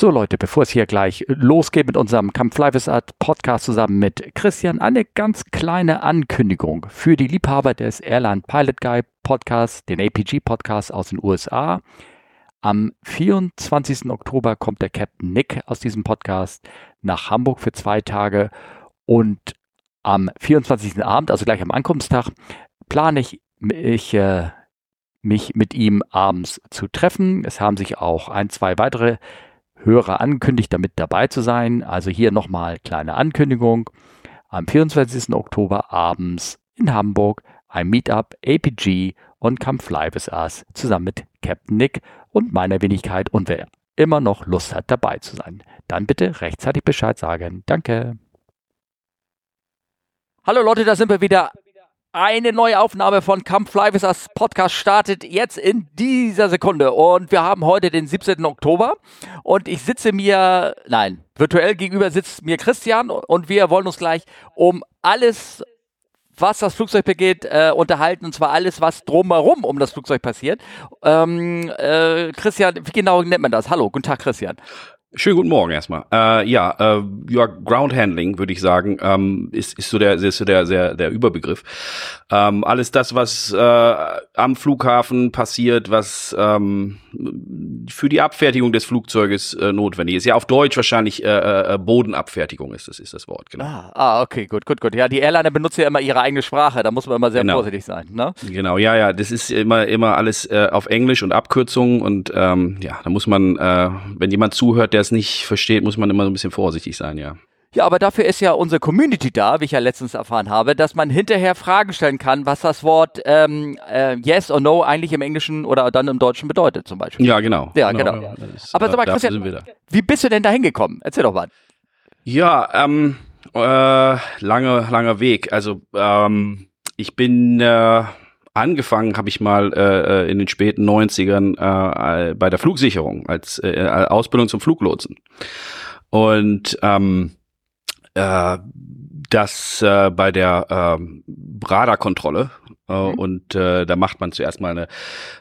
So Leute, bevor es hier gleich losgeht mit unserem Fly With Art Podcast zusammen mit Christian, eine ganz kleine Ankündigung für die Liebhaber des Airline Pilot Guy Podcast, den APG Podcast aus den USA. Am 24. Oktober kommt der Captain Nick aus diesem Podcast nach Hamburg für zwei Tage und am 24. Abend, also gleich am Ankunftstag, plane ich, ich äh, mich mit ihm abends zu treffen. Es haben sich auch ein, zwei weitere Hörer angekündigt, damit dabei zu sein. Also hier nochmal kleine Ankündigung. Am 24. Oktober abends in Hamburg ein Meetup APG und Come Fly With Us zusammen mit Captain Nick und meiner Wenigkeit und wer immer noch Lust hat dabei zu sein, dann bitte rechtzeitig Bescheid sagen. Danke. Hallo Leute, da sind wir wieder. Eine neue Aufnahme von Come Fly With Us Podcast startet jetzt in dieser Sekunde. Und wir haben heute den 17. Oktober. Und ich sitze mir, nein, virtuell gegenüber sitzt mir Christian. Und wir wollen uns gleich um alles, was das Flugzeug begeht, äh, unterhalten. Und zwar alles, was drumherum um das Flugzeug passiert. Ähm, äh, Christian, wie genau nennt man das? Hallo, guten Tag, Christian. Schönen guten Morgen erstmal. Äh, ja, äh, ja, Ground Handling würde ich sagen, ähm, ist, ist so der, ist so der, der, der Überbegriff. Ähm, alles das, was äh, am Flughafen passiert, was ähm, für die Abfertigung des Flugzeuges äh, notwendig ist. Ja, auf Deutsch wahrscheinlich äh, äh, Bodenabfertigung ist das, ist das Wort, genau. Ah, ah, okay, gut, gut, gut. Ja, die Airliner benutzen ja immer ihre eigene Sprache, da muss man immer sehr genau. vorsichtig sein, ne? Genau, ja, ja, das ist immer, immer alles äh, auf Englisch und Abkürzungen und ähm, ja, da muss man, äh, wenn jemand zuhört, der der es nicht versteht, muss man immer so ein bisschen vorsichtig sein, ja. Ja, aber dafür ist ja unsere Community da, wie ich ja letztens erfahren habe, dass man hinterher Fragen stellen kann, was das Wort ähm, äh, Yes or No eigentlich im Englischen oder dann im Deutschen bedeutet, zum Beispiel. Ja, genau. Ja, genau. genau. Ist, aber sag mal, Christian, wie bist du denn da hingekommen? Erzähl doch mal. Ja, ähm, äh, lange, langer Weg. Also, ähm, ich bin äh, angefangen habe ich mal äh, äh in den späten 90ern äh, bei der Flugsicherung als äh, Ausbildung zum Fluglotsen. Und ähm, äh, das äh, bei der äh, Radarkontrolle. Äh, mhm. Und äh, da macht man zuerst mal eine,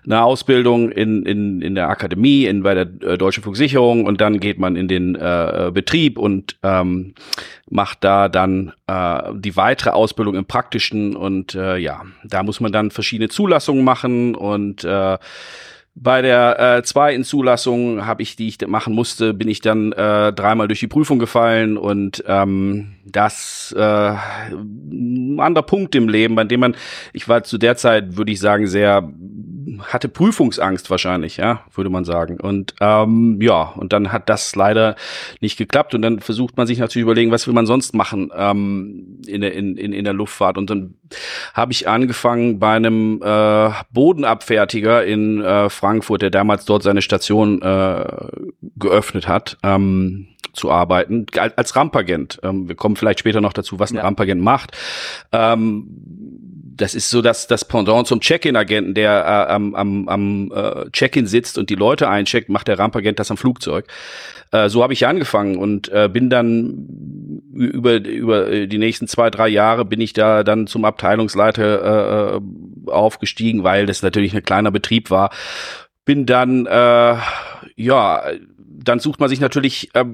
eine Ausbildung in, in, in der Akademie, in, bei der äh, Deutschen Flugsicherung. Und dann geht man in den äh, Betrieb und ähm, macht da dann äh, die weitere Ausbildung im Praktischen. Und äh, ja, da muss man dann verschiedene Zulassungen machen. Und äh, bei der äh, zweiten Zulassung habe ich, die ich machen musste, bin ich dann äh, dreimal durch die Prüfung gefallen und ähm, das äh, ein anderer Punkt im Leben, bei dem man, ich war zu der Zeit, würde ich sagen, sehr hatte Prüfungsangst wahrscheinlich, ja, würde man sagen. Und ähm, ja, und dann hat das leider nicht geklappt. Und dann versucht man sich natürlich überlegen, was will man sonst machen ähm, in, der, in, in, in der Luftfahrt. Und dann habe ich angefangen bei einem äh, Bodenabfertiger in äh, Frankfurt, der damals dort seine Station äh, geöffnet hat. Ähm, zu arbeiten, als Rampagent. Ähm, wir kommen vielleicht später noch dazu, was ein ja. Rampagent macht. Ähm, das ist so das, das Pendant zum Check-in-Agenten, der äh, am, am, am äh, Check-in sitzt und die Leute eincheckt, macht der Rampagent das am Flugzeug. Äh, so habe ich angefangen und äh, bin dann über, über die nächsten zwei, drei Jahre bin ich da dann zum Abteilungsleiter äh, äh aufgestiegen, weil das natürlich ein kleiner Betrieb war. Bin dann, äh, ja, dann sucht man sich natürlich äh,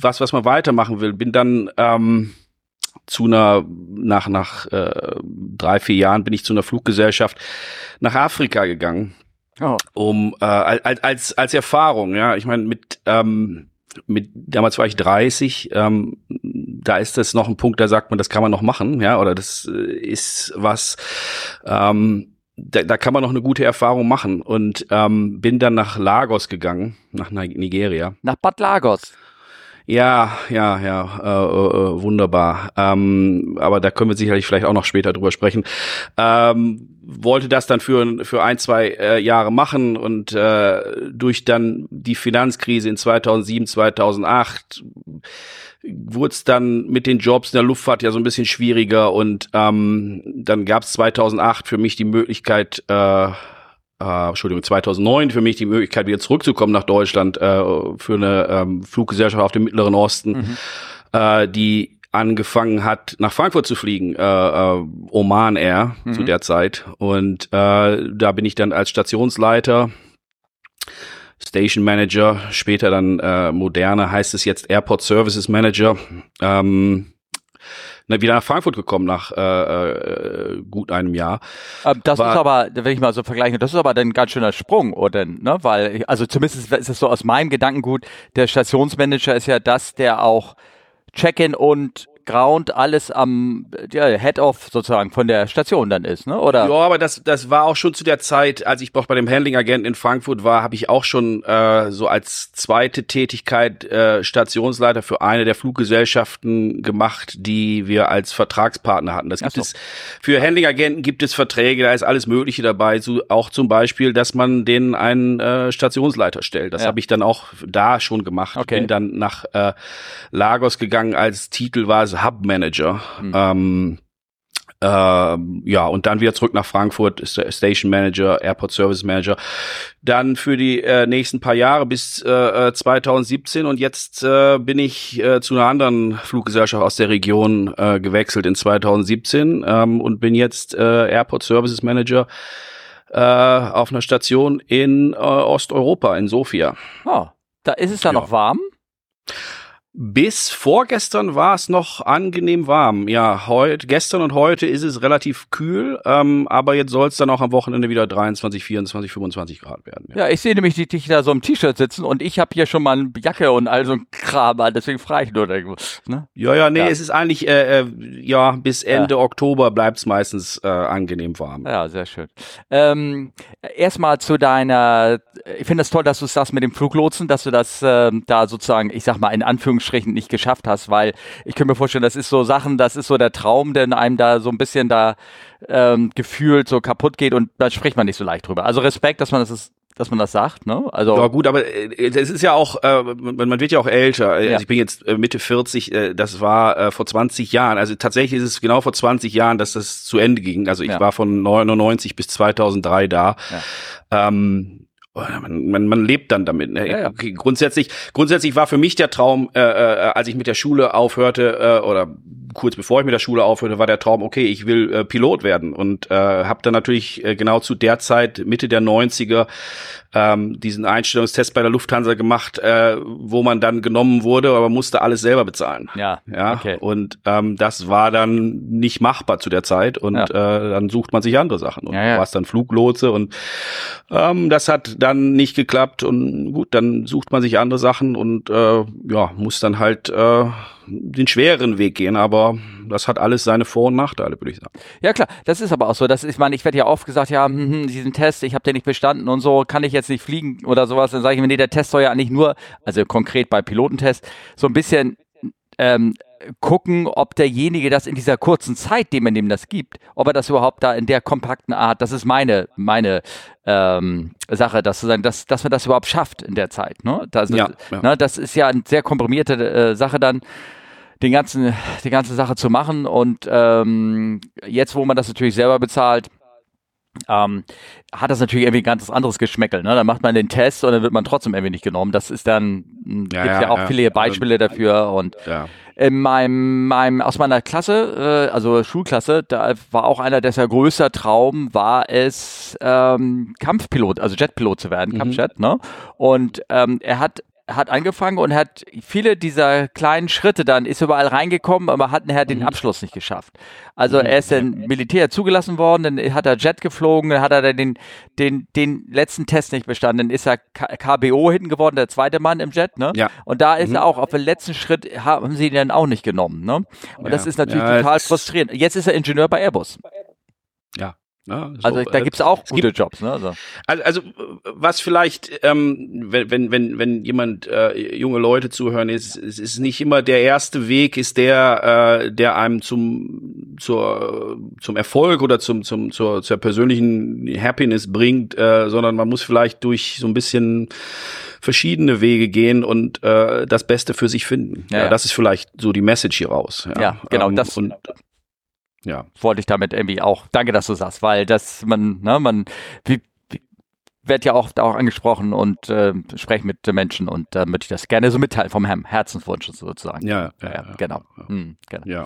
was, was man weitermachen will. Bin dann ähm, zu einer, nach, nach äh, drei, vier Jahren bin ich zu einer Fluggesellschaft nach Afrika gegangen. Oh. Um äh, als, als Erfahrung, ja. Ich meine, mit, ähm, mit damals war ich 30, ähm, da ist das noch ein Punkt, da sagt man, das kann man noch machen, ja, oder das äh, ist was, ähm, da, da kann man noch eine gute Erfahrung machen. Und ähm, bin dann nach Lagos gegangen, nach Nigeria. Nach Bad Lagos. Ja, ja, ja, äh, äh, äh, wunderbar. Ähm, aber da können wir sicherlich vielleicht auch noch später drüber sprechen. Ähm, wollte das dann für, für ein, zwei äh, Jahre machen und äh, durch dann die Finanzkrise in 2007, 2008 wurde es dann mit den Jobs in der Luftfahrt ja so ein bisschen schwieriger und ähm, dann gab es 2008 für mich die Möglichkeit, äh, äh, Entschuldigung, 2009 für mich die Möglichkeit, wieder zurückzukommen nach Deutschland äh, für eine ähm, Fluggesellschaft auf dem Mittleren Osten, mhm. äh, die angefangen hat, nach Frankfurt zu fliegen, äh, äh, Oman Air mhm. zu der Zeit. Und äh, da bin ich dann als Stationsleiter Station Manager, später dann äh, moderne heißt es jetzt Airport Services Manager. Ähm, wieder nach Frankfurt gekommen nach äh, äh, gut einem Jahr. Ähm, das War, ist aber, wenn ich mal so vergleiche, das ist aber ein ganz schöner Sprung, oder? Ne? Weil, also zumindest ist es so aus meinem Gedankengut, der Stationsmanager ist ja das, der auch Check-in und Ground alles am ja, Head-Off sozusagen von der Station dann ist, ne? Oder? Ja, aber das, das war auch schon zu der Zeit, als ich noch bei dem Handling-Agenten in Frankfurt war, habe ich auch schon äh, so als zweite Tätigkeit äh, Stationsleiter für eine der Fluggesellschaften gemacht, die wir als Vertragspartner hatten. Das gibt so. es für Handling-Agenten gibt es Verträge, da ist alles Mögliche dabei, so, auch zum Beispiel, dass man denen einen äh, Stationsleiter stellt. Das ja. habe ich dann auch da schon gemacht. Okay. Bin dann nach äh, Lagos gegangen, als Titel war es Hub Manager. Mhm. Ähm, äh, ja, und dann wieder zurück nach Frankfurt, Station Manager, Airport Service Manager. Dann für die äh, nächsten paar Jahre bis äh, 2017 und jetzt äh, bin ich äh, zu einer anderen Fluggesellschaft aus der Region äh, gewechselt in 2017 ähm, und bin jetzt äh, Airport Services Manager äh, auf einer Station in äh, Osteuropa, in Sofia. Oh, da ist es da ja. noch warm? Bis vorgestern war es noch angenehm warm. Ja, heute, gestern und heute ist es relativ kühl, ähm, aber jetzt soll es dann auch am Wochenende wieder 23, 24, 25 Grad werden. Ja, ja ich sehe nämlich dich da so im T-Shirt sitzen und ich habe hier schon mal eine Jacke und all so ein Kram, deswegen frage ich nur. Ne? Ja, ja, nee, ja. es ist eigentlich, äh, äh, ja, bis Ende ja. Oktober bleibt es meistens äh, angenehm warm. Ja, sehr schön. Ähm, Erstmal zu deiner, ich finde es das toll, dass du es sagst mit dem Fluglotsen, dass du das äh, da sozusagen, ich sag mal in Anführungsstrichen, Anführungsstrichen nicht geschafft hast, weil ich könnte mir vorstellen, das ist so Sachen, das ist so der Traum, der in einem da so ein bisschen da ähm, gefühlt so kaputt geht und da spricht man nicht so leicht drüber. Also Respekt, dass man das ist, dass man das sagt, ne? Also ja gut, aber äh, es ist ja auch, äh, man, wird ja auch älter. Ja. Also ich bin jetzt äh, Mitte 40, äh, das war äh, vor 20 Jahren. Also tatsächlich ist es genau vor 20 Jahren, dass das zu Ende ging. Also ich ja. war von 99 bis 2003 da. Ja. Ähm, man, man, man lebt dann damit. Ne? Ja, ja. Grundsätzlich, grundsätzlich war für mich der Traum, äh, äh, als ich mit der Schule aufhörte äh, oder kurz bevor ich mit der Schule aufhörte, war der Traum, okay, ich will äh, Pilot werden und äh, habe dann natürlich äh, genau zu der Zeit Mitte der 90er ähm, diesen Einstellungstest bei der Lufthansa gemacht, äh, wo man dann genommen wurde, aber musste alles selber bezahlen. Ja. Ja. Okay. Und ähm, das war dann nicht machbar zu der Zeit und ja. äh, dann sucht man sich andere Sachen. Und ja, ja. du warst dann Fluglotse und ähm, das hat dann nicht geklappt und gut, dann sucht man sich andere Sachen und äh, ja, muss dann halt äh, den schwereren Weg gehen, aber das hat alles seine Vor- und Nachteile, würde ich sagen. Ja klar, das ist aber auch so. Das ist, ich meine, ich werde ja oft gesagt, ja, hm, hm, diesen Test, ich habe den nicht bestanden und so, kann ich jetzt nicht fliegen oder sowas. Dann sage ich mir, nee, der Test soll ja eigentlich nur, also konkret bei Pilotentest, so ein bisschen ähm, gucken, ob derjenige das in dieser kurzen Zeit, dem man dem das gibt, ob er das überhaupt da in der kompakten Art, das ist meine, meine ähm, Sache, dass, dass, dass man das überhaupt schafft in der Zeit. Ne? Das, ja, ja. Ne, das ist ja eine sehr komprimierte äh, Sache dann den ganzen, die ganze Sache zu machen. Und ähm, jetzt, wo man das natürlich selber bezahlt, ähm, hat das natürlich irgendwie ein ganz anderes Geschmäckel. Ne? Dann macht man den Test und dann wird man trotzdem irgendwie nicht genommen. Das ist dann, ja, gibt ja, ja auch ja. viele Beispiele also, dafür. Und in meinem, meinem, aus meiner Klasse, äh, also Schulklasse, da war auch einer, dessen größter Traum war es, ähm, Kampfpilot, also Jetpilot zu werden, mhm. Kampfjet. Ne? Und ähm, er hat hat angefangen und hat viele dieser kleinen Schritte dann, ist überall reingekommen, aber hat nachher den mhm. Abschluss nicht geschafft. Also mhm. er ist dann Militär zugelassen worden, dann hat er Jet geflogen, dann hat er dann den, den, den letzten Test nicht bestanden, dann ist er KBO hinten geworden, der zweite Mann im Jet, ne? Ja. Und da ist mhm. er auch auf den letzten Schritt, haben sie ihn dann auch nicht genommen, ne? Und ja. das ist natürlich ja, total frustrierend. Jetzt ist er Ingenieur bei Airbus. Ja, Ne? So, also da gibt's auch gute gibt, Jobs. Ne? Also. also. Also, was vielleicht, ähm, wenn, wenn, wenn, wenn jemand äh, junge Leute zuhören, ist, es ist nicht immer der erste Weg, ist der, äh, der einem zum, zur, zum Erfolg oder zum, zum, zur, zur persönlichen Happiness bringt, äh, sondern man muss vielleicht durch so ein bisschen verschiedene Wege gehen und äh, das Beste für sich finden. Ja, ja. Das ist vielleicht so die Message hier raus. Ja, ja genau. Ähm, das, und, ja. wollte ich damit irgendwie auch, danke, dass du sagst, weil das, man, ne, man, wie, wird ja oft auch angesprochen und äh, spreche mit Menschen und da äh, möchte ich das gerne so mitteilen vom Herrn Herzenswunsch sozusagen. Ja, ja, ja, ja genau. Ja. Hm, genau. ja.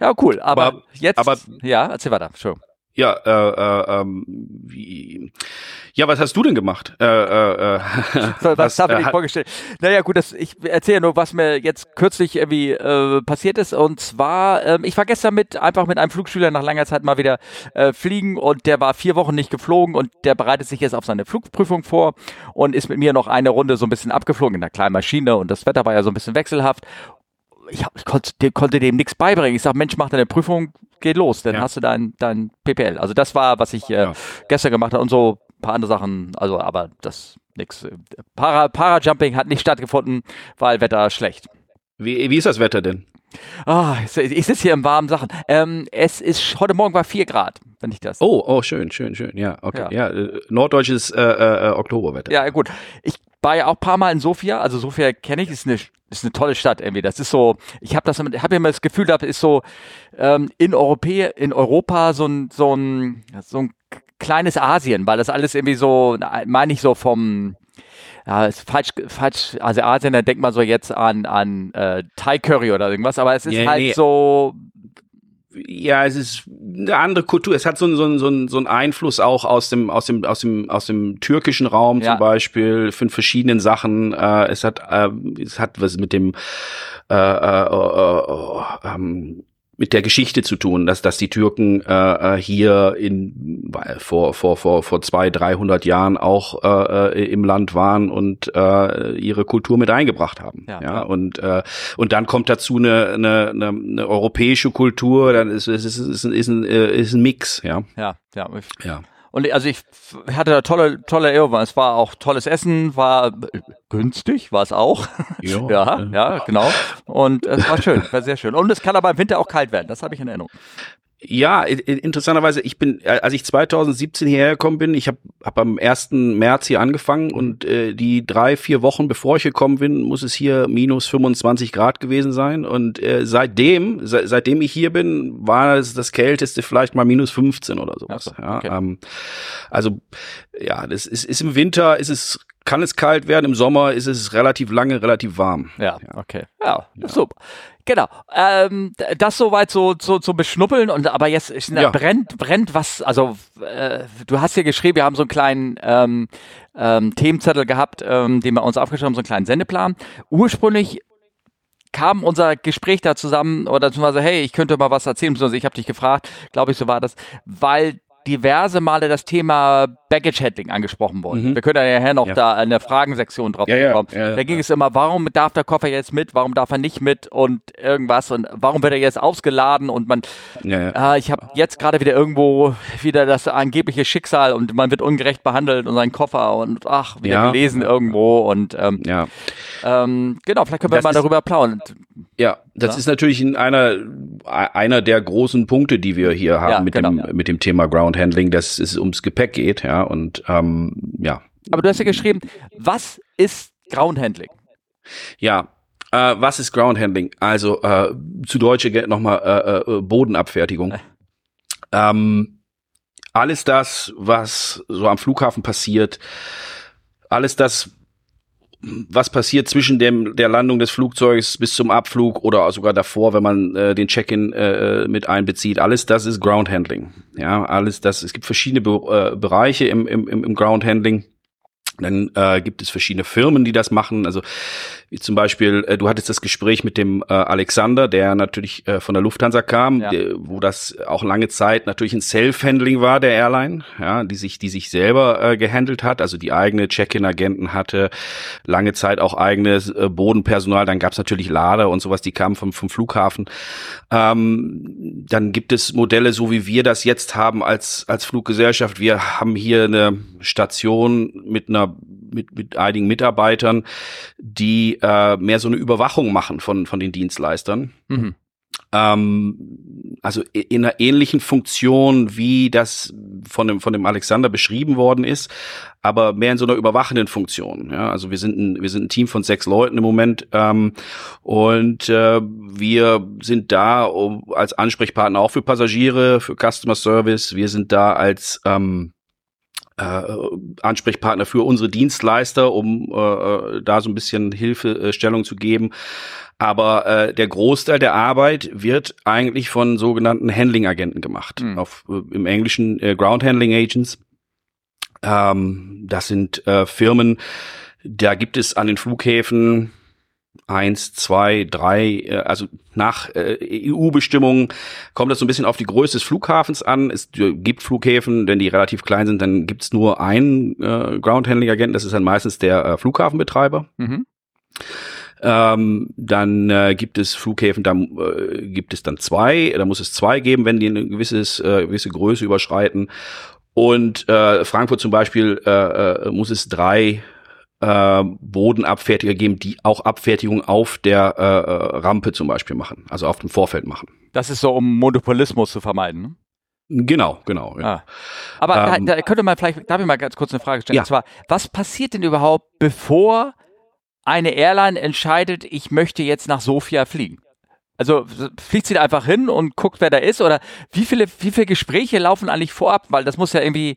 Ja, cool. Aber, aber jetzt, aber, ja, erzähl weiter. Sure. Ja, äh, äh, ähm, wie, ja, was hast du denn gemacht? Äh, äh, äh, was, was habe ich äh, vorgestellt? Naja, gut, das, ich erzähle nur, was mir jetzt kürzlich irgendwie äh, passiert ist. Und zwar, ähm, ich war gestern mit einfach mit einem Flugschüler nach langer Zeit mal wieder äh, fliegen und der war vier Wochen nicht geflogen und der bereitet sich jetzt auf seine Flugprüfung vor und ist mit mir noch eine Runde so ein bisschen abgeflogen in einer kleinen Maschine und das Wetter war ja so ein bisschen wechselhaft ich, hab, ich konnte, konnte dem nichts beibringen. Ich sag, Mensch, mach deine Prüfung, geht los, dann ja. hast du dein, dein PPL. Also das war, was ich äh, ja. gestern gemacht habe und so paar andere Sachen, also aber das nix. Para, Parajumping hat nicht stattgefunden, weil Wetter schlecht. Wie, wie ist das Wetter denn? Ah, ich, ich sitze hier im warmen Sachen. Ähm, es ist, heute Morgen war 4 Grad, wenn ich das. Oh, oh, schön, schön, schön. Ja, okay. Ja, ja äh, norddeutsches äh, äh, Oktoberwetter. Ja, gut. Ich war ja auch ein paar Mal in Sofia. Also Sofia kenne ich, ist eine, ist eine tolle Stadt irgendwie. Das ist so, ich habe das, habe immer das Gefühl, das ist so ähm, in, Europä in Europa so ein, so ein, so ein kleines Asien, weil das alles irgendwie so, meine ich so vom, ja, ist falsch, falsch, also Asien, da denkt man so jetzt an, an äh, Thai Curry oder irgendwas, aber es ist ja, halt nee. so ja, es ist eine andere Kultur. Es hat so, so, so, so einen Einfluss auch aus dem, aus dem, aus dem, aus dem türkischen Raum ja. zum Beispiel von verschiedenen Sachen. Äh, es hat, äh, es hat was mit dem äh, äh, äh, äh ähm, mit der Geschichte zu tun, dass dass die Türken äh, äh hier in vor vor vor vor zwei dreihundert Jahren auch äh, äh, im Land waren und äh, ihre Kultur mit eingebracht haben. Ja, ja, und äh, und dann kommt dazu eine eine, eine, eine europäische Kultur, dann ist es ist, ist, ist, ist, ein, ist ein Mix. Ja, ja, ja. ja. Und also ich hatte da tolle, tolle Erinnerungen. Es war auch tolles Essen, war günstig, war es auch. Jo, ja, äh. ja, genau. Und es war schön, war sehr schön. Und es kann aber im Winter auch kalt werden. Das habe ich in Erinnerung. Ja, interessanterweise, ich bin, äh, als ich 2017 hierher gekommen bin, ich habe hab am 1. März hier angefangen und äh, die drei, vier Wochen, bevor ich gekommen bin, muss es hier minus 25 Grad gewesen sein. Und äh, seitdem, se seitdem ich hier bin, war es das Kälteste vielleicht mal minus 15 oder sowas. So, okay. ja, ähm, also ja, das ist, ist im Winter, ist es kann es kalt werden, im Sommer ist es relativ lange, relativ warm. Ja, ja. okay. Ja, ja, super. Genau. Ähm, das soweit so, so so beschnuppeln und aber jetzt ist, ja. brennt brennt was. Also äh, du hast hier geschrieben, wir haben so einen kleinen ähm, ähm, Themenzettel gehabt, ähm, den wir uns aufgeschrieben haben, so einen kleinen Sendeplan. Ursprünglich kam unser Gespräch da zusammen oder beziehungsweise hey, ich könnte mal was erzählen, beziehungsweise ich habe dich gefragt, glaube ich, so war das, weil diverse Male das Thema Baggage Handling angesprochen worden. Mhm. Wir können ja nachher noch ja. da in der Fragensektion drauf ja, kommen. Ja, da ging es immer, warum darf der Koffer jetzt mit, warum darf er nicht mit und irgendwas und warum wird er jetzt ausgeladen und man, äh, ich habe jetzt gerade wieder irgendwo wieder das angebliche Schicksal und man wird ungerecht behandelt und sein Koffer und ach, wieder gelesen irgendwo und ähm, ja. Ähm, genau, vielleicht können wir das mal darüber plaudern. Ja, das ist natürlich in einer einer der großen Punkte, die wir hier haben mit genau, dem mit dem Thema Ground Handling, dass es ums Gepäck geht, ja und ähm, ja. Aber du hast ja geschrieben, was ist Ground Handling? Ja, äh, was ist Ground Handling? Also äh, zu Deutsche nochmal äh, äh, Bodenabfertigung. Äh. Ähm, alles das, was so am Flughafen passiert, alles das, was passiert zwischen dem der Landung des Flugzeugs bis zum Abflug oder sogar davor, wenn man äh, den Check-in äh, mit einbezieht. Alles das ist Ground Handling. Ja, alles das. Es gibt verschiedene Be äh, Bereiche im, im, im Ground Handling. Dann äh, gibt es verschiedene Firmen, die das machen. Also wie zum Beispiel, äh, du hattest das Gespräch mit dem äh, Alexander, der natürlich äh, von der Lufthansa kam, ja. der, wo das auch lange Zeit natürlich ein Self-Handling war der Airline, ja, die sich, die sich selber äh, gehandelt hat, also die eigene Check-in-Agenten hatte, lange Zeit auch eigenes äh, Bodenpersonal. Dann gab es natürlich Lader und sowas, die kamen vom, vom Flughafen. Ähm, dann gibt es Modelle, so wie wir das jetzt haben als als Fluggesellschaft. Wir haben hier eine Station mit einer mit, mit einigen Mitarbeitern, die äh, mehr so eine Überwachung machen von, von den Dienstleistern. Mhm. Ähm, also in einer ähnlichen Funktion, wie das von dem, von dem Alexander beschrieben worden ist, aber mehr in so einer überwachenden Funktion. Ja, also wir sind ein, wir sind ein Team von sechs Leuten im Moment ähm, und äh, wir sind da um, als Ansprechpartner auch für Passagiere, für Customer Service. Wir sind da als ähm, äh, Ansprechpartner für unsere Dienstleister, um äh, äh da so ein bisschen Hilfestellung zu geben. Aber äh, der Großteil der Arbeit wird eigentlich von sogenannten Handling-Agenten gemacht. Mhm. Auf, äh, Im Englischen äh, Ground Handling Agents. Ähm, das sind äh, Firmen, da gibt es an den Flughäfen eins, zwei, drei, äh, also nach äh, EU-Bestimmungen kommt das so ein bisschen auf die Größe des Flughafens an. Es gibt Flughäfen, wenn die relativ klein sind, dann gibt es nur einen äh, Ground Handling Agenten, das ist dann meistens der äh, Flughafenbetreiber. Mhm. Ähm, dann äh, gibt es Flughäfen, da äh, gibt es dann zwei, da muss es zwei geben, wenn die eine gewisses, äh, gewisse Größe überschreiten. Und äh, Frankfurt zum Beispiel äh, äh, muss es drei äh, Bodenabfertiger geben, die auch Abfertigung auf der äh, äh, Rampe zum Beispiel machen, also auf dem Vorfeld machen. Das ist so, um Monopolismus zu vermeiden. Ne? Genau, genau. Ja. Ah. Aber Ähm, da, da könnte man vielleicht, darf ich mal ganz kurz eine Frage stellen? Ja. Und zwar, was passiert denn überhaupt, bevor eine Airline entscheidet, ich möchte jetzt nach Sofia fliegen? Also fliegt sie da einfach hin und guckt, wer da ist? Oder wie viele, wie viele Gespräche laufen eigentlich vorab? Weil das muss ja irgendwie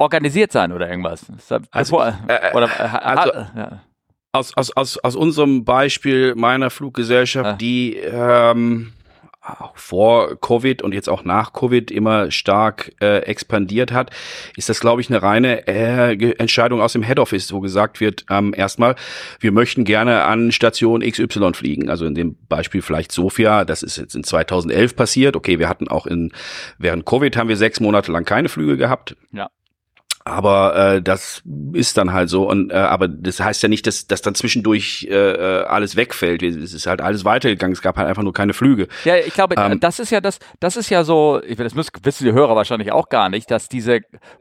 organisiert sein oder irgendwas. Also, bevor, äh, oder, äh, also- ja. Aus, aus, aus, aus unserem Beispiel meiner Fluggesellschaft, Ah. die ähm, vor Covid und jetzt auch nach Covid immer stark äh, expandiert hat, ist das, glaube ich, eine reine äh, Entscheidung aus dem Head Office, wo gesagt wird, ähm, erstmal, wir möchten gerne an Station XY fliegen. Also in dem Beispiel vielleicht Sofia, das ist jetzt in 2011 passiert. Okay, wir hatten auch in während Covid haben wir sechs Monate lang keine Flüge gehabt. Ja. Aber äh, das ist dann halt so. Und äh, aber das heißt ja nicht, dass, dass dann zwischendurch äh, äh, alles wegfällt. Es ist halt alles weitergegangen. Es gab halt einfach nur keine Flüge. Ja, ich glaube, Ähm, das ist ja das, das ist ja so, ich, das müssen, wissen die Hörer wahrscheinlich auch gar nicht, dass diese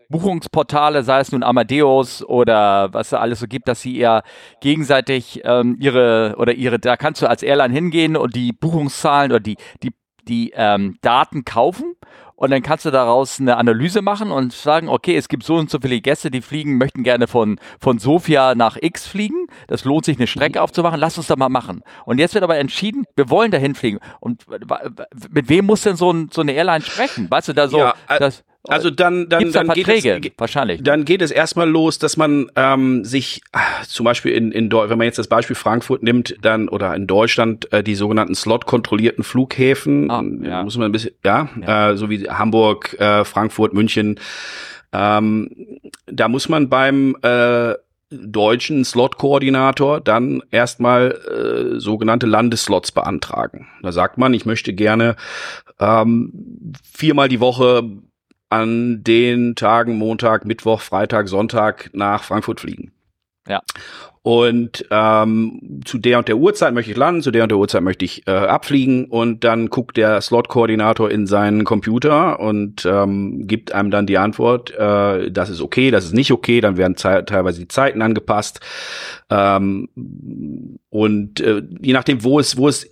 Buchungsportale, sei es nun Amadeus oder was da alles so gibt, dass sie ja gegenseitig ähm, ihre oder ihre, da kannst du als Airline hingehen und die Buchungszahlen oder die, die, die ähm, Daten kaufen und dann kannst du daraus eine Analyse machen und sagen, okay, es gibt so und so viele Gäste, die fliegen, möchten gerne von, von Sofia nach X fliegen. Das lohnt sich, eine Strecke aufzumachen. Lass uns da mal machen. Und jetzt wird aber entschieden, wir wollen dahin fliegen. Und mit wem muss denn so, ein, so eine Airline sprechen? Weißt du, da so, Ja, äh, das, Also dann, dann, gibt's da dann geht es, wahrscheinlich. dann geht es erstmal los, dass man ähm, sich ah, zum Beispiel in, in wenn man jetzt das Beispiel Frankfurt nimmt, dann oder in Deutschland äh, die sogenannten Slot-kontrollierten Flughäfen, Ah, ja. muss man ein bisschen, ja, Ja. Äh, so wie Hamburg, äh, Frankfurt, München. Ähm, da muss man beim äh, deutschen Slot-Koordinator dann erstmal äh, sogenannte Landeslots beantragen. Da sagt man, ich möchte gerne ähm, viermal die Woche an den Tagen Montag, Mittwoch, Freitag, Sonntag nach Frankfurt fliegen. Ja. Und ähm, zu der und der Uhrzeit möchte ich landen, zu der und der Uhrzeit möchte ich äh, abfliegen und dann guckt der Slot-Koordinator in seinen Computer und ähm, gibt einem dann die Antwort, äh, das ist okay, das ist nicht okay, dann werden teilweise die Zeiten angepasst ähm, und äh, je nachdem, wo es, wo es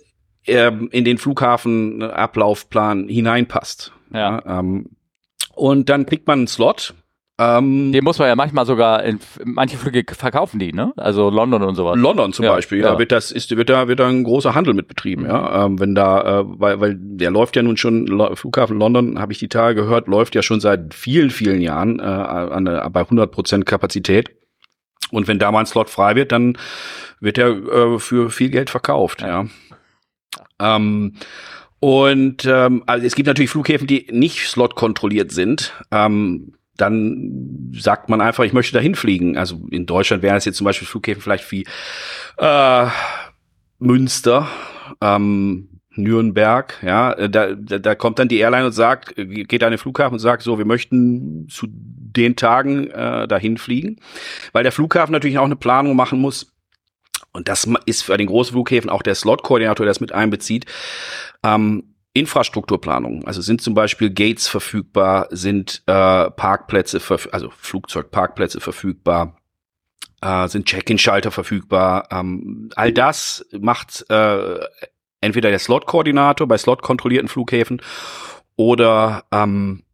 ähm, in den Flughafenablaufplan hineinpasst. Ja. ähm, und dann kriegt man einen Slot. Ähm, Den muss man ja manchmal sogar in manche Flüge verkaufen die, ne? Also London und sowas. London zum Ja, Beispiel, ja. ja. wird das ist wird da wird da ein großer Handel mit betrieben, ja, ähm, wenn da äh, weil weil der läuft ja nun schon Flughafen London, habe ich die Tage gehört, läuft ja schon seit vielen vielen Jahren äh, an der, bei 100 Prozent Kapazität und wenn da mal ein Slot frei wird, dann wird er äh, für viel Geld verkauft, ja. Ähm, und ähm, also es gibt natürlich Flughäfen, die nicht Slot kontrolliert sind. Ähm, dann sagt man einfach, ich möchte dahin fliegen. Also in Deutschland wären es jetzt zum Beispiel Flughäfen vielleicht wie äh, Münster, ähm, Nürnberg, ja, da, da, da kommt dann die Airline und sagt, äh, geht an den Flughafen und sagt, so, wir möchten zu den Tagen äh, dahin fliegen, weil der Flughafen natürlich auch eine Planung machen muss. Und das ist für den großen Flughäfen auch der Slot-Koordinator, der das mit einbezieht. Ähm, Infrastrukturplanung. Also sind zum Beispiel Gates verfügbar, sind äh, Parkplätze, also Flugzeugparkplätze verfügbar, äh, sind Check-in-Schalter verfügbar. Ähm, all das macht äh, entweder der Slot-Koordinator bei Slot-kontrollierten Flughäfen oder ähm,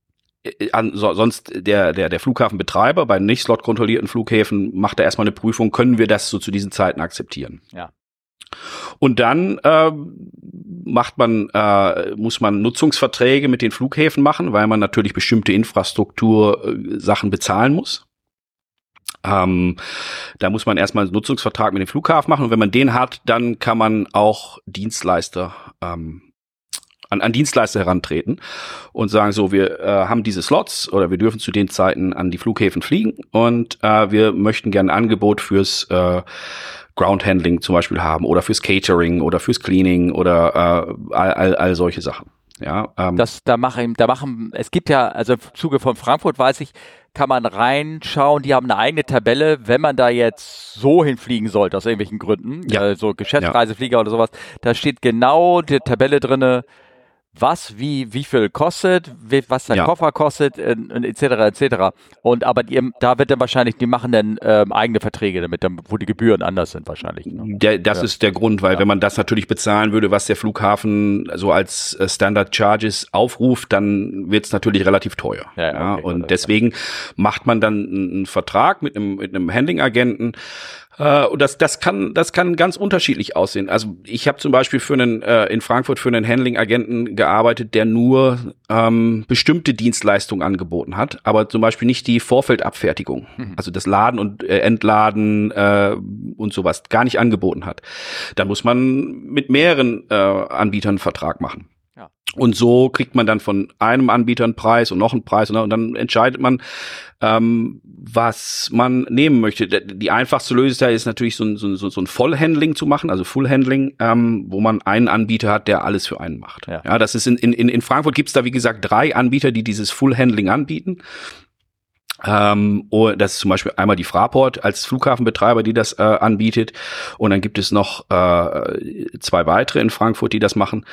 äh, an, so, sonst der, der, der Flughafenbetreiber bei nicht Slot-kontrollierten Flughäfen macht da erstmal eine Prüfung, können wir das so zu diesen Zeiten akzeptieren. Ja. Und dann äh, macht man, äh, muss man Nutzungsverträge mit den Flughäfen machen, weil man natürlich bestimmte Infrastruktur äh, bezahlen muss. Ähm, da muss man erstmal einen Nutzungsvertrag mit dem Flughafen machen und wenn man den hat, dann kann man auch Dienstleister ähm, an, an Dienstleister herantreten und sagen so, wir äh, haben diese Slots oder wir dürfen zu den Zeiten an die Flughäfen fliegen und äh, wir möchten gerne ein Angebot fürs äh, Ground Handling zum Beispiel haben oder fürs Catering oder fürs Cleaning oder äh, all, all, all solche Sachen. Ja, ähm. das, da machen, da machen, es gibt ja, also im Zuge von Frankfurt weiß ich, kann man reinschauen, die haben eine eigene Tabelle, wenn man da jetzt so hinfliegen sollte, aus irgendwelchen Gründen, ja. also Geschäftsreiseflieger ja. oder sowas, da steht genau die Tabelle drinne, was wie wie viel kostet, was der ja. Koffer kostet äh, etc. etc. Und aber die, da wird dann wahrscheinlich die machen dann ähm, eigene Verträge damit, wo die Gebühren anders sind wahrscheinlich. Ne? Der, das ja. ist der Grund, weil ja. wenn man das natürlich bezahlen würde, was der Flughafen so als äh, Standard Charges aufruft, dann wird es natürlich relativ teuer. Ja, okay, und deswegen macht man dann einen Vertrag mit einem mit einem Handling-Agenten äh, und das, das kann, das kann ganz unterschiedlich aussehen. Also ich habe zum Beispiel für einen äh, in Frankfurt für einen Handling-Agenten gearbeitet, der nur ähm, bestimmte Dienstleistungen angeboten hat, aber zum Beispiel nicht die Vorfeldabfertigung, mhm. also das Laden und äh, Entladen äh, und sowas gar nicht angeboten hat. Da muss man mit mehreren äh, Anbietern einen Vertrag machen. Und so kriegt man dann von einem Anbieter einen Preis und noch einen Preis und dann entscheidet man, ähm, was man nehmen möchte. Die einfachste Lösung ist natürlich so ein, so, so ein Vollhandling zu machen, also Fullhandling, ähm, wo man einen Anbieter hat, der alles für einen macht. Ja, ja das ist in, in, in Frankfurt gibt's da wie gesagt drei Anbieter, die dieses Fullhandling anbieten. Ähm, oh, das ist zum Beispiel einmal die Fraport als Flughafenbetreiber, die das äh, anbietet. Und dann gibt es noch äh, zwei weitere in Frankfurt, die das machen.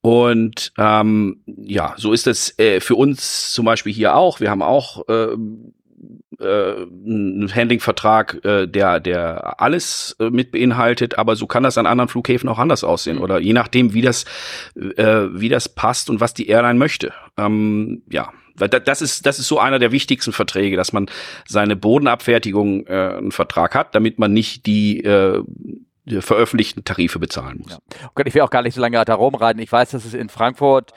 Und ähm, ja, so ist es äh, für uns zum Beispiel hier auch. Wir haben auch äh, äh, einen Handling-Vertrag, äh, der, der alles äh, mit beinhaltet, aber so kann das an anderen Flughäfen auch anders aussehen. Mhm. Oder je nachdem, wie das, äh, wie das passt und was die Airline möchte. Ähm, ja, das ist, das ist so einer der wichtigsten Verträge, dass man seine Bodenabfertigung äh, einen Vertrag hat, damit man nicht die äh, veröffentlichten Tarife bezahlen muss. Ja. ich will auch gar nicht so lange da rumreiten. Ich weiß, dass es in Frankfurt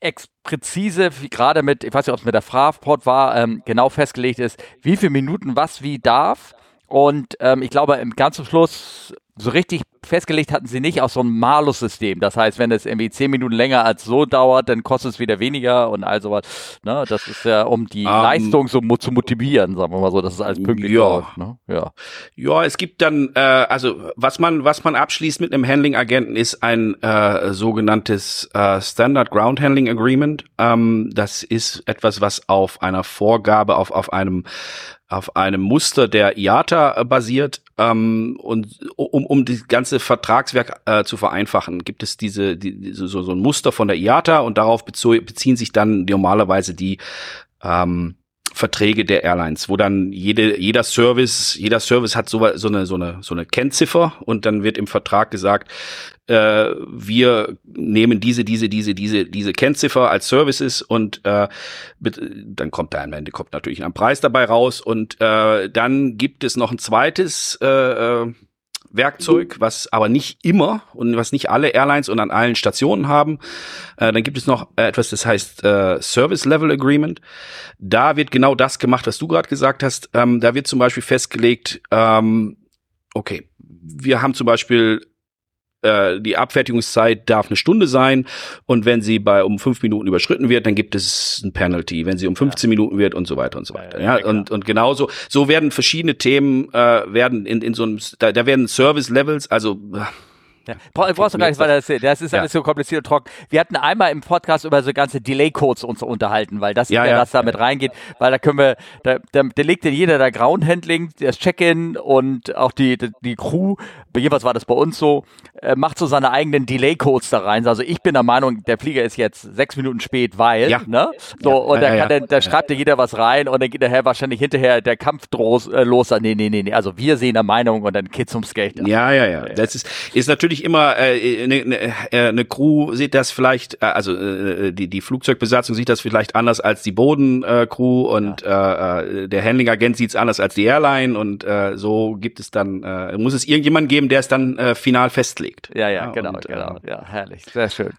expräzise, gerade mit, ich weiß nicht, ob es mit der Fraport war, ähm, genau festgelegt ist, wie viele Minuten was wie darf. Und ähm, ich glaube, ganz zum Schluss so richtig festgelegt hatten sie nicht auf so ein Malus-System. Das heißt, wenn es irgendwie zehn Minuten länger als so dauert, dann kostet es wieder weniger und all sowas. Ne? Das ist ja, um die um, ähm, Leistung so zu motivieren, sagen wir mal so, dass es alles pünktlich ja. läuft. Ne? Ja. ja, es gibt dann, äh, also was man, was man abschließt mit einem Handling-Agenten ist ein äh, sogenanntes äh, Standard Ground Handling Agreement. Ähm, das ist etwas, was auf einer Vorgabe, auf, auf einem auf einem Muster der IATA basiert ähm, und um, um die ganze Vertragswerk äh, zu vereinfachen, gibt es diese, die, so, so ein Muster von der IATA und darauf beziehen sich dann normalerweise die ähm, Verträge der Airlines, wo dann jede, jeder Service, jeder Service hat so, so, eine, so, eine, so eine Kennziffer und dann wird im Vertrag gesagt, äh, wir nehmen diese, diese, diese, diese, diese Kennziffer als Services und äh, dann kommt da am Ende kommt natürlich ein Preis dabei raus und äh, dann gibt es noch ein zweites äh, äh Werkzeug, was aber nicht immer und was nicht alle Airlines und an allen Stationen haben. Äh, dann gibt es noch etwas, das heißt äh, Service Level Agreement. Da wird genau das gemacht, was du gerade gesagt hast. Ähm, da wird zum Beispiel festgelegt, ähm, okay, wir haben zum Beispiel äh, die Abfertigungszeit darf eine Stunde sein und wenn sie bei um fünf Minuten überschritten wird, dann gibt es ein Penalty, wenn sie um 15 ja. Minuten wird und so weiter und so weiter. Ja, ja, und, und genauso, so werden verschiedene Themen äh, werden in, in so einem, da, da werden Service Levels, also ja. Bra brauchst du gar nicht weiter erzählen. Das ist alles ja. so kompliziert und trocken. Wir hatten einmal im Podcast über so ganze Delay-Codes uns unterhalten, weil das ja, ja, das da mit reingeht, weil da können wir, da, da, da legt ja jeder der Ground-Handling, das Check-in und auch die, die, die Crew, jeweils war das bei uns so, äh, macht so seine eigenen Delay-Codes da rein. Also ich bin der Meinung, der Flieger ist jetzt sechs Minuten spät, weil, ne? So, und da, kann Der, da schreibt ja jeder was rein und dann geht daher wahrscheinlich hinterher der Kampf los, äh, los. Nee, nee, nee, nee. Also wir sehen der Meinung und dann Kids zum Skate. Ja, ja, ja. Das ist, ist natürlich natürlich immer äh, eine, äh, eine Crew sieht das vielleicht, äh, also äh, die die Flugzeugbesatzung sieht das vielleicht anders als die Bodencrew äh, und ja. äh, der Handling-Agent sieht es anders als die Airline und äh, so gibt es dann äh, muss es irgendjemanden geben, der es dann äh, final festlegt. Ja, ja, ja genau, und, genau. Äh, ja, herrlich, sehr schön.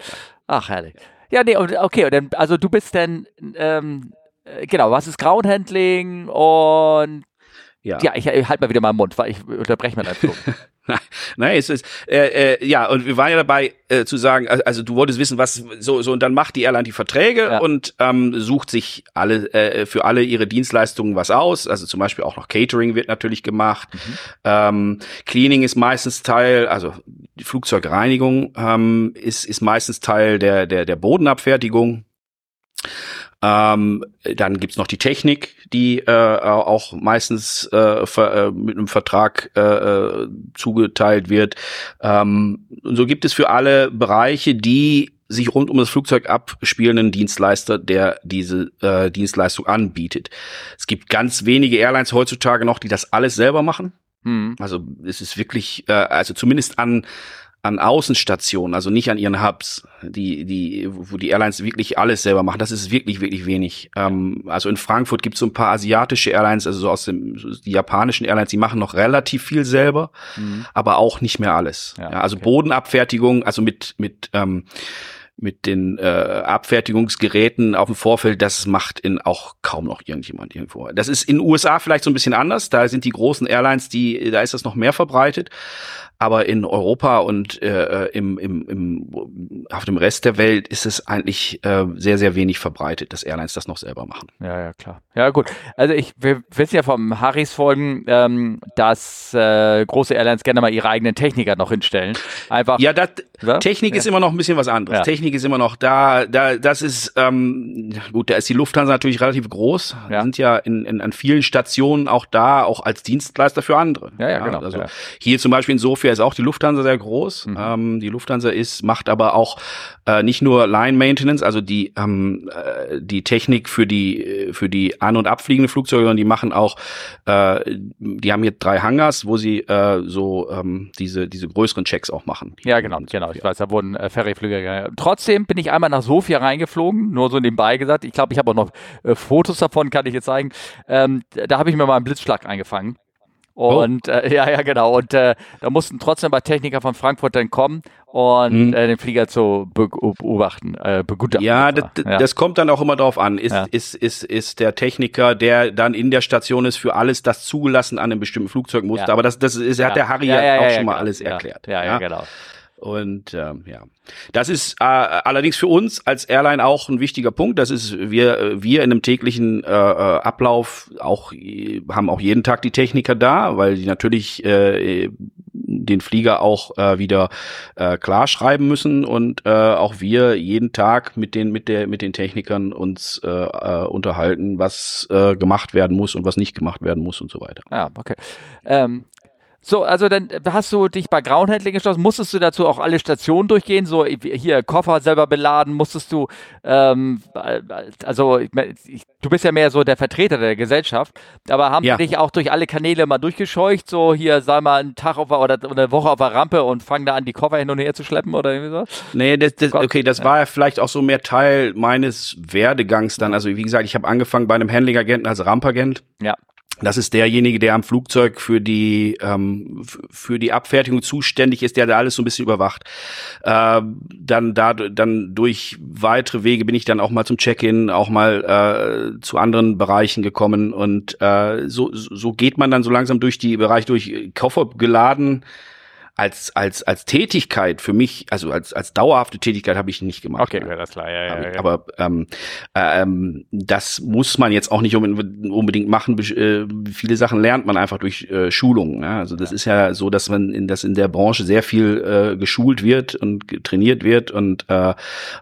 Ach, herrlich. Ja, nee, okay, dann, also du bist dann ähm, äh, genau, was ist Ground Handling und Ja, ja ich, ich halte mal wieder meinen Mund, weil ich unterbreche mir deinen Flug. Nein, es ist äh, äh, ja und wir waren ja dabei äh, zu sagen, also du wolltest wissen, was so so und dann macht die Airline die Verträge ja. und ähm, sucht sich alle äh, für alle ihre Dienstleistungen was aus. Also zum Beispiel auch noch Catering wird natürlich gemacht. Mhm. Ähm, Cleaning ist meistens Teil, also die Flugzeugreinigung ähm, ist ist meistens Teil der der der Bodenabfertigung. Ähm, dann gibt's noch die Technik, die äh, auch meistens äh, ver, äh, mit einem Vertrag äh, äh, zugeteilt wird. Ähm, und so gibt es für alle Bereiche, die sich rund um das Flugzeug abspielenden Dienstleister, der diese äh, Dienstleistung anbietet. Es gibt ganz wenige Airlines heutzutage noch, die das alles selber machen. Mhm. Also es ist wirklich, äh, also zumindest an an Außenstationen, also nicht an ihren Hubs, die, die, wo die Airlines wirklich alles selber machen. Das ist wirklich, wirklich wenig. Ähm, also in Frankfurt gibt es so ein paar asiatische Airlines, also so aus dem, die japanischen Airlines, die machen noch relativ viel selber, mhm. aber auch nicht mehr alles. Ja, ja, also okay. Bodenabfertigung, also mit, mit, ähm, mit den äh, Abfertigungsgeräten auf dem Vorfeld, das macht in auch kaum noch irgendjemand irgendwo. Das ist in den USA vielleicht so ein bisschen anders. Da sind die großen Airlines, die, da ist das noch mehr verbreitet. Aber in Europa und äh, im, im, im, auf dem Rest der Welt ist es eigentlich äh, sehr, sehr wenig verbreitet, dass Airlines das noch selber machen. Ja, ja, klar. Ja, gut. Also ich, wir wissen ja vom Harris folgen, ähm, dass äh, große Airlines gerne mal ihre eigenen Techniker noch hinstellen. Einfach. Ja, das, ja? Technik ja. ist immer noch ein bisschen was anderes. Ja. Technik ist immer noch da. Da, das ist ähm, gut. Da ist die Lufthansa natürlich relativ groß. Ja. sind ja in, in an vielen Stationen auch da, auch als Dienstleister für andere. Ja, ja, genau. Also hier zum Beispiel insofern Ungefähr ist auch die Lufthansa sehr groß. Mhm. Ähm, die Lufthansa ist, macht aber auch äh, nicht nur Line Maintenance, also die, ähm, äh, die Technik für die, für die an- und abfliegenden Flugzeuge, sondern die machen auch, äh, die haben hier drei Hangars, wo sie äh, so ähm, diese, diese größeren Checks auch machen. Ja, genau, genau. Ich weiß, da wurden äh, Ferryflüge gegangen. Trotzdem bin ich einmal nach Sofia reingeflogen, nur so nebenbei gesagt. Ich glaube, ich habe auch noch äh, Fotos davon, kann ich jetzt zeigen. Ähm, da habe ich mir mal einen Blitzschlag eingefangen. Oh. Und oh. äh, ja, ja, genau. Und äh, da mussten trotzdem bei Techniker von Frankfurt dann kommen und mhm. äh, den Flieger zu beobachten, äh, begutachten. Ja, das, ja, das kommt dann auch immer drauf an. Ist, ja. ist, ist, ist der Techniker, der dann in der Station ist, für alles das zugelassen an einem bestimmten Flugzeugmuster. Ja. Aber das, das ist, hat der Harry ja, auch schon mal genau. alles erklärt. Ja, ja, genau. Und ähm, ja, das ist äh, allerdings für uns als Airline auch ein wichtiger Punkt. Das ist wir wir in einem täglichen äh, äh Ablauf auch haben auch jeden Tag die Techniker da, weil die natürlich äh, den Flieger auch äh, wieder äh, klar schreiben müssen und äh, auch wir jeden Tag mit den mit der mit den Technikern uns äh, äh, unterhalten, was äh, gemacht werden muss und was nicht gemacht werden muss und so weiter. Ja, okay. Ähm, so, also dann hast du dich bei Groundhandling geschlossen. Musstest du dazu auch alle Stationen durchgehen? So hier Koffer selber beladen? Musstest du, ähm, also ich, du bist ja mehr so der Vertreter der Gesellschaft, aber haben ja. dich auch durch alle Kanäle mal durchgescheucht? So hier, sei mal einen Tag auf, oder eine Woche auf der Rampe und fang da an, die Koffer hin und her zu schleppen oder irgendwie so? Nee, das, das, okay, das war ja vielleicht auch so mehr Teil meines Werdegangs dann. Also wie gesagt, ich habe angefangen bei einem Handling-Agenten als Rampagent. Ja. Das ist derjenige, der am Flugzeug für die ähm, für die Abfertigung zuständig ist, der da alles so ein bisschen überwacht. Äh, dann da dann durch weitere Wege bin ich dann auch mal zum Check-in, auch mal äh, zu anderen Bereichen gekommen und äh, so so geht man dann so langsam durch die Bereiche durch Koffer geladen als, als, als Tätigkeit für mich, also als, als dauerhafte Tätigkeit habe ich nicht gemacht. Okay, ja, das klar, ja, ja, ja. Aber ähm, ähm, das muss man jetzt auch nicht unbedingt machen. Äh, viele Sachen lernt man einfach durch äh, Schulungen. Ja? Also das ja. ist ja so, dass man in, dass in der Branche sehr viel äh, geschult wird und trainiert wird und äh,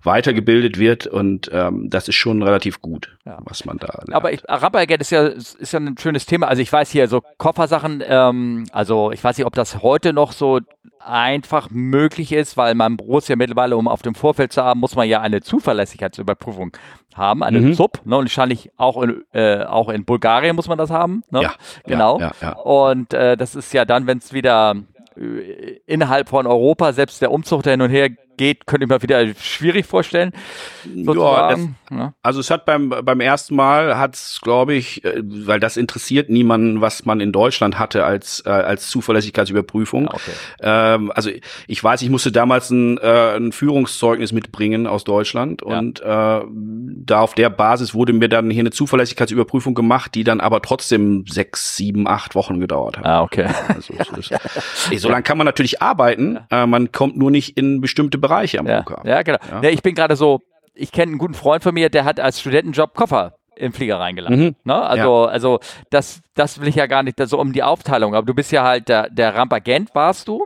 weitergebildet wird und ähm, das ist schon relativ gut, ja. was man da lernt. Aber ich, Arabergeld ist ja, ist ja ein schönes Thema. Also ich weiß hier so Koffersachen, ähm, also ich weiß nicht, ob das heute noch so einfach möglich ist, weil man muss ja mittlerweile, um auf dem Vorfeld zu haben, muss man ja eine Zuverlässigkeitsüberprüfung haben, eine mhm. ZUB, ne, und wahrscheinlich auch in, äh, auch in Bulgarien muss man das haben, ne? Ja, genau. Ja, ja, ja. Und äh, das ist ja dann, wenn es wieder äh, innerhalb von Europa, selbst der Umzug, der hin und her geht, könnte ich mir wieder schwierig vorstellen. Ja, das, ja. Also es hat beim, beim ersten Mal hat es, glaube ich, äh, weil das interessiert niemanden, was man in Deutschland hatte als, äh, als Zuverlässigkeitsüberprüfung. Ja, okay. ähm, also ich weiß, ich musste damals ein, äh, ein Führungszeugnis mitbringen aus Deutschland und äh, da auf der Basis wurde mir dann hier eine Zuverlässigkeitsüberprüfung gemacht, die dann aber trotzdem sechs, sieben, acht Wochen gedauert hat. Ah, okay. Also, ist, so lange kann man natürlich arbeiten, äh, man kommt nur nicht in bestimmte Bereiche am ja. Flughafen. Ja, genau. Ja. ich bin gerade so, ich kenne einen guten Freund von mir, der hat als Studentenjob Koffer im Flieger reingelassen. Mhm. Ne? Also, ja. also das, das will ich ja gar nicht so um die Aufteilung. Aber du bist ja halt der, der Rampagent, warst du?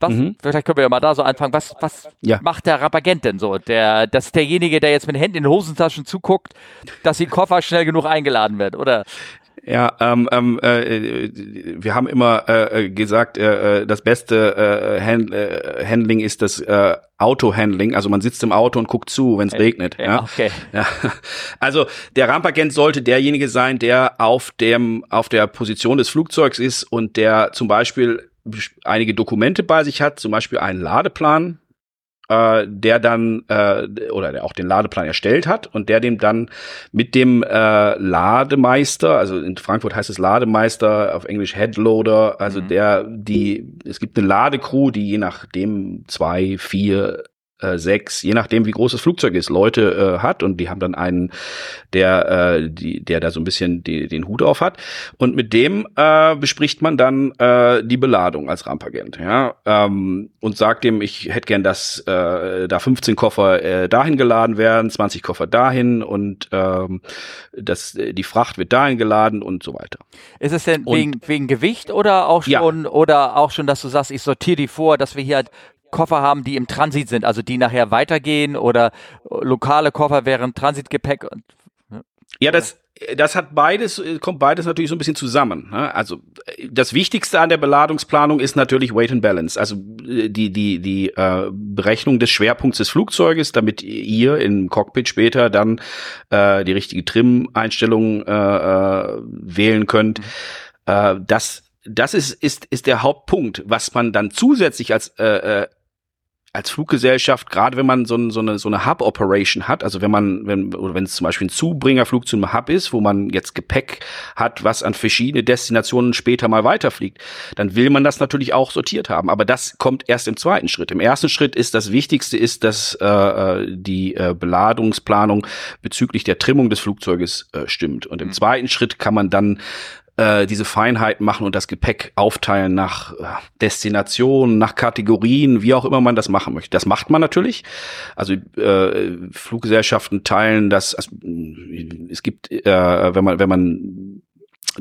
Was, mhm. Vielleicht können wir ja mal da so anfangen. Was, was ja. macht der Rampagent denn so? Der, das ist derjenige, der jetzt mit den Händen in den Hosentaschen zuguckt, dass die Koffer schnell genug eingeladen wird, oder? Ja, ähm, ähm, äh, wir haben immer äh, gesagt, äh, äh das beste äh, Hand, äh, Handling ist das äh, Auto-Handling. Also man sitzt im Auto und guckt zu, wenn es regnet. Ja, okay. Ja. Also der Rampagent sollte derjenige sein, der auf dem auf der Position des Flugzeugs ist und der zum Beispiel einige Dokumente bei sich hat, zum Beispiel einen Ladeplan, äh, der dann äh, oder der auch den Ladeplan erstellt hat und der dem dann mit dem äh, Lademeister, also in Frankfurt heißt es Lademeister, auf Englisch Headloader, also mhm. der die es gibt eine Ladecrew, die je nachdem zwei, vier sechs, je nachdem wie groß das Flugzeug ist, Leute äh, hat und die haben dann einen, der, äh, die, der da so ein bisschen die, den Hut auf hat und mit dem äh, bespricht man dann äh, die Beladung als Rampagent, ja, ähm, und sagt dem, ich hätte gern, dass äh, da 15 Koffer äh, dahin geladen werden, 20 Koffer dahin und ähm, das, die Fracht wird dahin geladen und so weiter. Ist es denn und, wegen, wegen Gewicht oder auch schon ja. oder auch schon, dass du sagst, ich sortiere die vor, dass wir hier halt Koffer haben, die im Transit sind, also die nachher weitergehen oder lokale Koffer wären Transitgepäck. Und, ja. ja, das, das hat beides, kommt beides natürlich so ein bisschen zusammen. Ne? Also das Wichtigste an der Beladungsplanung ist natürlich Weight and Balance, also die die die äh, Berechnung des Schwerpunkts des Flugzeuges, damit ihr im Cockpit später dann äh, die richtige Trim-Einstellung äh, äh, wählen könnt. Mhm. Äh, das das ist, ist, ist der Hauptpunkt, was man dann zusätzlich als äh, äh als Fluggesellschaft, gerade wenn man so, so eine, so eine Hub-Operation hat, also wenn man, wenn, oder wenn es zum Beispiel ein Zubringerflug zu einem Hub ist, wo man jetzt Gepäck hat, was an verschiedene Destinationen später mal weiterfliegt, dann will man das natürlich auch sortiert haben. Aber das kommt erst im zweiten Schritt. Im ersten Schritt ist das Wichtigste ist, dass äh, äh die äh, Beladungsplanung bezüglich der Trimmung des Flugzeuges äh, stimmt. Und im mhm. zweiten Schritt kann man dann äh, diese Feinheiten machen und das Gepäck aufteilen nach äh, Destinationen, nach Kategorien, wie auch immer man das machen möchte. Das macht man natürlich. Also äh, Fluggesellschaften teilen das. Also, es gibt, äh, wenn man wenn man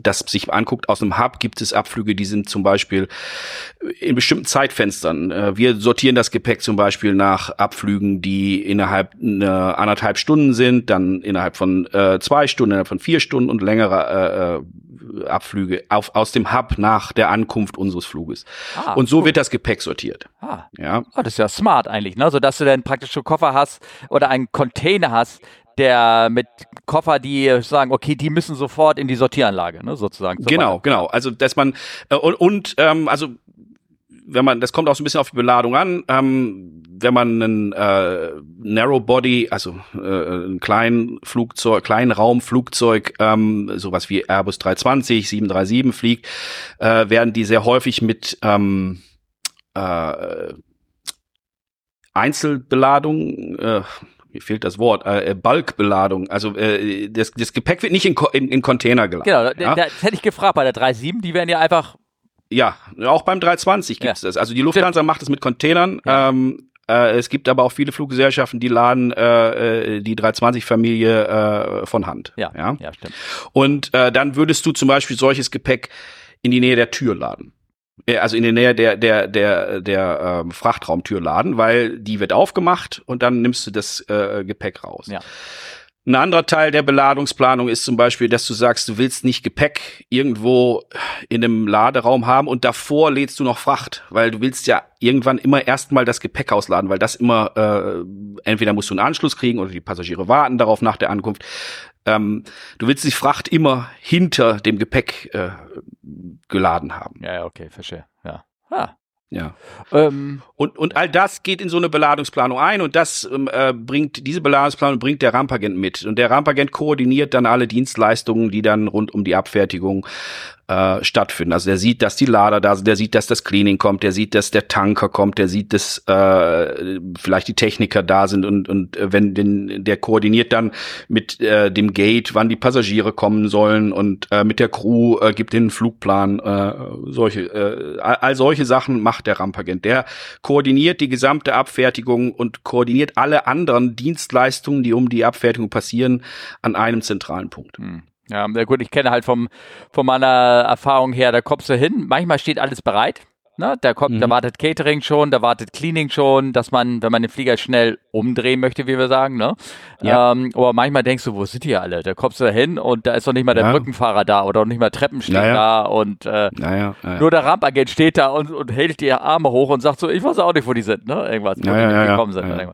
das sich anguckt, aus einem Hub gibt es Abflüge, die sind zum Beispiel in bestimmten Zeitfenstern. Äh, wir sortieren das Gepäck zum Beispiel nach Abflügen, die innerhalb einer anderthalb Stunden sind, dann innerhalb von äh, zwei Stunden, innerhalb von vier Stunden und längere äh, äh, Abflüge auf, aus dem Hub nach der Ankunft unseres Fluges. Ah, und so cool. wird das Gepäck sortiert. Ah. Ja. Oh, das ist ja smart eigentlich, ne? So dass du dann praktisch einen Koffer hast oder einen Container hast, der mit Koffer, die sagen, okay, die müssen sofort in die Sortieranlage, ne, sozusagen. Genau, genau. Also dass man äh, und, und ähm, also wenn man, das kommt auch so ein bisschen auf die Beladung an, ähm, wenn man einen äh, Narrow Body, also äh, einen kleinen Flugzeug, kleinen Raumflugzeug, ähm, sowas wie Airbus 320, 737 fliegt, äh, werden die sehr häufig mit ähm, äh, Einzelbeladung, äh, mir fehlt das Wort, äh, äh, Bulkbeladung. Also äh, das, das Gepäck wird nicht in, in, in Container geladen. Genau, ja? das hätte ich gefragt bei der 37, die werden ja einfach. Ja, auch beim 320 gibt es ja. das. Also die Lufthansa macht es mit Containern. Ja. Ähm, äh, es gibt aber auch viele Fluggesellschaften, die laden äh, äh die 320-Familie äh, von Hand. Ja, ja, ja stimmt. Und äh, dann würdest du zum Beispiel solches Gepäck in die Nähe der Tür laden also in der Nähe der der der der ähm, Frachtraumtür laden, weil die wird aufgemacht und dann nimmst du das äh, Gepäck raus. Ja. Ein anderer Teil der Beladungsplanung ist zum Beispiel, dass du sagst, du willst nicht Gepäck irgendwo in einem Laderaum haben und davor lädst du noch Fracht, weil du willst ja irgendwann immer erstmal das Gepäck ausladen, weil das immer äh, entweder musst du einen Anschluss kriegen oder die Passagiere warten darauf nach der Ankunft. Ähm, du willst die Fracht immer hinter dem Gepäck äh, geladen haben. Ja, okay, verstehe. Ja. Ah, Ja. Ähm, und, und all das geht in so eine Beladungsplanung ein und das ähm, äh, bringt, diese Beladungsplanung bringt der Rampagent mit. Und der Rampagent koordiniert dann alle Dienstleistungen, die dann rund um die Abfertigung äh, stattfinden. Also der sieht, dass die Lader da sind, der sieht, dass das Cleaning kommt, der sieht, dass der Tanker kommt, der sieht, dass äh, vielleicht die Techniker da sind und und äh, wenn den der koordiniert dann mit äh, dem Gate, wann die Passagiere kommen sollen und äh, mit der Crew äh, gibt den Flugplan, äh, solche äh, all solche Sachen macht der Rampagent. Der koordiniert die gesamte Abfertigung und koordiniert alle anderen Dienstleistungen, die um die Abfertigung passieren, an einem zentralen Punkt. Hm. Ja, gut, ich kenne halt vom, von meiner Erfahrung her, da kommst du hin, manchmal steht alles bereit. Ne? Da kommt, mhm. da wartet Catering schon, da wartet Cleaning schon, dass man, wenn man den Flieger schnell umdrehen möchte, wie wir sagen, ne? Ja. Ähm, aber manchmal denkst du, wo sind die alle? Da kommst du da hin und da ist doch nicht mal der ja. Brückenfahrer da oder nicht mal Treppensteg naja. da und äh, naja, naja. nur der Rampagent steht da und, und hält die Arme hoch und sagt so, ich weiß auch nicht, wo die sind, ne? Irgendwas, wo die gekommen sind.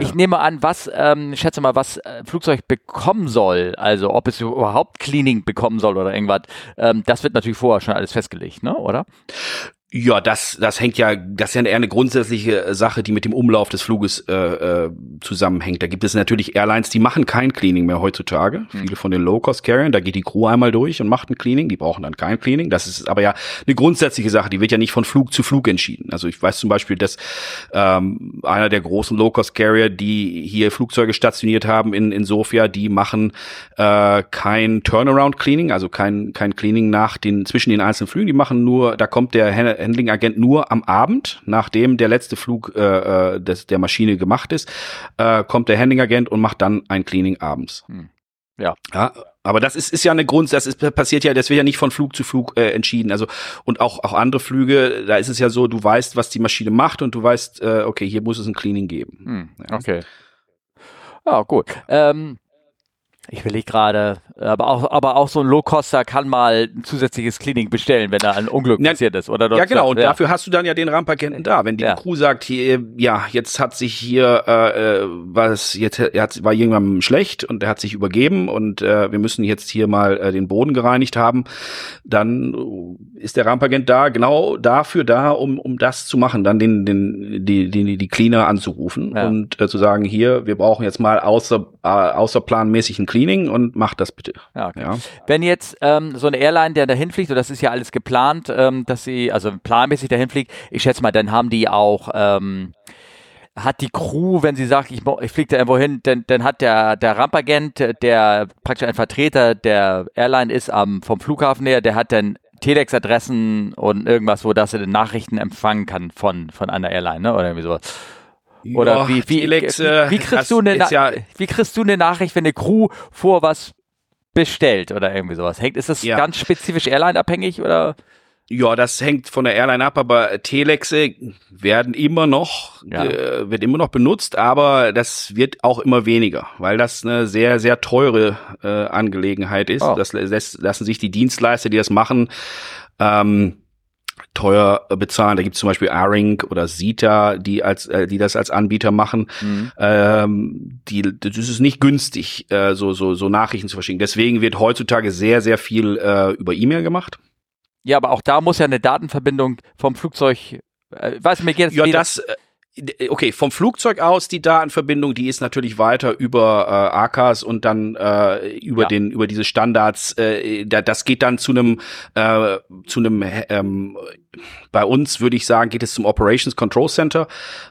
Ich nehme an, was, ähm, ich schätze mal, was äh, Flugzeug bekommen soll, also ob es überhaupt Cleaning bekommen soll oder irgendwas, ähm, das wird natürlich vorher schon alles festgelegt, ne? Oder? Ja, das, das hängt ja, das ist ja eher eine grundsätzliche Sache, die mit dem Umlauf des Fluges äh, äh, zusammenhängt. Da gibt es natürlich Airlines, die machen kein Cleaning mehr heutzutage. Mhm. Viele von den Low-Cost-Carriern, da geht die Crew einmal durch und macht ein Cleaning. Die brauchen dann kein Cleaning. Das ist aber ja eine grundsätzliche Sache. Die wird ja nicht von Flug zu Flug entschieden. Also ich weiß zum Beispiel, dass ähm, einer der großen Low-Cost-Carrier, die hier Flugzeuge stationiert haben in, in Sofia, die machen äh, kein Turnaround-Cleaning, also kein, kein Cleaning nach den, zwischen den einzelnen Flügen. Die machen nur, da kommt der Handling-Agent nur am Abend, nachdem der letzte Flug äh, äh, des, der Maschine gemacht ist, äh, kommt der Handling-Agent und macht dann ein Cleaning abends. Hm. Ja. ja. Aber das ist, ist ja eine Grund, das ist passiert ja, das wird ja nicht von Flug zu Flug äh, entschieden. Also und auch auch andere Flüge, da ist es ja so, du weißt, was die Maschine macht und du weißt, äh, okay, hier muss es ein Cleaning geben. Hm. Ja. Okay. Ah, gut. Ähm, ich will nicht gerade, aber auch, aber auch so ein Low-Coster kann mal ein zusätzliches Cleaning bestellen, wenn da ein Unglück Na, passiert ist, oder? Ja, genau. Und ja. dafür hast du dann ja den Rampagenten da. Wenn die ja. Crew sagt, hier, ja, jetzt hat sich hier äh, äh was, jetzt hat, war irgendwann schlecht und er hat sich übergeben und äh, wir müssen jetzt hier mal äh, den Boden gereinigt haben, dann ist der Rampagent da, genau dafür da, um um das zu machen, dann den den die die, die Cleaner anzurufen ja. und äh, zu sagen, hier, wir brauchen jetzt mal außer äh, außerplanmäßig einen Cleaner Cleaning und macht das bitte. Ja, okay. ja. Wenn jetzt ähm, so eine Airline, der dahin fliegt, und das ist ja alles geplant, ähm, dass sie, also planmäßig dahin fliegt, ich schätze mal, dann haben die auch, ähm, hat die Crew, wenn sie sagt, ich, ich fliege da irgendwo hin, dann, dann hat der, der Rampagent, der praktisch ein Vertreter der Airline ist am, vom Flughafen her, der hat dann Telex-Adressen und irgendwas, wo das er Nachrichten empfangen kann von, von einer Airline, ne? Oder irgendwie sowas. Oder wie, wie, Telex, wie, wie, kriegst du eine, wie kriegst du eine Nachricht, wenn eine Crew vor was bestellt oder irgendwie sowas? Hängt, ist das ganz spezifisch Airline-abhängig oder? Ja, das hängt von der Airline ab, aber Telexe werden immer noch, ja. äh, wird immer noch benutzt, aber das wird auch immer weniger, weil das eine sehr, sehr teure äh, Angelegenheit ist. Oh. Das lässt, lassen sich die Dienstleister, die das machen, ähm, teuer bezahlen. Da gibt es zum Beispiel Aring oder Sita, die als äh, die das als Anbieter machen. Mhm. Ähm, die, das ist nicht günstig, äh, so so so Nachrichten zu verschicken. Deswegen wird heutzutage sehr sehr viel äh, über E-Mail gemacht. Ja, aber auch da muss ja eine Datenverbindung vom Flugzeug. Äh, weiß mir geht ja das. Äh, okay, vom Flugzeug aus die Datenverbindung, die ist natürlich weiter über äh, AKAS und dann äh, über ja. den über diese Standards. Äh, da, das geht dann zu einem äh, zu einem ähm, bei uns würde ich sagen, geht es zum Operations Control Center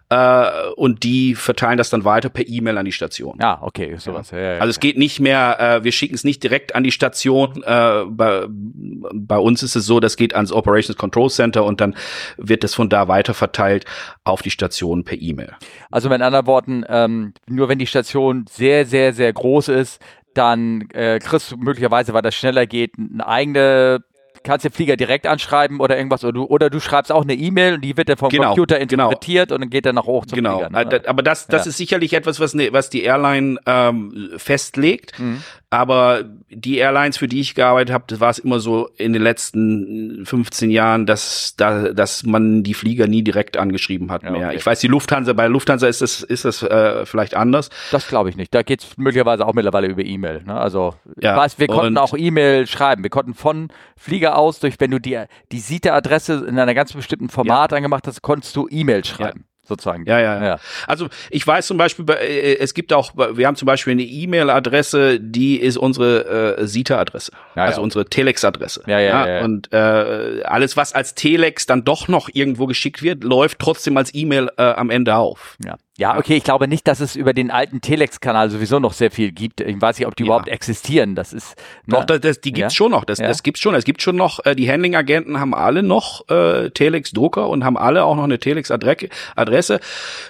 äh, und die verteilen das dann weiter per E-Mail an die Station. Ja, okay, sowas. Ja. Ja, ja, also es geht nicht mehr, äh, wir schicken es nicht direkt an die Station. Äh, bei, bei uns ist es so, das geht ans Operations Control Center und dann wird es von da weiter verteilt auf die Station per E-Mail. Also mit anderen Worten, ähm, nur wenn die Station sehr, sehr, sehr groß ist, dann äh, kriegst du möglicherweise, weil das schneller geht, eine eigene kannst den Flieger direkt anschreiben oder irgendwas oder du, oder du schreibst auch eine E-Mail und die wird dann vom genau, Computer genau. interpretiert genau. und dann geht dann nach hoch zum genau. Flieger. Ne? Aber das, das ja. ist sicherlich etwas, was, ne, was die Airline ähm, festlegt. Mhm. Aber die Airlines, für die ich gearbeitet habe, war es immer so in den letzten 15 Jahren, dass, da, dass man die Flieger nie direkt angeschrieben hat ja, mehr. Okay. Ich weiß, die Lufthansa, bei Lufthansa ist das, ist das äh, vielleicht anders. Das glaube ich nicht. Da geht's möglicherweise auch mittlerweile über E-Mail. Ne? Also ja, ich weiß, wir konnten auch E-Mail schreiben. Wir konnten von Flieger billiger aus, durch wenn du die, die SITA-Adresse in einer ganz bestimmten Format ja. angemacht hast, konntest du E-Mail schreiben. Ja sozusagen. Ja, ja, ja. Also ich weiß zum Beispiel, äh, es gibt auch, wir haben zum Beispiel eine E-Mail-Adresse, die ist unsere äh, SITA-Adresse, ja, also ja. unsere Telex-Adresse. Ja, ja, ja, Und äh, alles, was als Telex dann doch noch irgendwo geschickt wird, läuft trotzdem als E-Mail äh, am Ende auf. Ja. Ja, okay, ich glaube nicht, dass es über den alten Telex-Kanal sowieso noch sehr viel gibt. Ich weiß nicht, ob die ja. überhaupt existieren. Das ist. Doch, das, das, die gibt's ja? schon noch. Das, ja? das gibt's schon. Es gibt schon noch, äh, die Handling-Agenten haben alle noch äh, Telex-Drucker und haben alle auch noch eine Telex-Adresse.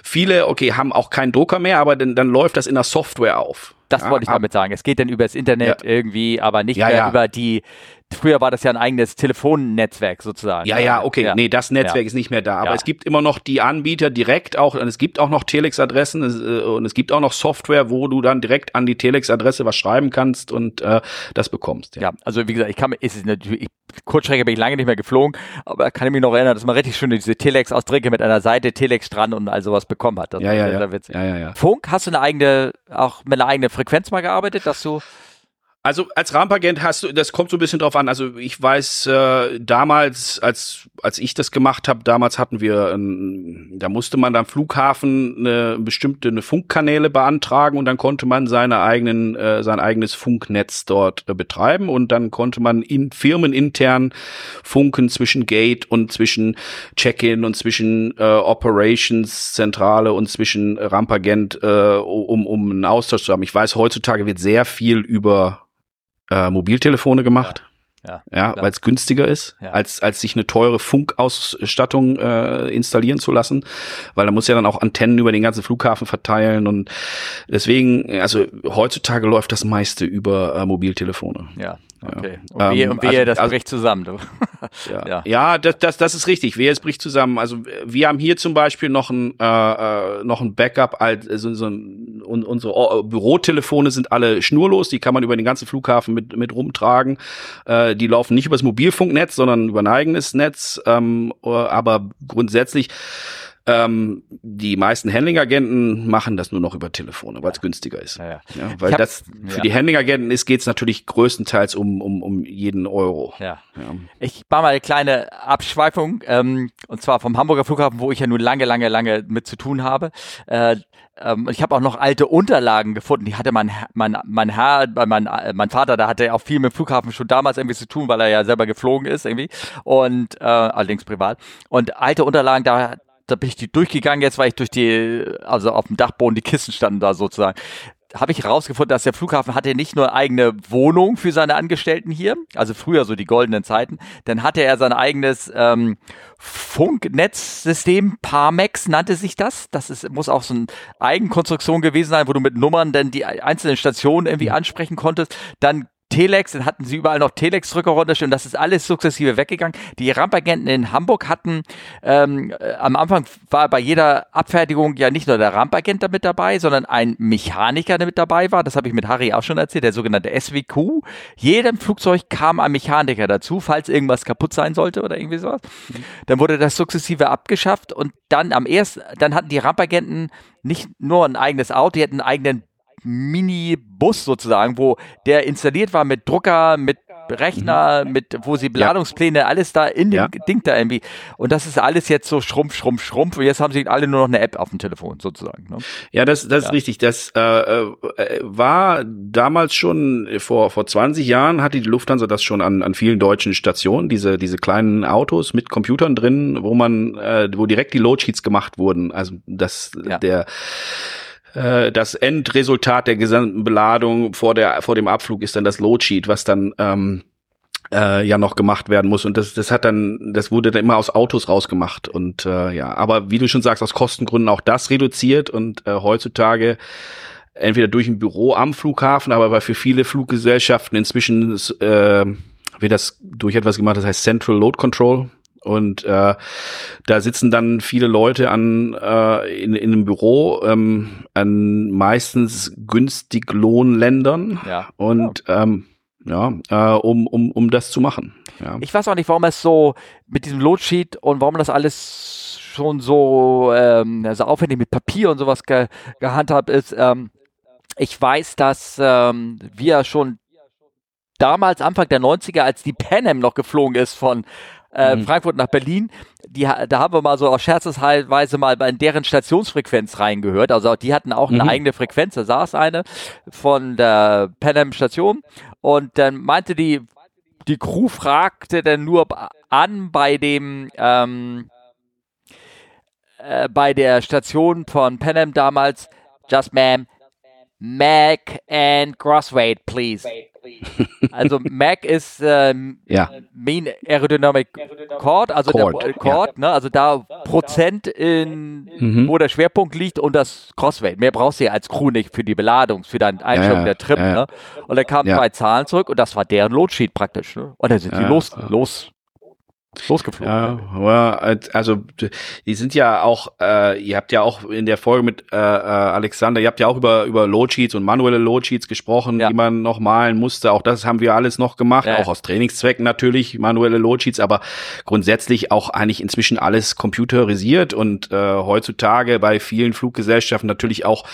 Viele, okay, haben auch keinen Drucker mehr, aber dann, dann läuft das in der Software auf. Das wollte ich damit sagen. Es geht dann über das Internet irgendwie, aber nicht mehr über die Früher war das ja ein eigenes Telefonnetzwerk sozusagen. Ja, ja, okay. Ja. Nee, das Netzwerk ja. ist nicht mehr da. Aber ja. es gibt immer noch die Anbieter direkt auch, und es gibt auch noch Telex-Adressen äh, und es gibt auch noch Software, wo du dann direkt an die Telex-Adresse was schreiben kannst und äh, das bekommst. Ja. also wie gesagt, ich kann mir, ist es natürlich, Kurzstrecke bin ich lange nicht mehr geflogen, aber kann ich mich noch erinnern, dass man richtig schön diese Telex-Ausdrücke mit einer Seite Telex dran und all sowas bekommen hat. Das ja, ja, ja. ja, ja, ja. Funk, hast du eine eigene, auch mit einer eigenen Frequenz mal gearbeitet, dass du also als Rampagent hast du, das kommt so ein bisschen drauf an. Also ich weiß, äh, damals, als als ich das gemacht habe, damals hatten wir, ähm, da musste man am Flughafen eine bestimmte eine Funkkanäle beantragen und dann konnte man seine eigenen, äh, sein eigenes Funknetz dort äh, betreiben und dann konnte man in Firmen intern funken zwischen Gate und zwischen Check-in und zwischen äh, Operations Zentrale und zwischen Rampagent, äh, um um einen Austausch zu haben. Ich weiß, heutzutage wird sehr viel über äh, Mobiltelefone gemacht. Ja, ja, ja weil es günstiger ist, ja. als, als sich eine teure Funkausstattung äh, installieren zu lassen, weil da muss ja dann auch Antennen über den ganzen Flughafen verteilen und deswegen, also heutzutage läuft das meiste über äh, Mobiltelefone. Ja, Okay. Und ähm, wehe, und wehe also, das also, bricht zusammen. ja, ja. ja das, das, das ist richtig. Wehe, es bricht zusammen. Also wir haben hier zum Beispiel noch ein, äh, äh noch ein Backup. Also, so ein, unsere Bürotelefone sind alle schnurlos. Die kann man über den ganzen Flughafen mit, mit rumtragen. Äh, die laufen nicht übers Mobilfunknetz, sondern über ein eigenes Netz. Ähm, aber grundsätzlich ähm, die meisten Handling-Agenten machen das nur noch über Telefone, weil es günstiger ist. Ja, ja. weil hab, das für die Handling-Agenten ist, geht es natürlich größtenteils um, um, um jeden Euro. Ja. Ich mache mal eine kleine Abschweifung, ähm, und zwar vom Hamburger Flughafen, wo ich ja nun lange, lange, lange mit zu tun habe. Äh, ähm, ich habe auch noch alte Unterlagen gefunden. Die hatte mein, mein, mein Herr, mein, mein Vater, da hatte er auch viel mit dem Flughafen schon damals irgendwie zu tun, weil er ja selber geflogen ist irgendwie. Und äh, allerdings privat. Und alte Unterlagen, da da bin ich die durchgegangen jetzt, weil ich durch die, also auf dem Dachboden die Kisten standen da sozusagen habe ich herausgefunden, dass der Flughafen hatte nicht nur eigene Wohnung für seine Angestellten hier, also früher so die goldenen Zeiten, dann hatte er sein eigenes ähm, Funknetzsystem, Parmex nannte sich das. Das ist, muss auch so eine Eigenkonstruktion gewesen sein, wo du mit Nummern dann die einzelnen Stationen irgendwie ansprechen konntest. Dann Telex, dann hatten sie überall noch Telex-Drücker runterstehen. Das ist alles sukzessive weggegangen. Die Rampagenten in Hamburg hatten, ähm, äh, am Anfang war bei jeder Abfertigung ja nicht nur der Rampagent mit dabei, sondern ein Mechaniker, der mit dabei war. Das habe ich mit Harry auch schon erzählt, der sogenannte SWQ. Jedem Flugzeug kam ein Mechaniker dazu, falls irgendwas kaputt sein sollte oder irgendwie sowas. Mhm. Dann wurde das sukzessive abgeschafft und dann am ersten, dann hatten die Rampagenten nicht nur ein eigenes Auto, die hatten einen eigenen Mini-Bus sozusagen, wo der installiert war mit Drucker, mit Rechner, mhm. mit, wo sie Beladungspläne, alles da in dem ja. Ding da irgendwie. Und das ist alles jetzt so schrumpf, schrumpf, schrumpf. Und jetzt haben sie alle nur noch eine App auf dem Telefon sozusagen. Ne? Ja, das, das ja. ist richtig. Das äh, äh, war damals schon vor vor 20 Jahren hatte die Lufthansa das schon an, an vielen deutschen Stationen diese diese kleinen Autos mit Computern drin, wo man äh, wo direkt die Loadsheets gemacht wurden. Also das ja. der äh, das Endresultat der gesamten Beladung vor der vor dem Abflug ist dann das Loadsheet, was dann ähm, äh, ja noch gemacht werden muss. Und das das hat dann das wurde dann immer aus Autos rausgemacht. Und äh, ja aber wie du schon sagst aus Kostengründen auch das reduziert und äh, heutzutage entweder durch ein Büro am Flughafen aber für viele Fluggesellschaften inzwischen äh, wird das durch etwas gemacht das heißt Central Load Control und äh, da sitzen dann viele Leute an äh, in, in einem Büro ähm, an meistens günstig Lohnländern ja. und ähm, ja, äh, um, um, um das zu machen. Ja. Ich weiß auch nicht, warum es so mit diesem Loadsheet und warum das alles schon so ähm, also aufwendig mit Papier und sowas ge gehandhabt ist. Ähm, ich weiß, dass ähm, wir schon damals Anfang der 90er, als die Pan Am noch geflogen ist von äh, mhm. Frankfurt nach Berlin, die, da haben wir mal so aus Scherzesweise mal in deren Stationsfrequenz reingehört. Also die hatten auch eine mhm. eigene Frequenz, da saß eine von der Pan Am Station und dann meinte die, die Crew fragte dann nur an bei dem ähm, äh, bei der Station von Pan Am damals, just ma'am, Mac and Crossweight, please. Also Mac ist ähm, ja. Mean Aerodynamic Chord, also Chord, der Chord, ja. ne, also da Prozent in, mhm. wo der Schwerpunkt liegt und das Crossweight. Mehr brauchst du ja als Crew nicht für die Beladung, für deinen Einstellung ja, der Trip. Ne? Und dann kamen zwei Zahlen zurück und das war deren Loadsheet praktisch. Ne? Und dann sind die los, los losgeflogen. Ja, also die sind ja auch, äh, ihr habt ja auch in der Folge mit äh, äh, Alexander, ihr habt ja auch über über Loadsheets und manuelle Loadsheets gesprochen, ja. die man noch malen musste. Auch das haben wir alles noch gemacht, ja. auch aus Trainingszwecken natürlich manuelle Loadsheets, aber grundsätzlich auch eigentlich inzwischen alles computerisiert und äh, heutzutage bei vielen Fluggesellschaften natürlich auch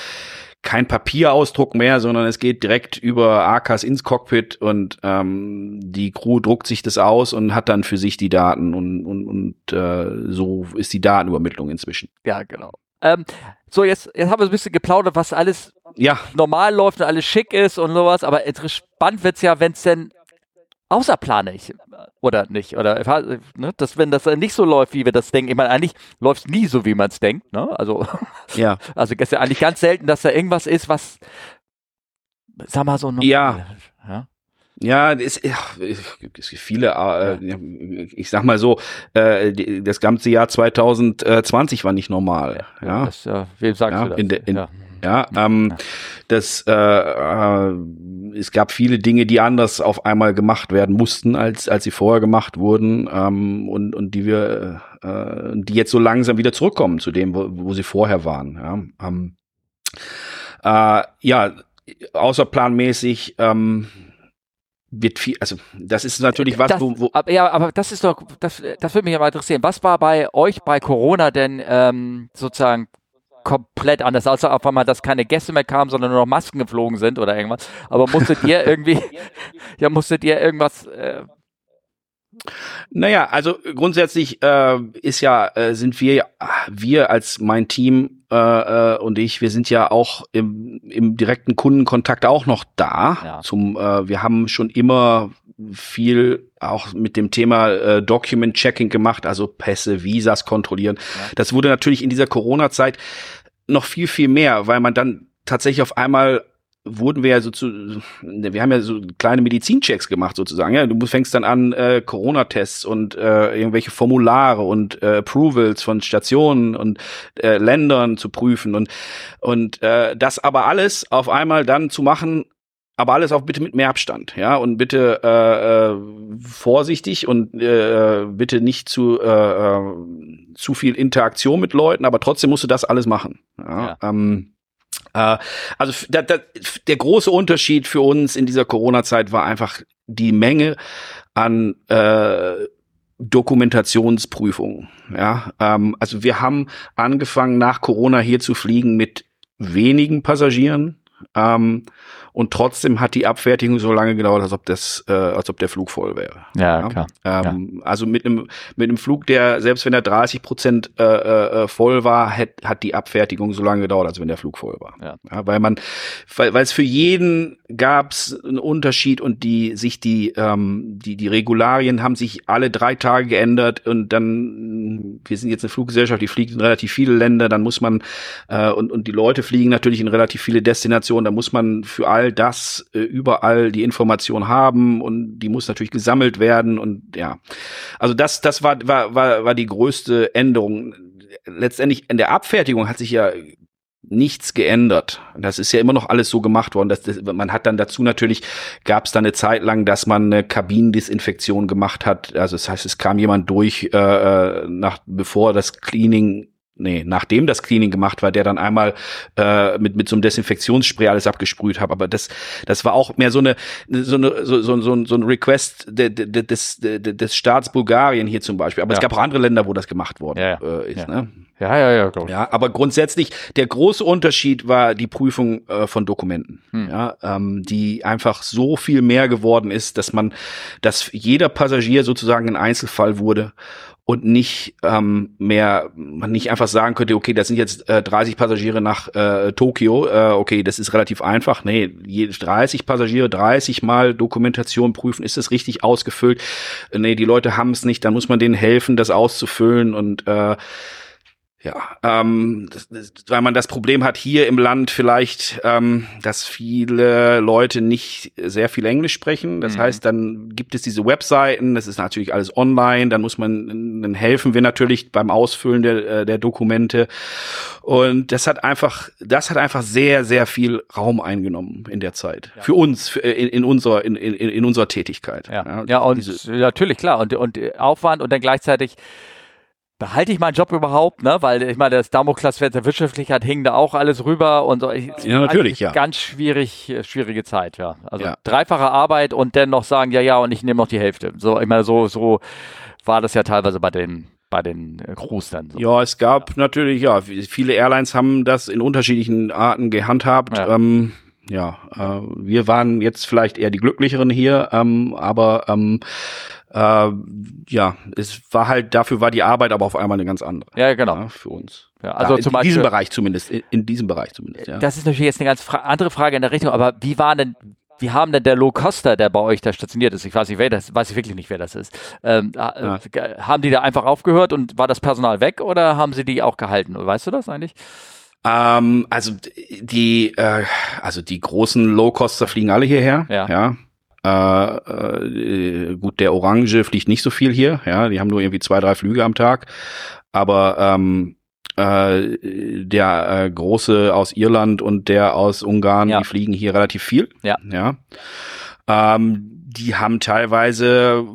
kein Papierausdruck mehr, sondern es geht direkt über AKAS ins Cockpit und ähm, die Crew druckt sich das aus und hat dann für sich die Daten und, und, und äh, so ist die Datenübermittlung inzwischen. Ja, genau. Ähm, so, jetzt, jetzt haben wir ein bisschen geplaudert, was alles ja. normal läuft und alles schick ist und sowas, aber spannend wird's ja, wenn es denn außerplanig oder nicht oder ne, dass wenn das nicht so läuft, wie wir das denken. Ich meine, eigentlich läuft es nie so, wie man es denkt. Ne? Also ja, also es ist ja eigentlich ganz selten, dass da irgendwas ist, was sag mal so normal ja. ja. Ja, es, es gibt viele, äh, ich sag mal so, äh, das ganze Jahr 2020 war nicht normal. Ja, ja. Das, ja wem sagst ja, du das? In de, in, ja. Ja, ähm, das, äh, äh, es gab viele Dinge, die anders auf einmal gemacht werden mussten, als als sie vorher gemacht wurden ähm, und und die wir, äh, die jetzt so langsam wieder zurückkommen zu dem, wo, wo sie vorher waren. Ja, ähm, äh, ja außerplanmäßig. Ähm, wird viel, also das ist natürlich was, das, wo, wo Ja, aber das ist doch, das, das würde mich ja mal interessieren. Was war bei euch bei Corona denn ähm, sozusagen komplett anders, außer auf einmal, dass keine Gäste mehr kamen, sondern nur noch Masken geflogen sind oder irgendwas. Aber musstet ihr irgendwie, ja, musstet ihr irgendwas äh, naja, also grundsätzlich äh, ist ja, äh, sind wir, wir als mein Team äh, äh, und ich, wir sind ja auch im, im direkten Kundenkontakt auch noch da. Ja. Zum, äh, wir haben schon immer viel auch mit dem Thema äh, Document Checking gemacht, also Pässe, Visas kontrollieren. Ja. Das wurde natürlich in dieser Corona-Zeit noch viel, viel mehr, weil man dann tatsächlich auf einmal wurden wir ja so zu, wir haben ja so kleine Medizinchecks gemacht sozusagen. Ja, du fängst dann an äh, Corona-Tests und äh, irgendwelche Formulare und äh, Approvals von Stationen und äh, Ländern zu prüfen und und äh, das aber alles auf einmal dann zu machen aber alles auch bitte mit mehr Abstand, ja, und bitte äh, äh, vorsichtig und äh, bitte nicht zu äh, äh, zu viel Interaktion mit Leuten, aber trotzdem musst du das alles machen. Ja, ja. Ähm, äh, also da, da, der große Unterschied für uns in dieser Corona-Zeit war einfach die Menge an äh, Dokumentationsprüfungen. Ja, ähm, also wir haben angefangen nach Corona hier zu fliegen mit wenigen Passagieren. Ähm, und trotzdem hat die Abfertigung so lange gedauert, als ob das, äh, als ob der Flug voll wäre. Ja, ja? klar. Ähm, ja. Also mit einem mit einem Flug, der selbst wenn er 30 Prozent äh, äh, voll war, hat, hat die Abfertigung so lange gedauert, als wenn der Flug voll war. Ja. ja weil man, weil, weil es für jeden gab es einen Unterschied und die sich die ähm, die die Regularien haben sich alle drei Tage geändert und dann wir sind jetzt eine Fluggesellschaft, die fliegt in relativ viele Länder, dann muss man äh, und und die Leute fliegen natürlich in relativ viele Destinationen, da muss man für all all das äh, überall die Information haben und die muss natürlich gesammelt werden und ja. Also das, das war, war, war, war die größte Änderung. Letztendlich in der Abfertigung hat sich ja nichts geändert. Das ist ja immer noch alles so gemacht worden. Dass das, man hat dann dazu natürlich, gab es dann eine Zeit lang, dass man eine Kabinendesinfektion gemacht hat. Also das heißt, es kam jemand durch, äh, äh nach bevor das Cleaning nee, nachdem das Cleaning gemacht war, der dann einmal äh, mit mit so einem Desinfektionsspray alles abgesprüht habe. Aber das das war auch mehr so eine so eine so so, so, so ein Request de, de, de, des de, des Staats Bulgarien hier zum Beispiel. Aber ja. es gab auch andere Länder, wo das gemacht worden ja, ja. Äh, ist. Ja. Ne? Ja, ja, ja, glaub. Ja, aber grundsätzlich der große Unterschied war die Prüfung äh, von Dokumenten, hm. ja, ähm, die einfach so viel mehr geworden ist, dass man, dass jeder Passagier sozusagen ein Einzelfall wurde und nicht ähm, mehr, man nicht einfach sagen könnte, okay, das sind jetzt äh, 30 Passagiere nach äh, Tokio, äh, okay, das ist relativ einfach. Nee, 30 Passagiere, 30 Mal Dokumentation prüfen, ist es richtig ausgefüllt? Nee, die Leute haben es nicht, dann muss man denen helfen, das auszufüllen und äh, ja, ähm, das, das, weil man das Problem hat hier im Land vielleicht, ähm, dass viele Leute nicht sehr viel Englisch sprechen. Das mhm. heißt, dann gibt es diese Webseiten, das ist natürlich alles online, dann muss man, dann helfen wir natürlich beim Ausfüllen der, äh, der Dokumente. Und das hat einfach, das hat einfach sehr, sehr viel Raum eingenommen in der Zeit. Ja. Für uns, für, in, in, unserer, in, in, in unserer Tätigkeit. Ja, ja, ja und diese, natürlich, klar. Und, und Aufwand und dann gleichzeitig behalte ich meinen Job überhaupt, ne? Weil ich meine, das Damoklesschwert der Wirtschaftlichkeit hing da auch alles rüber und so. Ja, natürlich, ja. Ganz schwierig, schwierige Zeit, ja. Also ja. dreifache Arbeit und dann noch sagen, ja, ja, und ich nehme noch die Hälfte. So, ich meine, so, so war das ja teilweise bei den bei den Crews dann. So. Ja, es gab natürlich, ja, viele Airlines haben das in unterschiedlichen Arten gehandhabt. Ja. Ähm, ja, äh, wir waren jetzt vielleicht eher die Glücklicheren hier, ähm, aber ähm, äh, ja, es war halt, dafür war die Arbeit aber auf einmal eine ganz andere. Ja, genau. Ja, für uns. Ja, also ja, in zum Beispiel, diesem Bereich zumindest, in, in, diesem Bereich zumindest, ja. Das ist natürlich jetzt eine ganz fra andere Frage in der Richtung, aber wie war denn, wie haben denn der Low Coster, der bei euch da stationiert ist, ich weiß nicht, wer das, weiß ich wirklich nicht, wer das ist, ähm, ja. äh, haben die da einfach aufgehört und war das Personal weg oder haben sie die auch gehalten? Weißt du das eigentlich? Ähm, also die, äh, also die großen Low Coster fliegen alle hierher, ja. ja. Äh, äh, gut, der Orange fliegt nicht so viel hier, ja, die haben nur irgendwie zwei, drei Flüge am Tag. Aber ähm, äh, der äh, große aus Irland und der aus Ungarn, ja. die fliegen hier relativ viel. Ja. ja. Ähm, die haben teilweise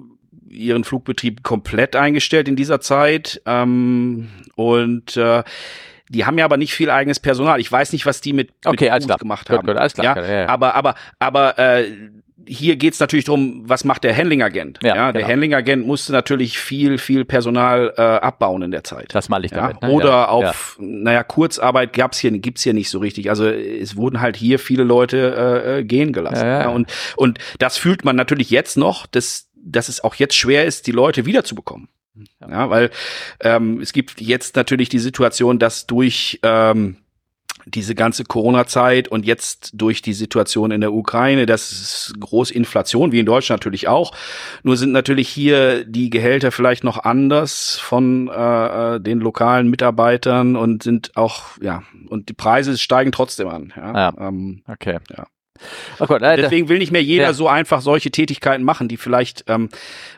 ihren Flugbetrieb komplett eingestellt in dieser Zeit. Ähm, und äh, die haben ja aber nicht viel eigenes Personal. Ich weiß nicht, was die mit, okay, mit gemacht haben. Gut, gut, alles klar. Ja? Ja, ja. Aber, aber, aber äh, hier geht's natürlich drum, was macht der Handling-Agent? Ja, ja, der genau. Handling-Agent musste natürlich viel, viel Personal äh, abbauen in der Zeit. Das mal ich damit. Ja? Ne? Oder ja, auf, ja. naja, Kurzarbeit gab's hier, gibt's hier nicht so richtig. Also es wurden halt hier viele Leute äh, äh gehen gelassen. Ja, Und, und das fühlt man natürlich jetzt noch, dass, dass es auch jetzt schwer ist, die Leute wiederzubekommen. Ja, weil ähm, es gibt jetzt natürlich die Situation, dass durch ähm, diese ganze Corona-Zeit und jetzt durch die Situation in der Ukraine, das ist große Inflation, wie in Deutschland natürlich auch. Nur sind natürlich hier die Gehälter vielleicht noch anders von äh, äh den lokalen Mitarbeitern und sind auch, ja, und die Preise steigen trotzdem an. Ja, ja. Ähm, okay. Ja. Oh Gott, Deswegen will nicht mehr jeder ja. so einfach solche Tätigkeiten machen, die vielleicht, ähm,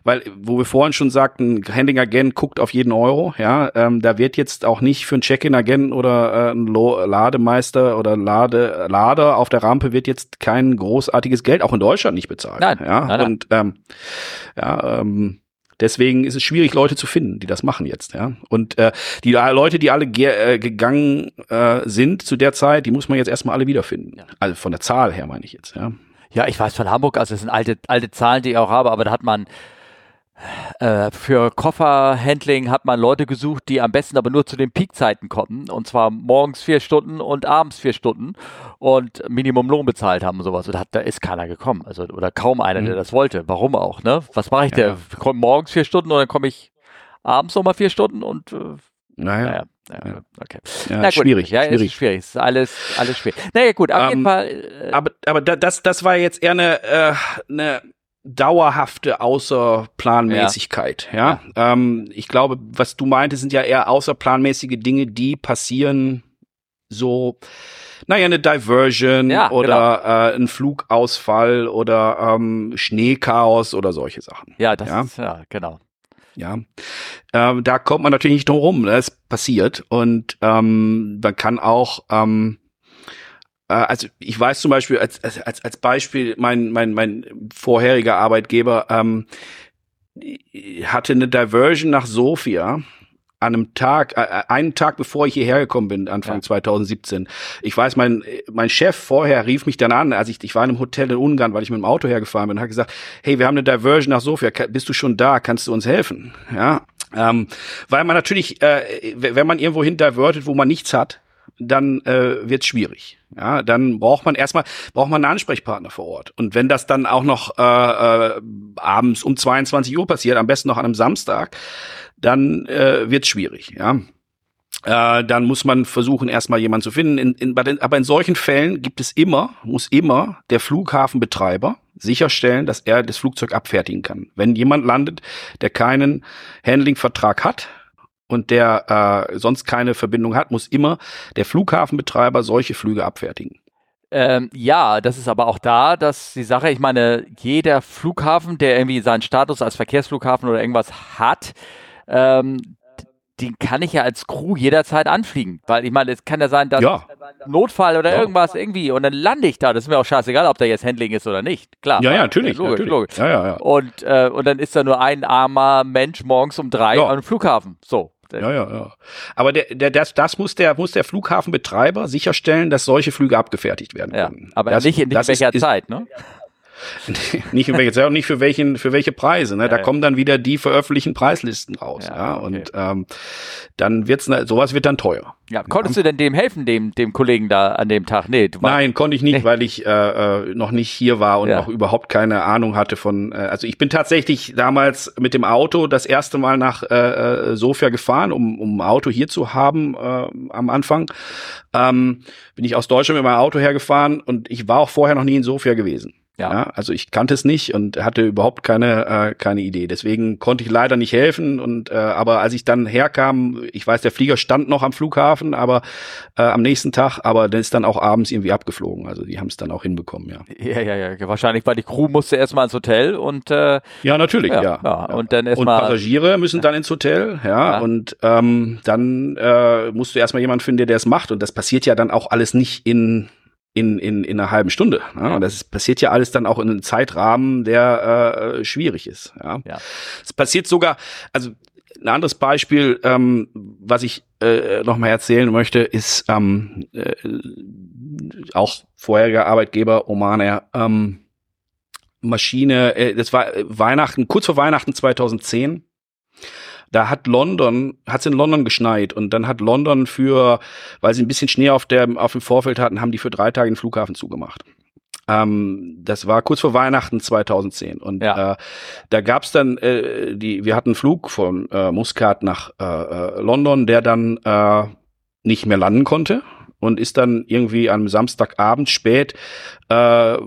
weil, wo wir vorhin schon sagten, Handling-Agent guckt auf jeden Euro, ja, ähm, da wird jetzt auch nicht für einen Check-in-Agenten oder äh, einen Lademeister oder Lade, Lader auf der Rampe wird jetzt kein großartiges Geld, auch in Deutschland nicht bezahlt. Nein, ja, nein, nein. und ähm, ja, ähm, Deswegen ist es schwierig, Leute zu finden, die das machen jetzt, ja. Und äh, die Leute, die alle ge äh, gegangen äh, sind zu der Zeit, die muss man jetzt erstmal alle wiederfinden. Ja. Also von der Zahl her meine ich jetzt, ja. Ja, ich weiß von Hamburg, also das sind alte, alte Zahlen, die ich auch habe, aber da hat man äh, für Kofferhandling hat man Leute gesucht, die am besten aber nur zu den Peakzeiten kommen. Und zwar morgens vier Stunden und abends vier Stunden und Minimumlohn bezahlt haben und sowas. Und da, da ist keiner gekommen. Also, oder kaum einer, mhm. der das wollte. Warum auch, ne? Was mache ich ja. denn? Ich komme morgens vier Stunden und dann komme ich abends nochmal vier Stunden und äh, naja. naja. Ja, okay. Ja, Na gut, schwierig. Ja, schwierig. ist schwierig. Ist alles, alles schwierig. Naja, gut, auf um, jeden ähm, Fall. Äh, aber, aber das, das war jetzt eher eine, äh, eine dauerhafte Außerplanmäßigkeit. Ja, ja? Ähm, ich glaube, was du meintest, sind ja eher außerplanmäßige Dinge, die passieren so. Naja, eine Diversion ja, oder genau. äh, ein Flugausfall oder ähm, Schneechaos oder solche Sachen. Ja, das ja? ist ja genau. Ja, ähm, da kommt man natürlich nicht drum rum. Das passiert und ähm, man kann auch ähm, äh, also ich weiß zum Beispiel als, als, als Beispiel, mein, mein, mein vorheriger Arbeitgeber ähm, hatte eine Diversion nach Sofia an einem Tag, äh, einen Tag bevor ich hierher gekommen bin, Anfang ja. 2017. Ich weiß, mein, mein Chef vorher rief mich dann an, als ich, ich war in einem Hotel in Ungarn, weil ich mit dem Auto hergefahren bin, und hat gesagt, hey, wir haben eine Diversion nach Sofia, bist du schon da, kannst du uns helfen? Ja, ähm, weil man natürlich, äh, wenn man irgendwo hin divertet, wo man nichts hat, dann äh, wird schwierig. Ja, dann braucht man erstmal braucht man einen Ansprechpartner vor Ort. Und wenn das dann auch noch äh, äh, abends um 22 Uhr passiert, am besten noch an einem Samstag, dann äh, wird schwierig. Ja, äh, dann muss man versuchen, erstmal jemanden zu finden. In, in, den, aber in solchen Fällen gibt es immer, muss immer der Flughafenbetreiber sicherstellen, dass er das Flugzeug abfertigen kann. Wenn jemand landet, der keinen Handlingvertrag hat, und der äh, sonst keine Verbindung hat, muss immer der Flughafenbetreiber solche Flüge abfertigen. Ähm, ja, das ist aber auch da, dass die Sache, ich meine, jeder Flughafen, der irgendwie seinen Status als Verkehrsflughafen oder irgendwas hat, ähm, den kann ich ja als Crew jederzeit anfliegen. Weil ich meine, es kann ja sein, dass ja. Notfall oder ja. irgendwas irgendwie und dann lande ich da. Das ist mir auch scheißegal, ob da jetzt Handling ist oder nicht. Klar. Ja, ja, natürlich. Logisch, natürlich. logisch. Ja, ja, ja. Und, äh, und dann ist da nur ein armer Mensch morgens um drei ja. am Flughafen. So. Ja, ja, ja. Aber der, der, das, das muss der, muss der Flughafenbetreiber sicherstellen, dass solche Flüge abgefertigt werden können. Ja, aber das, nicht in nicht welcher ist, Zeit, ne? nicht in welcher Zeit und nicht für welchen für welche Preise. Ne? Da ja, kommen dann wieder die veröffentlichten Preislisten raus. Ja, ja? Okay. Und ähm, dann wird's ne, sowas wird dann teuer. Ja, konntest du denn dem helfen, dem dem Kollegen da an dem Tag? Nee, du Nein, konnte ich nicht, nee. weil ich äh, äh, noch nicht hier war und auch überhaupt keine Ahnung hatte von. Äh, also ich bin tatsächlich damals mit dem Auto das erste Mal nach äh, äh Sofia gefahren, um um ein Auto hier zu haben äh, am Anfang. Ähm, bin ich aus Deutschland mit meinem Auto hergefahren und ich war auch vorher noch nie in Sofia gewesen. Ja. ja. also ich kannte es nicht und hatte überhaupt keine äh, keine Idee. Deswegen konnte ich leider nicht helfen. Und äh, aber als ich dann herkam, ich weiß, der Flieger stand noch am Flughafen, aber äh, am nächsten Tag, aber der ist dann auch abends irgendwie abgeflogen. Also die haben es dann auch hinbekommen, ja. Ja, ja, ja. Wahrscheinlich, weil die Crew musste erstmal ins Hotel und äh, ja, natürlich, ja. ja, ja. Und dann erstmal und Passagiere müssen dann ins Hotel, ja. ja. Und ähm, dann äh, musst du erstmal jemanden finden, der es macht. Und das passiert ja dann auch alles nicht in in, in, in einer halben Stunde. Ne? Und das passiert ja alles dann auch in einem Zeitrahmen, der äh, schwierig ist. Ja. ja. Es passiert sogar, also ein anderes Beispiel, ähm, was ich äh, nochmal erzählen möchte, ist ähm, äh, auch vorheriger Arbeitgeber Omaner ähm, Maschine, äh, das war Weihnachten, kurz vor Weihnachten 2010 da hat London, hat es in London geschneit und dann hat London für, weil sie ein bisschen Schnee auf, der, auf dem Vorfeld hatten, haben die für drei Tage den Flughafen zugemacht. Ähm, das war kurz vor Weihnachten 2010 und ja. äh, da gab's dann äh, die, wir hatten einen Flug von äh, Muscat nach äh, äh, London, der dann äh, nicht mehr landen konnte und ist dann irgendwie am Samstagabend spät äh,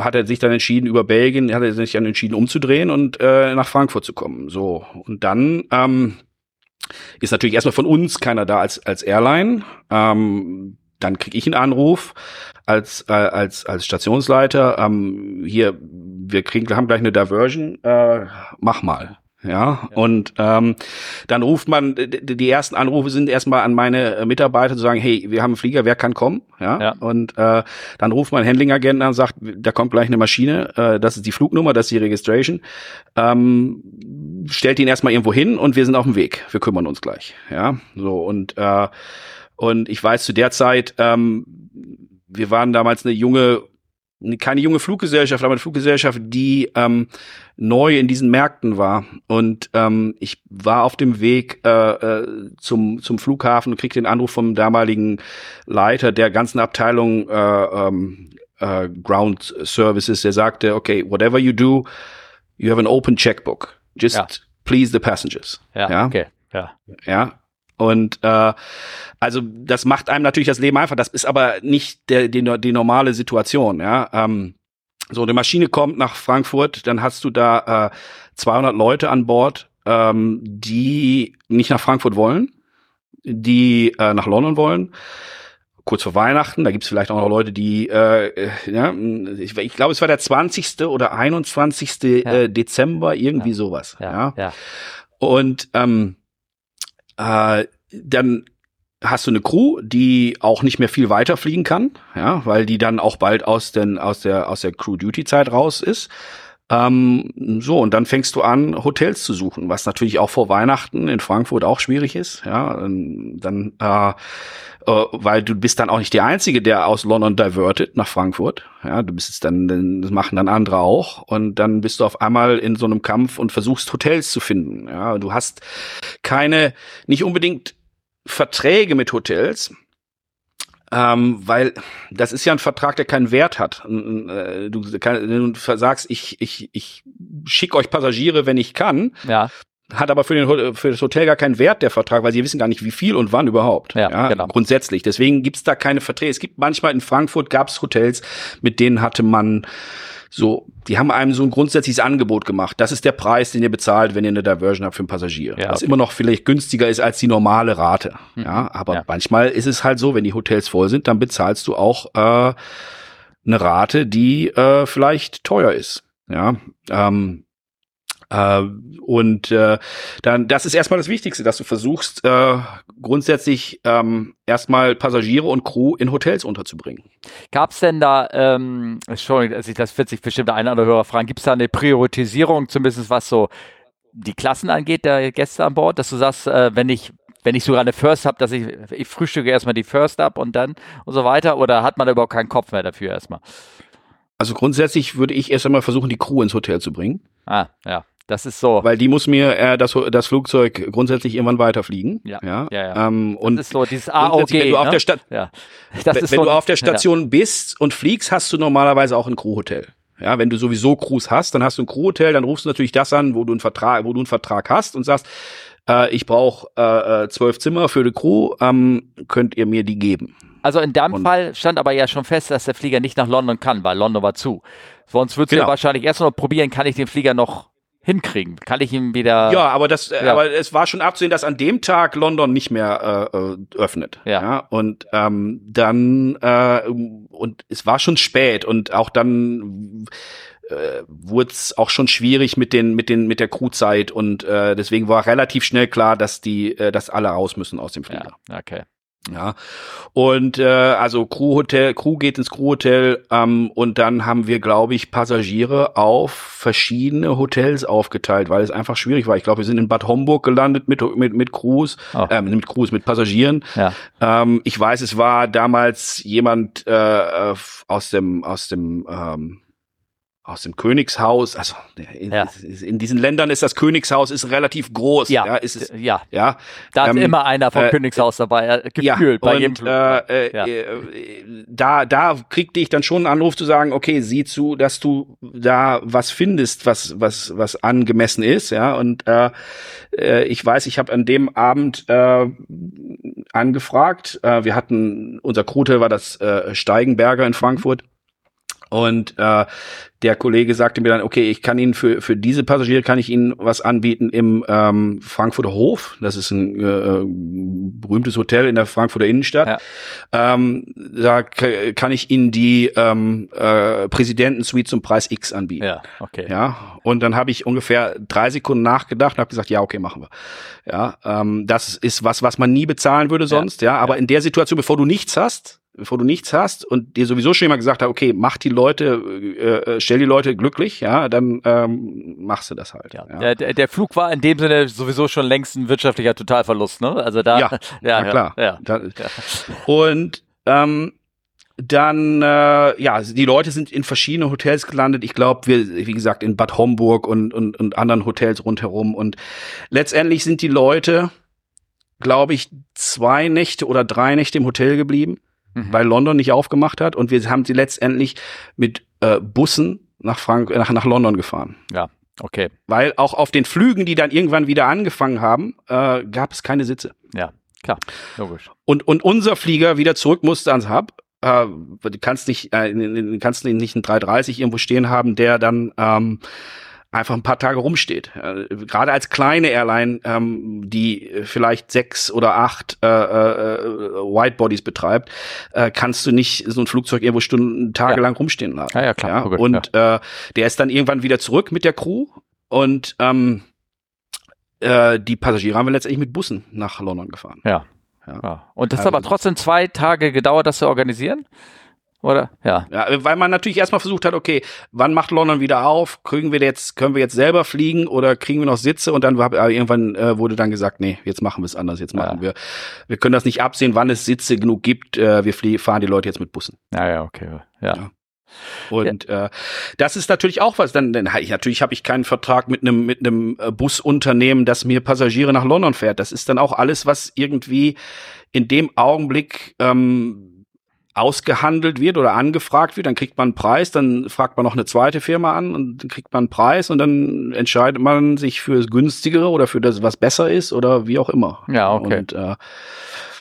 hat er sich dann entschieden, über Belgien, hat er sich dann entschieden, umzudrehen und äh, nach Frankfurt zu kommen. So. Und dann ähm, ist natürlich erstmal von uns keiner da als, als Airline. Ähm, dann kriege ich einen Anruf als, äh, als, als Stationsleiter. Ähm, hier, wir kriegen, haben gleich eine Diversion, äh, mach mal. Ja, und ähm, dann ruft man, die ersten Anrufe sind erstmal an meine äh, Mitarbeiter zu sagen, hey, wir haben einen Flieger, wer kann kommen? Ja, ja. und äh, dann ruft man Handling-Agenten an und sagt, da kommt gleich eine Maschine, äh, das ist die Flugnummer, das ist die Registration, ähm, stellt ihn erstmal irgendwo hin und wir sind auf dem Weg, wir kümmern uns gleich. Ja, so und äh, und ich weiß zu der Zeit, ähm, wir waren damals eine junge keine junge Fluggesellschaft, aber eine Fluggesellschaft, die ähm, neu in diesen Märkten war. Und ähm, ich war auf dem Weg äh, äh, zum, zum Flughafen und kriegte den Anruf vom damaligen Leiter der ganzen Abteilung äh, ähm, äh, Ground Services, der sagte, okay, whatever you do, you have an open checkbook. Just ja. please the passengers. Ja, ja? okay. Ja. Ja, und äh, also das macht einem natürlich das Leben einfach. Das ist aber nicht der, die, die normale Situation. Ja, ähm, so eine Maschine kommt nach Frankfurt, dann hast du da äh, 200 Leute an Bord, ähm, die nicht nach Frankfurt wollen, die äh, nach London wollen. Kurz vor Weihnachten, da gibt's vielleicht auch noch Leute, die, äh, ja, ich, ich glaube, es war der 20. oder 21. Ja. Äh, Dezember, irgendwie ja. sowas. Ja. ja. ja. Und ähm, äh, dann hast du eine Crew, die auch nicht mehr viel weiter fliegen kann, ja, weil die dann auch bald aus den aus der aus der Crew Duty Zeit raus ist. Ähm, so, und dann fängst du an, Hotels zu suchen, was natürlich auch vor Weihnachten in Frankfurt auch schwierig ist. Ja, dann, äh, äh, weil du bist dann auch nicht der Einzige, der aus London diverted nach Frankfurt. Ja, du bist es dann, das machen dann andere auch. Und dann bist du auf einmal in so einem Kampf und versuchst Hotels zu finden. Ja, du hast keine, nicht unbedingt Verträge mit Hotels, ähm, weil das ist ja ein Vertrag, der keinen Wert hat. Äh, du, du sagst, ich, ich, ich schicke euch Passagiere, wenn ich kann. Ja. Hat aber für, den, für das Hotel gar keinen Wert, der Vertrag, weil sie wissen gar nicht, wie viel und wann überhaupt. Ja, ja genau. Grundsätzlich. Deswegen gibt's da keine Verträge. Es gibt manchmal in Frankfurt gab's Hotels, mit denen hatte man so, die haben einem so ein grundsätzliches Angebot gemacht. Das ist der Preis, den ihr bezahlt, wenn ihr eine Diversion habt für einen Passagier. Ja, was okay. immer noch vielleicht günstiger ist als die normale Rate. Mhm. Ja, aber ja. manchmal ist es halt so, wenn die Hotels voll sind, dann bezahlst du auch äh, eine Rate, die äh, vielleicht teuer ist. Ja, ähm, äh, und äh, dann, das ist erstmal das Wichtigste, dass du versuchst, äh, grundsätzlich ähm, erstmal Passagiere und Crew in Hotels unterzubringen. Gab es denn da, ähm, Entschuldigung, das wird sich bestimmt der eine oder andere Hörer fragen, gibt es da eine Priorisierung, zumindest was so die Klassen angeht, der Gäste an Bord, dass du sagst, äh, wenn ich wenn ich sogar eine First habe, dass ich, ich frühstücke erstmal die First ab und dann und so weiter, oder hat man da überhaupt keinen Kopf mehr dafür erstmal? Also grundsätzlich würde ich erst einmal versuchen, die Crew ins Hotel zu bringen. Ah, ja. Das ist so. Weil die muss mir äh, das, das Flugzeug grundsätzlich irgendwann weiterfliegen. Ja. ja, ja, ja. Ähm, und das ist so dieses AOG. Wenn du auf ne? der Stadt, ja. das wenn, ist wenn so, du auf der Station ja. bist und fliegst, hast du normalerweise auch ein Crewhotel. Ja, wenn du sowieso Crews hast, dann hast du ein Crewhotel, dann rufst du natürlich das an, wo du einen Vertrag, wo du einen Vertrag hast und sagst, äh, ich brauche äh, äh, zwölf Zimmer für die Crew, ähm, könnt ihr mir die geben? Also in deinem und Fall stand aber ja schon fest, dass der Flieger nicht nach London kann, weil London war zu. Sonst würdest genau. du ja wahrscheinlich erst noch probieren, kann ich den Flieger noch hinkriegen? Kann ich ihm wieder. Ja, aber das, ja. aber es war schon abzusehen, dass an dem Tag London nicht mehr äh, äh, öffnet. Ja. ja und ähm, dann äh, und es war schon spät und auch dann äh, wurde es auch schon schwierig mit den mit den mit der Crewzeit und äh, deswegen war relativ schnell klar, dass die äh, dass alle raus müssen aus dem Flieger. Ja, okay. Ja, und äh, also Crew Hotel, Crew geht ins Crew Hotel ähm, und dann haben wir, glaube ich, Passagiere auf verschiedene Hotels aufgeteilt, weil es einfach schwierig war. Ich glaube, wir sind in Bad Homburg gelandet mit mit mit Crews, oh. äh, mit Crews, mit Passagieren. Ja. Ähm, ich weiß, es war damals jemand äh, aus dem aus dem ähm, aus dem Königshaus, also ja. in diesen Ländern ist das Königshaus ist relativ groß. Ja, ja, ist es, ja. ja. Da ähm, ist immer einer vom äh, Königshaus dabei, äh, gefühlt ja, bei und, jedem. Äh, äh, äh, da, da kriegte ich dann schon einen Anruf zu sagen, okay, sieh zu, dass du da was findest, was, was, was angemessen ist, ja. Und äh, äh ich weiß, ich habe an dem Abend äh, angefragt. Äh, wir hatten unser Krute war das äh, Steigenberger in Frankfurt. Und äh, der Kollege sagte mir dann, okay, ich kann Ihnen für, für diese Passagiere kann ich Ihnen was anbieten im ähm, Frankfurter Hof. Das ist ein äh, berühmtes Hotel in der Frankfurter Innenstadt. Ja. Ähm, da kann ich Ihnen die ähm, äh, Präsidentensuite zum Preis X anbieten. Ja, okay. Ja, und dann habe ich ungefähr drei Sekunden nachgedacht und habe gesagt, ja, okay, machen wir. Ja, ähm, das ist was, was man nie bezahlen würde sonst. Ja, ja aber ja. in der Situation, bevor du nichts hast, bevor du nichts hast und dir sowieso schon immer gesagt hat, okay, mach die Leute, äh, äh, stell die Leute glücklich, ja, dann ähm, machst du das halt. Ja. ja. Der, der Flug war in dem Sinne sowieso schon längst ein wirtschaftlicher Totalverlust, ne? Also da, ja, ja, klar. Ja, da, Und ähm, dann, äh, ja, die Leute sind in verschiedene Hotels gelandet. Ich glaube, wir, wie gesagt, in Bad Homburg und, und, und anderen Hotels rundherum. Und letztendlich sind die Leute, glaube ich, zwei Nächte oder drei Nächte im Hotel geblieben mhm. weil London nicht aufgemacht hat und wir haben sie letztendlich mit äh, Bussen nach, Frank nach, nach London gefahren. Ja, okay. Weil auch auf den Flügen, die dann irgendwann wieder angefangen haben, äh, gab es keine Sitze. Ja, klar, logisch. Und, und unser Flieger wieder zurück musste ans Hub. Äh, du kannst nicht, äh, kannst nicht einen 330 irgendwo stehen haben, der dann ähm, einfach ein paar Tage rumsteht. Äh, gerade als kleine Airline, ähm, die vielleicht sechs oder acht äh, äh, Whitebodies betreibt, äh, kannst du nicht so ein Flugzeug irgendwo Stunden, tagelang ja. rumstehen lassen. Ja, ja, klar. Ja? Okay, und ja. Äh, der ist dann irgendwann wieder zurück mit der Crew und ähm, äh, die Passagiere haben wir letztendlich mit Bussen nach London gefahren. Ja. ja. ja. Und das hat aber trotzdem zwei Tage gedauert, das zu organisieren? Oder? Ja. ja. Weil man natürlich erstmal versucht hat, okay, wann macht London wieder auf? Kriegen wir jetzt, können wir jetzt selber fliegen oder kriegen wir noch Sitze? Und dann war, irgendwann äh, wurde dann gesagt, nee, jetzt machen wir es anders, jetzt machen ja. wir, wir können das nicht absehen, wann es Sitze genug gibt. Äh, wir fahren die Leute jetzt mit Bussen. Ja, ja, okay. ja. ja. Und ja. äh, das ist natürlich auch was. Dann, dann ich, natürlich habe ich keinen Vertrag mit einem mit einem äh, Busunternehmen, das mir Passagiere nach London fährt. Das ist dann auch alles, was irgendwie in dem Augenblick ähm, ausgehandelt wird oder angefragt wird. Dann kriegt man einen Preis, dann fragt man noch eine zweite Firma an und dann kriegt man einen Preis und dann entscheidet man sich für das günstigere oder für das, was besser ist oder wie auch immer. Ja, okay. Und äh,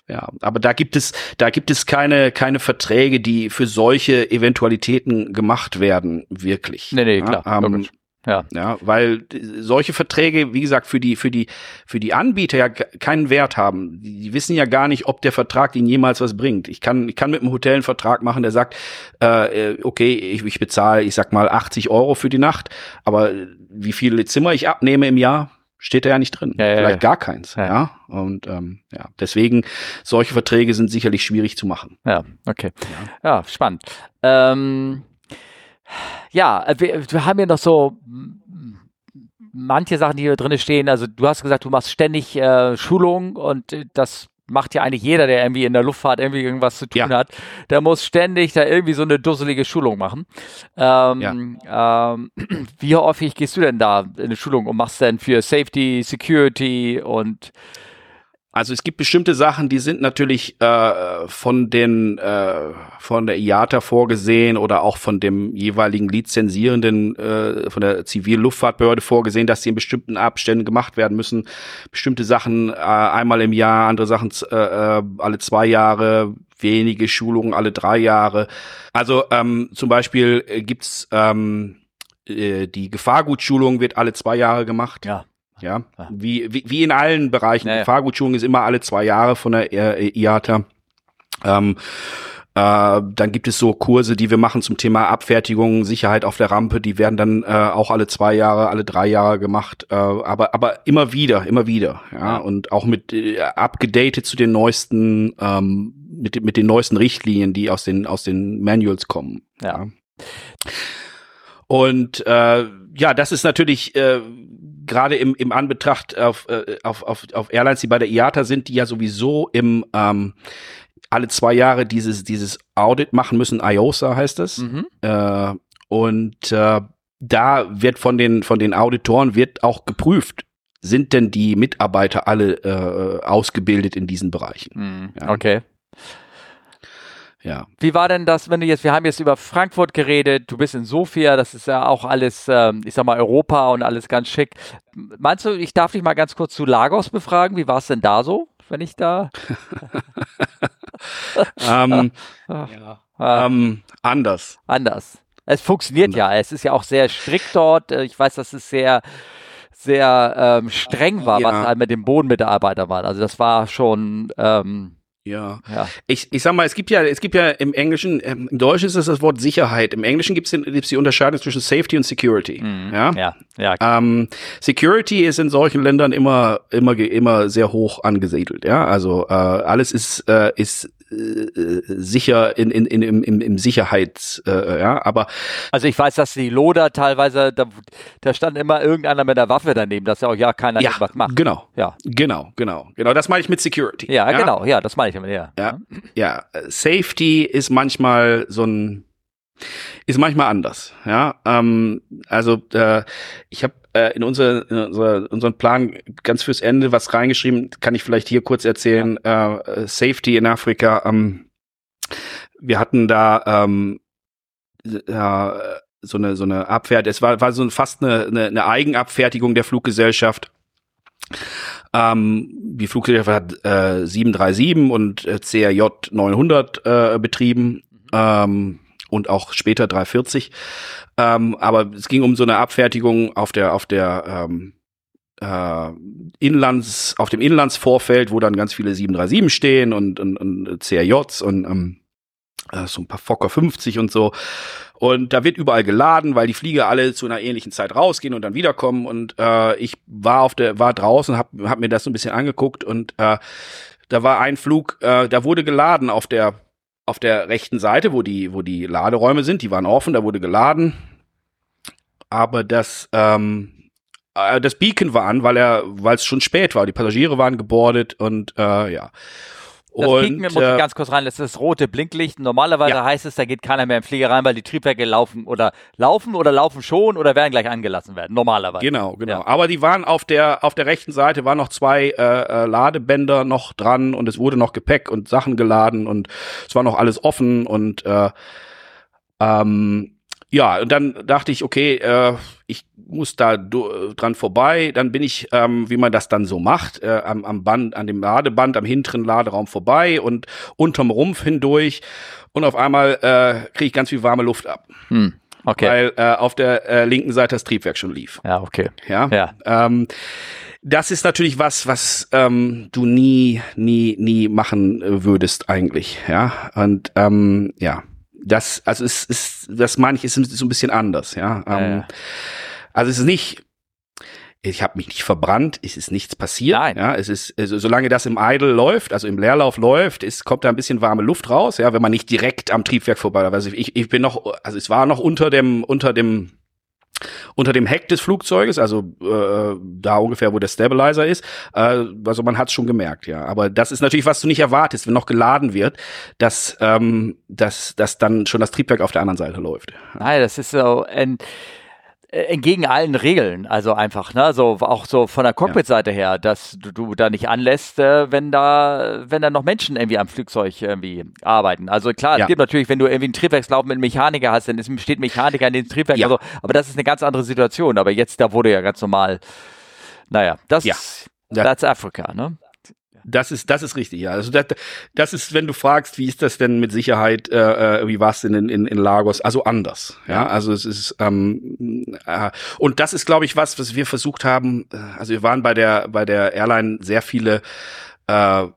ja, aber da gibt es, da gibt es keine, keine Verträge, die für solche Eventualitäten gemacht werden, wirklich. Nee, nee, klar. Ja, ähm, ja. ja, weil solche Verträge, wie gesagt, für die, für die, für die Anbieter ja keinen Wert haben. Die wissen ja gar nicht, ob der Vertrag ihnen jemals was bringt. Ich kann, ich kann mit einem Hotel einen Vertrag machen, der sagt, äh, okay, ich, ich bezahle, ich sag mal, 80 Euro für die Nacht, aber wie viele Zimmer ich abnehme im Jahr, steht da ja nicht drin. Ja, Vielleicht ja, gar keins. Ja. ja. Und ähm, ja, deswegen solche Verträge sind sicherlich schwierig zu machen. Ja, okay. Ja, spannend. Ähm, ja, äh, wir, wir haben ja noch so manche Sachen, die hier drin stehen. Also du hast gesagt, du machst ständig äh, Schulungen und äh, das macht ja eigentlich jeder, der irgendwie in der Luftfahrt irgendwie irgendwas zu tun ja. hat. Der muss ständig da irgendwie so eine dusselige Schulung machen. Ähm, ja. ähm, wie häufig gehst du denn da in eine Schulung und machst denn für Safety, Security und also es gibt bestimmte Sachen, die sind natürlich äh, von den äh, von der IATA vorgesehen oder auch von dem jeweiligen Lizenzierenden äh, von der Zivilluftfahrtbehörde vorgesehen, dass sie in bestimmten Abständen gemacht werden müssen. Bestimmte Sachen äh, einmal im Jahr, andere Sachen äh, äh, alle zwei Jahre, wenige Schulungen alle drei Jahre. Also ähm, zum Beispiel äh, gibt's ähm, äh, die Gefahrgutschulung wird alle zwei Jahre gemacht. Ja. Ja, wie, wie, wie in allen Bereichen. Naja. Fahrgutschulung ist immer alle zwei Jahre von der IATA. Ähm, äh, dann gibt es so Kurse, die wir machen zum Thema Abfertigung, Sicherheit auf der Rampe. Die werden dann äh, auch alle zwei Jahre, alle drei Jahre gemacht. Äh, aber, aber immer wieder, immer wieder. Ja, ja. und auch mit äh, abgedatet zu den neuesten, ähm, mit, mit den neuesten Richtlinien, die aus den aus den Manuals kommen. Ja. ja. Und äh, ja, das ist natürlich äh, gerade im, im Anbetracht auf, äh, auf, auf, auf Airlines, die bei der IATA sind, die ja sowieso im ähm, alle zwei Jahre dieses, dieses Audit machen müssen, IOSA heißt das. Mhm. Äh, und äh, da wird von den, von den Auditoren wird auch geprüft, sind denn die Mitarbeiter alle äh, ausgebildet in diesen Bereichen. Mhm. Ja. Okay. Ja. Wie war denn das, wenn du jetzt, wir haben jetzt über Frankfurt geredet, du bist in Sofia, das ist ja auch alles, ähm, ich sag mal, Europa und alles ganz schick. Meinst du, ich darf dich mal ganz kurz zu Lagos befragen, wie war es denn da so, wenn ich da? ähm, ja. ähm, anders. Anders. Es funktioniert anders. ja, es ist ja auch sehr strikt dort. Ich weiß, dass es sehr sehr ähm, streng war, ja. was halt mit dem Bodenmitarbeiter war. Also das war schon ähm, ja. ja. Ich, ich sag mal, es gibt ja, es gibt ja im Englischen, ähm, im Deutschen ist das das Wort Sicherheit. Im Englischen gibt es die Unterscheidung zwischen Safety und Security. Mhm. Ja. Ja. ja. Ähm, Security ist in solchen Ländern immer, immer, immer sehr hoch angesiedelt. Ja. Also äh, alles ist, äh, ist äh, sicher in, in, in, im, im Sicherheits, äh, ja, aber. Also ich weiß, dass die Loder teilweise, da, da stand immer irgendeiner mit der Waffe daneben, dass ja auch ja keiner ja, was macht. Genau. Ja. Genau, genau. Genau, das meine ich mit Security. Ja, ja, genau, ja, das meine ich damit, ja. Ja, ja. Safety ist manchmal so ein ist manchmal anders. Ja, ähm, also äh, ich habe äh, in, unser, in unser, unseren Plan ganz fürs Ende was reingeschrieben, kann ich vielleicht hier kurz erzählen. Ja. Äh, Safety in Afrika. Ähm, wir hatten da ähm, ja, so eine so eine Abwehr. Es war war so fast eine, eine, eine Eigenabfertigung der Fluggesellschaft. Ähm, die Fluggesellschaft hat äh, 737 und äh, CRJ 900 äh, betrieben. Mhm. Ähm, und auch später 340. Ähm, aber es ging um so eine Abfertigung auf der, auf der ähm, äh, Inlands, auf dem Inlandsvorfeld, wo dann ganz viele 737 stehen und, und, und CRJs und ähm, äh, so ein paar Fokker 50 und so. Und da wird überall geladen, weil die Flieger alle zu einer ähnlichen Zeit rausgehen und dann wiederkommen. Und äh, ich war auf der, war draußen, hab, hab mir das so ein bisschen angeguckt und äh, da war ein Flug, äh, da wurde geladen auf der auf der rechten Seite, wo die, wo die Laderäume sind, die waren offen, da wurde geladen. Aber das, ähm, äh, das Beacon war an, weil er, weil es schon spät war. Die Passagiere waren gebordet und äh, ja. Das und, Pieken, muss ich äh, ganz kurz rein, das ist das rote Blinklicht. Normalerweise ja. heißt es, da geht keiner mehr im Flieger rein, weil die Triebwerke laufen oder laufen oder laufen schon oder werden gleich angelassen werden. Normalerweise. Genau, genau. Ja. Aber die waren auf der auf der rechten Seite waren noch zwei äh, äh, Ladebänder noch dran und es wurde noch Gepäck und Sachen geladen und es war noch alles offen und äh, ähm, ja, und dann dachte ich, okay, äh, ich muss da dran vorbei. Dann bin ich, ähm, wie man das dann so macht, äh, am, am Band, an dem Ladeband, am hinteren Laderaum vorbei und unterm Rumpf hindurch. Und auf einmal äh, kriege ich ganz viel warme Luft ab. Hm. Okay. Weil äh, auf der äh, linken Seite das Triebwerk schon lief. Ja, okay. Ja. ja. Ähm, das ist natürlich was, was ähm, du nie, nie, nie machen äh, würdest eigentlich. Ja. Und ähm, ja das, also es ist, das meine ich, ist so ein bisschen anders, ja. Ähm. Also es ist nicht, ich habe mich nicht verbrannt, es ist nichts passiert. Nein. Ja, es ist, also, solange das im Idle läuft, also im Leerlauf läuft, ist, kommt da ein bisschen warme Luft raus, ja, wenn man nicht direkt am Triebwerk vorbei. Also ich, ich bin noch, also es war noch unter dem, unter dem unter dem Heck des Flugzeuges, also äh, da ungefähr, wo der Stabilizer ist. Äh, also man hat es schon gemerkt, ja. Aber das ist natürlich, was du nicht erwartest, wenn noch geladen wird, dass, ähm, dass, dass dann schon das Triebwerk auf der anderen Seite läuft. Nein, das ist so ein entgegen allen Regeln, also einfach, ne, so auch so von der Cockpit-Seite her, dass du, du da nicht anlässt, äh, wenn da, wenn da noch Menschen irgendwie am Flugzeug irgendwie arbeiten. Also klar, ja. es gibt natürlich, wenn du irgendwie einen Triebwerkslauf mit einem Mechaniker hast, dann ist, steht Mechaniker in den Triebwerk, ja. also, aber das ist eine ganz andere Situation. Aber jetzt, da wurde ja ganz normal, naja, das, ja. that's Africa, ne? Das ist, das ist richtig, ja. Also das, das ist, wenn du fragst, wie ist das denn mit Sicherheit, äh, äh wie war es denn in, in, in Lagos? Also anders, ja. Also es ist ähm, äh, und das ist, glaube ich, was, was wir versucht haben. Äh, also wir waren bei der bei der Airline sehr viele äh,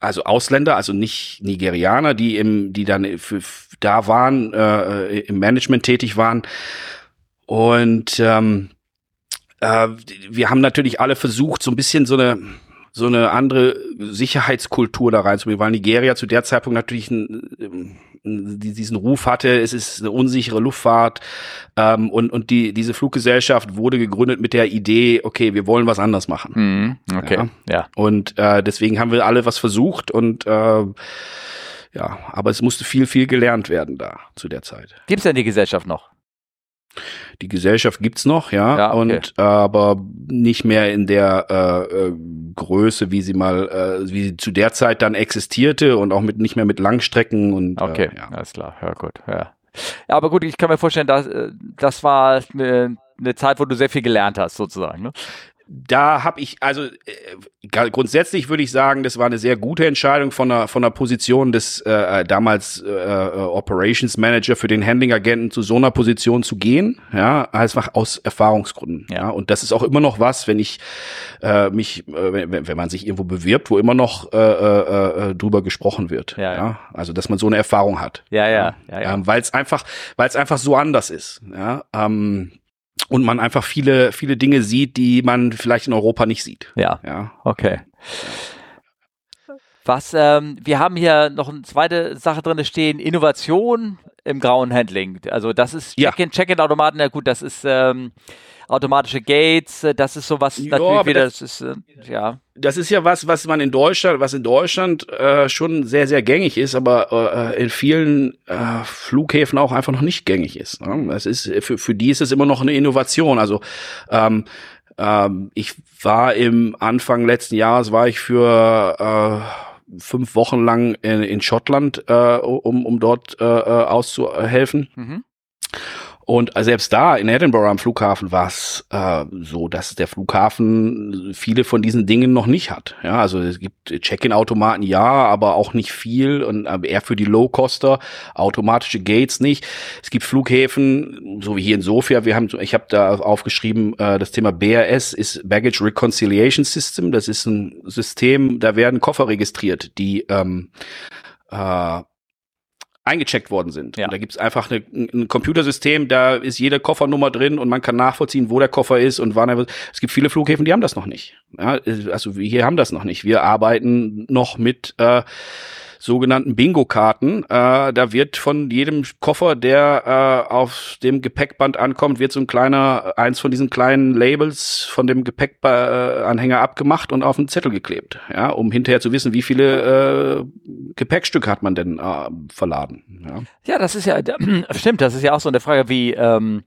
also Ausländer, also nicht Nigerianer, die im, die dann für, da waren, äh, im Management tätig waren. Und ähm, äh, wir haben natürlich alle versucht, so ein bisschen so eine so eine andere Sicherheitskultur da reinzubringen, weil Nigeria zu der Zeitpunkt natürlich ein, diesen Ruf hatte, es ist eine unsichere Luftfahrt ähm, und, und die, diese Fluggesellschaft wurde gegründet mit der Idee, okay, wir wollen was anders machen. Mhm, okay, ja. ja. Und äh, deswegen haben wir alle was versucht und äh, ja, aber es musste viel, viel gelernt werden da zu der Zeit. Gibt es denn die Gesellschaft noch? Die Gesellschaft gibt's noch, ja, ja okay. und aber nicht mehr in der äh, äh, Größe, wie sie mal, äh, wie sie zu der Zeit dann existierte und auch mit nicht mehr mit Langstrecken und äh, okay, äh, ja. alles klar, ja gut, ja. ja. Aber gut, ich kann mir vorstellen, dass, äh, das war eine, eine Zeit, wo du sehr viel gelernt hast, sozusagen. Ne? Da habe ich, also äh, grundsätzlich würde ich sagen, das war eine sehr gute Entscheidung von der, von der Position des äh, damals äh, äh, Operations Manager für den Handling-Agenten zu so einer Position zu gehen, ja, einfach aus Erfahrungsgründen. Ja. ja. Und das ist auch immer noch was, wenn ich äh, mich, äh, wenn, wenn man sich irgendwo bewirbt, wo immer noch äh, äh, äh drüber gesprochen wird. Ja, ja. Also dass man so eine Erfahrung hat. Ja, ja, ja. ja, Ähm, weil es einfach, weil es einfach so anders ist. Ja. Ähm, und man einfach viele, viele Dinge sieht, die man vielleicht in Europa nicht sieht. Ja. Ja. Okay. Was, ähm, wir haben hier noch eine zweite Sache drin stehen, Innovation im grauen Handling. Also das ist Check-in, Check-in-Automaten, ja gut, das ist ähm, automatische Gates, äh, das ist sowas ja, natürlich wieder, das, das ist, äh, ja. Das ist ja was, was man in Deutschland, was in Deutschland äh, schon sehr, sehr gängig ist, aber äh, in vielen äh, Flughäfen auch einfach noch nicht gängig ist. Ne? Es ist für, für die ist es immer noch eine Innovation. Also ähm, ähm, ich war im Anfang letzten Jahres, war ich für äh, fünf Wochen lang in, in Schottland, äh, um, um dort äh, äh auszuhelfen. Mhm. Und selbst da in Edinburgh am Flughafen war es äh, so, dass der Flughafen viele von diesen Dingen noch nicht hat. Ja, also es gibt Check-in-Automaten, ja, aber auch nicht viel und äh, eher für die Low-Coster, automatische Gates nicht. Es gibt Flughäfen, so wie hier in Sofia. Wir haben, ich habe da aufgeschrieben, äh, das Thema BRS ist Baggage Reconciliation System. Das ist ein System, da werden Koffer registriert, die ähm, äh, eingecheckt worden sind. Ja. Und da gibt's einfach eine, ein Computersystem, da ist jede Koffernummer drin und man kann nachvollziehen, wo der Koffer ist und wann er wird. Es gibt viele Flughäfen, die haben das noch nicht. Ja, also wir hier haben das noch nicht. Wir arbeiten noch mit äh, sogenannten Bingo-Karten. Äh, da wird von jedem Koffer, der äh, auf dem Gepäckband ankommt, wird so ein kleiner, eins von diesen kleinen Labels von dem Gepäckanhänger abgemacht und auf einen Zettel geklebt, ja, um hinterher zu wissen, wie viele äh, Gepäckstücke hat man denn äh, verladen. Ja. ja, das ist ja, stimmt, das ist ja auch so eine Frage wie, ähm,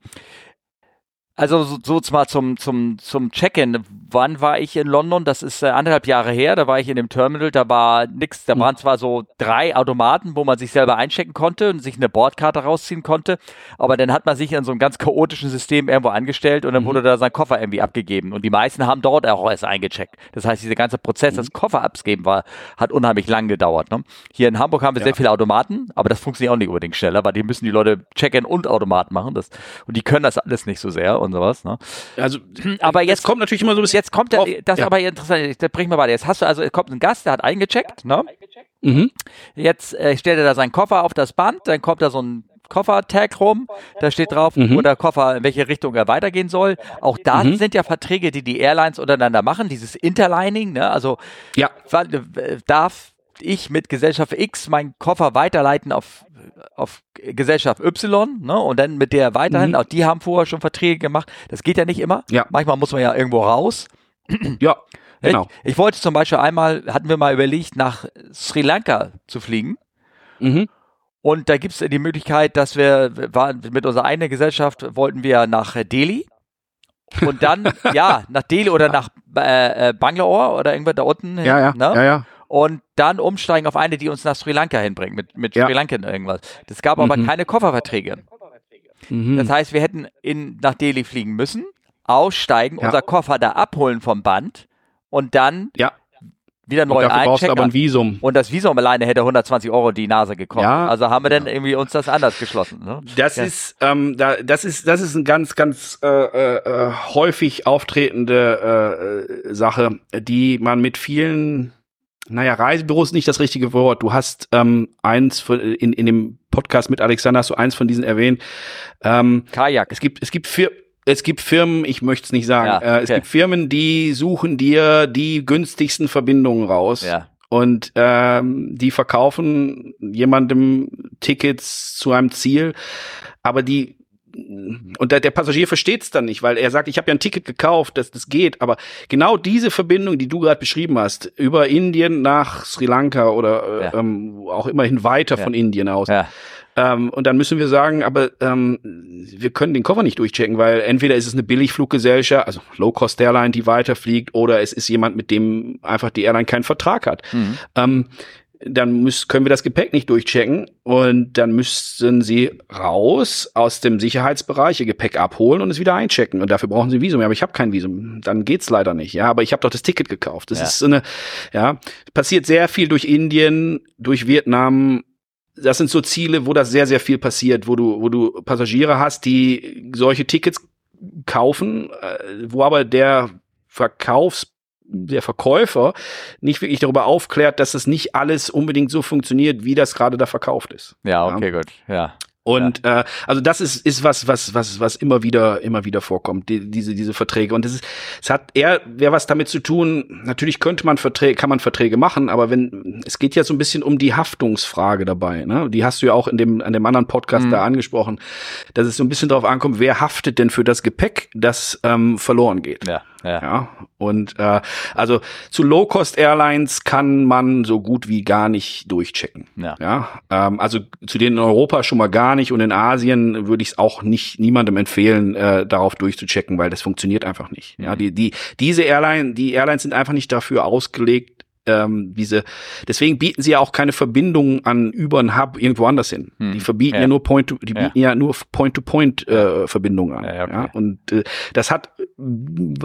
also so, so mal zum, zum, zum Check-in. Wann war ich in London? Das ist äh, anderthalb Jahre her. Da war ich in dem Terminal. Da war nix. Da mhm. waren zwar so drei Automaten, wo man sich selber einchecken konnte und sich eine Bordkarte rausziehen konnte. Aber dann hat man sich in so einem ganz chaotischen System irgendwo angestellt und dann mhm. wurde da sein Koffer irgendwie abgegeben. Und die meisten haben dort auch erst eingecheckt. Das heißt, dieser ganze Prozess, mhm. das Koffer abgeben war, hat unheimlich lang gedauert. Ne? Hier in Hamburg haben wir ja. sehr viele Automaten, aber das funktioniert auch nicht unbedingt schneller, weil die müssen die Leute Check-in und Automat machen. Das, und die können das alles nicht so sehr und sowas. Ne? Also, aber jetzt kommt natürlich immer so ein bisschen. Jetzt kommt der, das ja. aber interessant, da bring mal weiter. Jetzt hast du also, kommt ein Gast, der hat eingecheckt, ne? Mhm. Jetzt äh, stellt er da seinen Koffer auf das Band, dann kommt da so ein Koffer-Tag rum, da steht drauf, mhm. wo der Koffer, in welche Richtung er weitergehen soll. Auch da mhm. sind ja Verträge, die die Airlines untereinander machen, dieses Interlining, ne? Also ja. Äh, darf ich mit Gesellschaft X meinen Koffer weiterleiten auf, auf Gesellschaft Y, ne? Und dann mit der weiterhin, mhm. auch die haben vorher schon Verträge gemacht. Das geht ja nicht immer. Ja. Manchmal muss man ja irgendwo raus. Ja. Genau. Ich, ich wollte zum Beispiel einmal, hatten wir mal überlegt, nach Sri Lanka zu fliegen. Mhm. Und da gibt es die Möglichkeit, dass wir, waren mit unserer eigenen Gesellschaft, wollten wir nach Delhi. Und dann, ja, nach Delhi oder nach äh, äh, Bangalore oder irgendwo da unten. Ja, ja, ne? ja, ja und dann umsteigen auf eine, die uns nach Sri Lanka hinbringt, mit, mit ja. Sri Lanka irgendwas. Das gab aber mhm. keine Kofferverträge. Mhm. Das heißt, wir hätten in, nach Delhi fliegen müssen, aussteigen, ja. unser Koffer da abholen vom Band und dann ja. wieder neu einchecken. aber ein Visum. Und das Visum alleine hätte 120 Euro die Nase gekostet. Ja. Also haben wir dann irgendwie uns das anders geschlossen. Ne? Das ist, ähm, da, das ist, das ist eine ganz, ganz äh, äh, häufig auftretende äh, Sache, die man mit vielen naja, Reisebüro ist nicht das richtige Wort. Du hast ähm, eins von, in, in dem Podcast mit Alexander hast du eins von diesen erwähnt. Ähm, Kajak. Es gibt, es gibt vier, es gibt Firmen, ich möchte es nicht sagen, ja, okay. äh, es gibt Firmen, die suchen dir die günstigsten Verbindungen raus. Ja. Und ähm, die verkaufen jemandem Tickets zu einem Ziel, aber die und der, der Passagier versteht es dann nicht, weil er sagt, ich habe ja ein Ticket gekauft, das, das geht. Aber genau diese Verbindung, die du gerade beschrieben hast, über Indien nach Sri Lanka oder ja. ähm, auch immerhin weiter ja. von Indien aus. Ja. Ähm, und dann müssen wir sagen, aber ähm, wir können den Koffer nicht durchchecken, weil entweder ist es eine Billigfluggesellschaft, also Low-Cost-Airline, die weiterfliegt, oder es ist jemand, mit dem einfach die Airline keinen Vertrag hat. Mhm. Ähm, dann müssen, können wir das Gepäck nicht durchchecken und dann müssten sie raus aus dem Sicherheitsbereich ihr Gepäck abholen und es wieder einchecken und dafür brauchen sie ein Visum. Ja, aber ich habe kein Visum, dann geht's leider nicht. Ja, aber ich habe doch das Ticket gekauft. Das ja. ist so eine, ja, passiert sehr viel durch Indien, durch Vietnam. Das sind so Ziele, wo das sehr sehr viel passiert, wo du wo du Passagiere hast, die solche Tickets kaufen, äh, wo aber der Verkaufs der Verkäufer nicht wirklich darüber aufklärt, dass es nicht alles unbedingt so funktioniert, wie das gerade da verkauft ist. Ja, okay, ja. gut, ja. Und ja. äh, also das ist ist was was was was immer wieder immer wieder vorkommt die, diese diese Verträge und das ist es hat eher wer was damit zu tun natürlich könnte man Verträge kann man Verträge machen aber wenn es geht ja so ein bisschen um die Haftungsfrage dabei ne die hast du ja auch in dem an dem anderen Podcast mhm. da angesprochen dass es so ein bisschen darauf ankommt wer haftet denn für das Gepäck das ähm, verloren geht ja ja. ja. Und äh, also zu Low-Cost-Airlines kann man so gut wie gar nicht durchchecken. Ja. ja? Ähm, also zu denen in Europa schon mal gar nicht und in Asien würde ich es auch nicht niemandem empfehlen, äh, darauf durchzuchecken, weil das funktioniert einfach nicht. Ja, mhm. die, die, diese Airline, die Airlines sind einfach nicht dafür ausgelegt, ähm, diese, deswegen bieten sie ja auch keine Verbindungen an über einen Hub irgendwo anders hin. Hm. Die verbieten ja. ja, nur Point to, die ja. bieten ja nur Point-to-Point äh, Verbindungen an. Ja, okay. ja, Und äh, das hat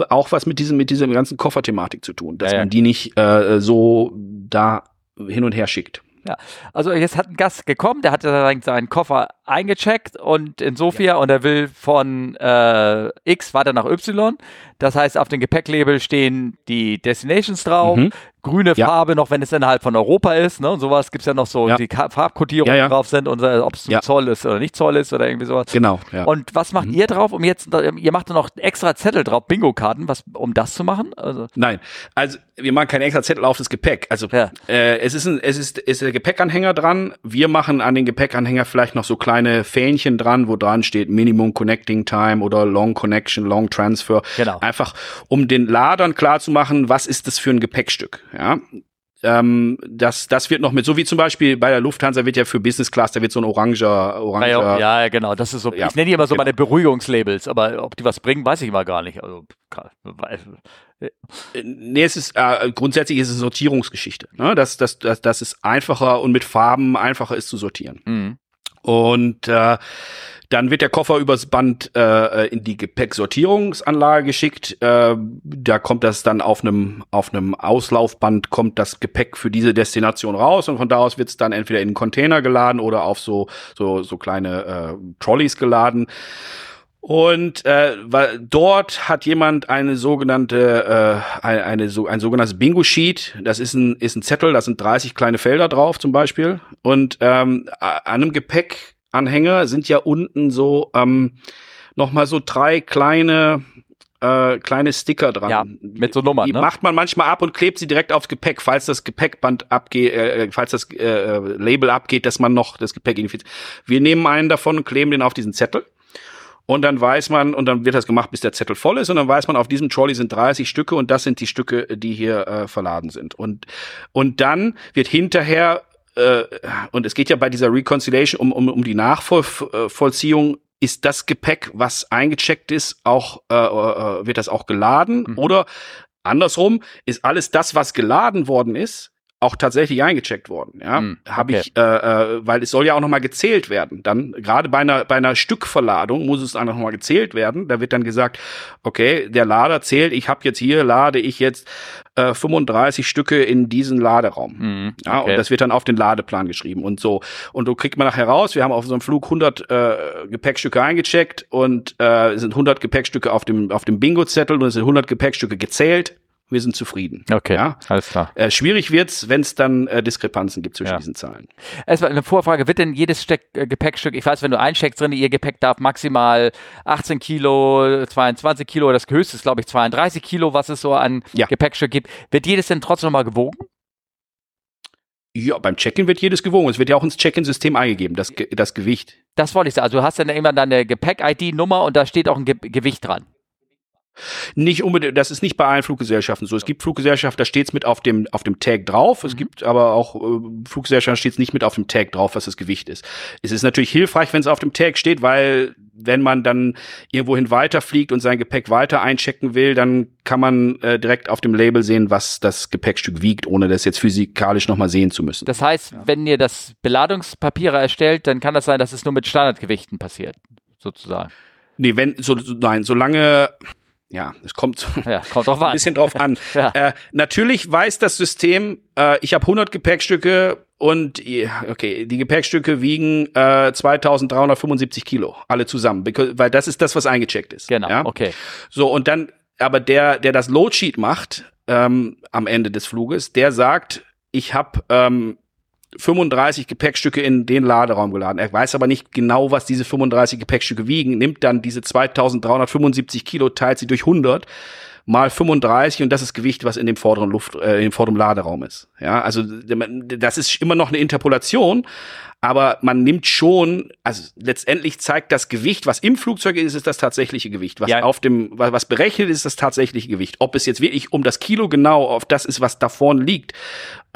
auch was mit diesem, mit dieser ganzen Kofferthematik zu tun, dass man die nicht äh, so da hin und her schickt. Ja, also jetzt hat ein Gast gekommen, der hat seinen Koffer eingecheckt und in Sofia und er will von äh, X weiter nach Y. Das heißt, auf dem Gepäcklabel stehen die Destinations drauf, Mhm. grüne Ja. Farbe, noch wenn es innerhalb von Europa ist, ne? Und sowas gibt's ja noch so, Ja. die Farbkodierungen Ja, ja. drauf sind und äh, ob es Ja. Zoll ist oder nicht Zoll ist oder irgendwie sowas. Genau, ja. Und was macht ihr drauf, um jetzt, ihr macht da noch extra Zettel drauf, Bingo-Karten, was, um das zu machen? Also, Nein, also wir machen keinen extra Zettel auf das Gepäck. Also Ja. äh, es ist ein, es ist, ist der Gepäckanhänger dran. Wir machen an den Gepäckanhänger vielleicht noch so kleine Fähnchen dran, wo dran steht Minimum Connecting Time oder Long Connection, Long Transfer. Genau. Einfach um den Ladern klar zu machen, was ist das für ein Gepäckstück. Ja. Ähm, das, das wird noch mit, so wie zum Beispiel bei der Lufthansa wird ja für Business Class, da wird so ein oranger, oranger ja, ja, genau, das ist so, Ja, ich nenne die immer so genau. meine Beruhigungslabels, aber ob die was bringen, weiß ich immer gar nicht. Also, weil- Äh, Nee, es ist äh, grundsätzlich ist es eine Sortierungsgeschichte. Ne? Dass, dass, dass, dass es einfacher und mit Farben einfacher ist zu sortieren. Mhm. Und äh, dann wird der Koffer übers Band äh, in die Gepäcksortierungsanlage geschickt. Äh, da kommt das dann auf einem auf einem Auslaufband kommt das Gepäck für diese Destination raus und von da aus wird es dann entweder in einen Container geladen oder auf so so so kleine äh, Trolleys geladen. Und äh, weil dort hat jemand eine sogenannte äh, eine, eine so ein sogenanntes Bingo Sheet. Das ist ein ist ein Zettel. Da sind 30 kleine Felder drauf zum Beispiel. Und ähm, an einem Gepäckanhänger sind ja unten so ähm, noch mal so drei kleine äh, kleine Sticker dran. Ja, mit so Nummern, Die ne? macht man manchmal ab und klebt sie direkt aufs Gepäck, falls das Gepäckband abgeht, äh, falls das äh, Label abgeht, dass man noch das Gepäck identifiziert. Wir nehmen einen davon und kleben den auf diesen Zettel. Und dann weiß man, und dann wird das gemacht, bis der Zettel voll ist, und dann weiß man, auf diesem Trolley sind 30 Stücke und das sind die Stücke, die hier äh, verladen sind. Und, und dann wird hinterher, äh, und es geht ja bei dieser Reconciliation um, um, um die Nachvollziehung, ist das Gepäck, was eingecheckt ist, auch, äh, äh, wird das auch geladen? Mhm. Oder andersrum, ist alles das, was geladen worden ist, auch tatsächlich eingecheckt worden. Ja, Hm, habe okay. ich, äh, äh, weil es soll ja auch noch mal gezählt werden. Dann gerade bei einer bei einer Stückverladung muss es auch noch mal gezählt werden. Da wird dann gesagt, okay, der Lader zählt. Ich habe jetzt hier lade ich jetzt äh, 35 Stücke in diesen Laderaum. Mhm. Ja, okay. und das wird dann auf den Ladeplan geschrieben und so. Und so kriegt man nachher raus, wir haben auf so einem Flug 100 äh, Gepäckstücke eingecheckt und äh, es sind 100 Gepäckstücke auf dem, auf dem Bingo-Zettel und es sind 100 Gepäckstücke gezählt. Wir sind zufrieden. okay, Ja. alles klar. Äh, schwierig wird's, wenn es dann äh, Diskrepanzen gibt zwischen Ja. diesen Zahlen. Erstmal eine Vorfrage, wird denn jedes Steck, äh, Gepäckstück, ich weiß, wenn du eincheckst drin, ihr Gepäck darf maximal 18 Kilo, 22 Kilo, das höchste ist, glaube ich, 32 Kilo, was es so an Ja. Gepäckstück gibt. Wird jedes denn trotzdem nochmal gewogen? Ja, beim Check-in wird jedes gewogen. Es wird ja auch ins Check-in-System eingegeben, das, das Gewicht. Das wollte ich sagen. Also du hast dann irgendwann deine Gepäck-ID-Nummer und da steht auch ein Ge Gewicht dran. Nicht unbedingt, das ist nicht bei allen Fluggesellschaften so. Es gibt Fluggesellschaften, da steht's mit auf dem, auf dem Tag drauf. Es Mhm. gibt aber auch äh, Fluggesellschaften, da steht's nicht mit auf dem Tag drauf, was das Gewicht ist. Es ist natürlich hilfreich, wenn es auf dem Tag steht, weil wenn man dann irgendwohin weiterfliegt und sein Gepäck weiter einchecken will, dann kann man äh, direkt auf dem Label sehen, was das Gepäckstück wiegt, ohne das jetzt physikalisch nochmal sehen zu müssen. Das heißt, wenn ihr das Beladungspapiere erstellt, dann kann das sein, dass es nur mit Standardgewichten passiert, sozusagen. nee, wenn, so, so, nein, solange, ja, es kommt Ja, kommt ein an. bisschen drauf an. Ja. äh, natürlich weiß das System, äh, ich habe 100 Gepäckstücke und ja, okay, die Gepäckstücke wiegen äh, 2375 Kilo, alle zusammen, weil das ist das, was eingecheckt ist. Genau, Ja? okay. So, und dann, aber der, der das Loadsheet macht ähm, am Ende des Fluges, der sagt, ich habe ähm, 35 Gepäckstücke in den Laderaum geladen. Er weiß aber nicht genau, was diese 35 Gepäckstücke wiegen, nimmt dann diese 2375 Kilo, teilt sie durch 100 mal 35 und das ist Gewicht, was in dem vorderen Luft, äh, in dem vorderen Laderaum ist. Ja, also das ist immer noch eine Interpolation, aber man nimmt schon, also letztendlich zeigt das Gewicht, was im Flugzeug ist, ist das tatsächliche Gewicht. Was Ja. auf dem, was berechnet ist, ist das tatsächliche Gewicht. Ob es jetzt wirklich um das Kilo genau auf das ist, was da vorne liegt,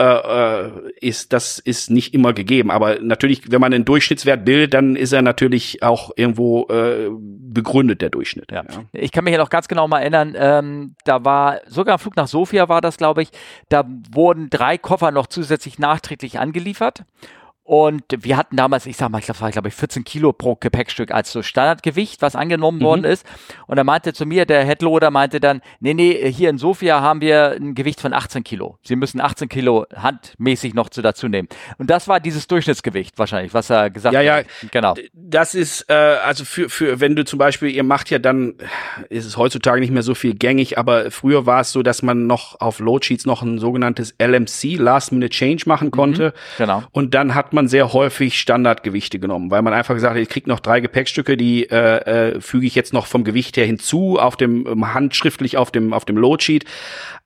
äh, äh, ist, das ist nicht immer gegeben. Aber natürlich, wenn man einen Durchschnittswert bildet, dann ist er natürlich auch irgendwo äh, begründet, der Durchschnitt. Ja. Ich kann mich ja noch ganz genau mal erinnern, ähm, da war sogar ein Flug nach Sofia war das, glaube ich, da wurden drei Koffer noch zusätzlich nachträglich angeliefert. Und wir hatten damals, ich sag mal, ich glaube, glaube ich, 14 Kilo pro Gepäckstück als so Standardgewicht, was angenommen mhm. worden ist. Und er meinte zu mir, der Headloader meinte dann, nee, nee, hier in Sofia haben wir ein Gewicht von 18 Kilo. Sie müssen 18 Kilo handmäßig noch zu dazu nehmen. Und das war dieses Durchschnittsgewicht wahrscheinlich, was er gesagt hat. Ja, ja, genau. Das ist, äh, also für, für, wenn du zum Beispiel, ihr macht ja dann, ist es heutzutage nicht mehr so viel gängig, aber früher war es so, dass man noch auf Loadsheets noch ein sogenanntes LMC, Last Minute Change, machen konnte. Mhm, genau. Und dann hat man sehr häufig Standardgewichte genommen, weil man einfach gesagt hat, ich krieg noch drei Gepäckstücke, die äh, äh, füge ich jetzt noch vom Gewicht her hinzu, auf dem ähm, handschriftlich auf dem auf dem Loadsheet.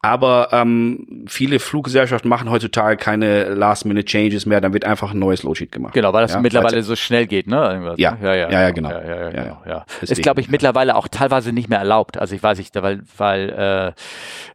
Aber ähm, viele Fluggesellschaften machen heutzutage keine Last-Minute-Changes mehr, dann wird einfach ein neues Loadsheet gemacht. Genau, weil das ja, mittlerweile so schnell geht, ne? Ja. Ja, ja, ja, ja, genau. Ja, ja, ja, genau, ja. Ist, glaube ich, mittlerweile auch teilweise nicht mehr erlaubt. Also ich weiß nicht, weil, weil,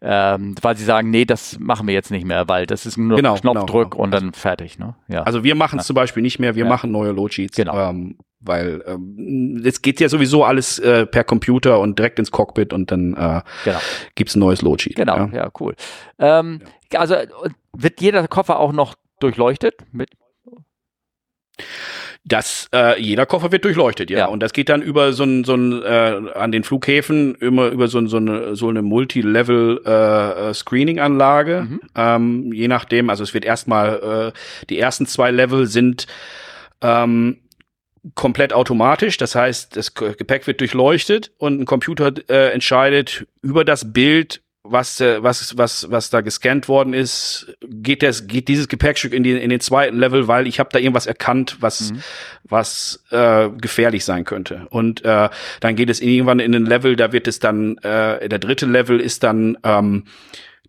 äh, ähm, weil sie sagen, nee, das machen wir jetzt nicht mehr, weil das ist nur genau, Knopfdruck genau, genau. und dann fertig, ne? Ja. Also wir machen es zum Beispiel nicht mehr, wir machen neue Loadsheets. Genau. Ähm, weil ähm, jetzt geht ja sowieso alles äh, per Computer und direkt ins Cockpit und dann äh, genau. gibt's ein neues Loadsheet. Genau, ja, ja cool. Ähm, ja. Also wird jeder Koffer auch noch durchleuchtet mit das äh, jeder Koffer wird durchleuchtet, ja. ja. Und das geht dann über so ein, so ein äh, an den Flughäfen immer über so, ein, so eine so eine Multi-Level äh, äh, Screening-Anlage. Mhm. Ähm, je nachdem, also es wird erstmal äh, die ersten zwei Level sind ähm, komplett automatisch. Das heißt, das Gepäck wird durchleuchtet und ein Computer äh, entscheidet über das Bild, was, äh, was, was, was da gescannt worden ist, geht das, geht dieses Gepäckstück in, die, in den zweiten Level, weil ich habe da irgendwas erkannt, was, mhm. was äh, gefährlich sein könnte. Und äh, dann geht es irgendwann in den Level, da wird es dann, äh, der dritte Level ist dann, ähm,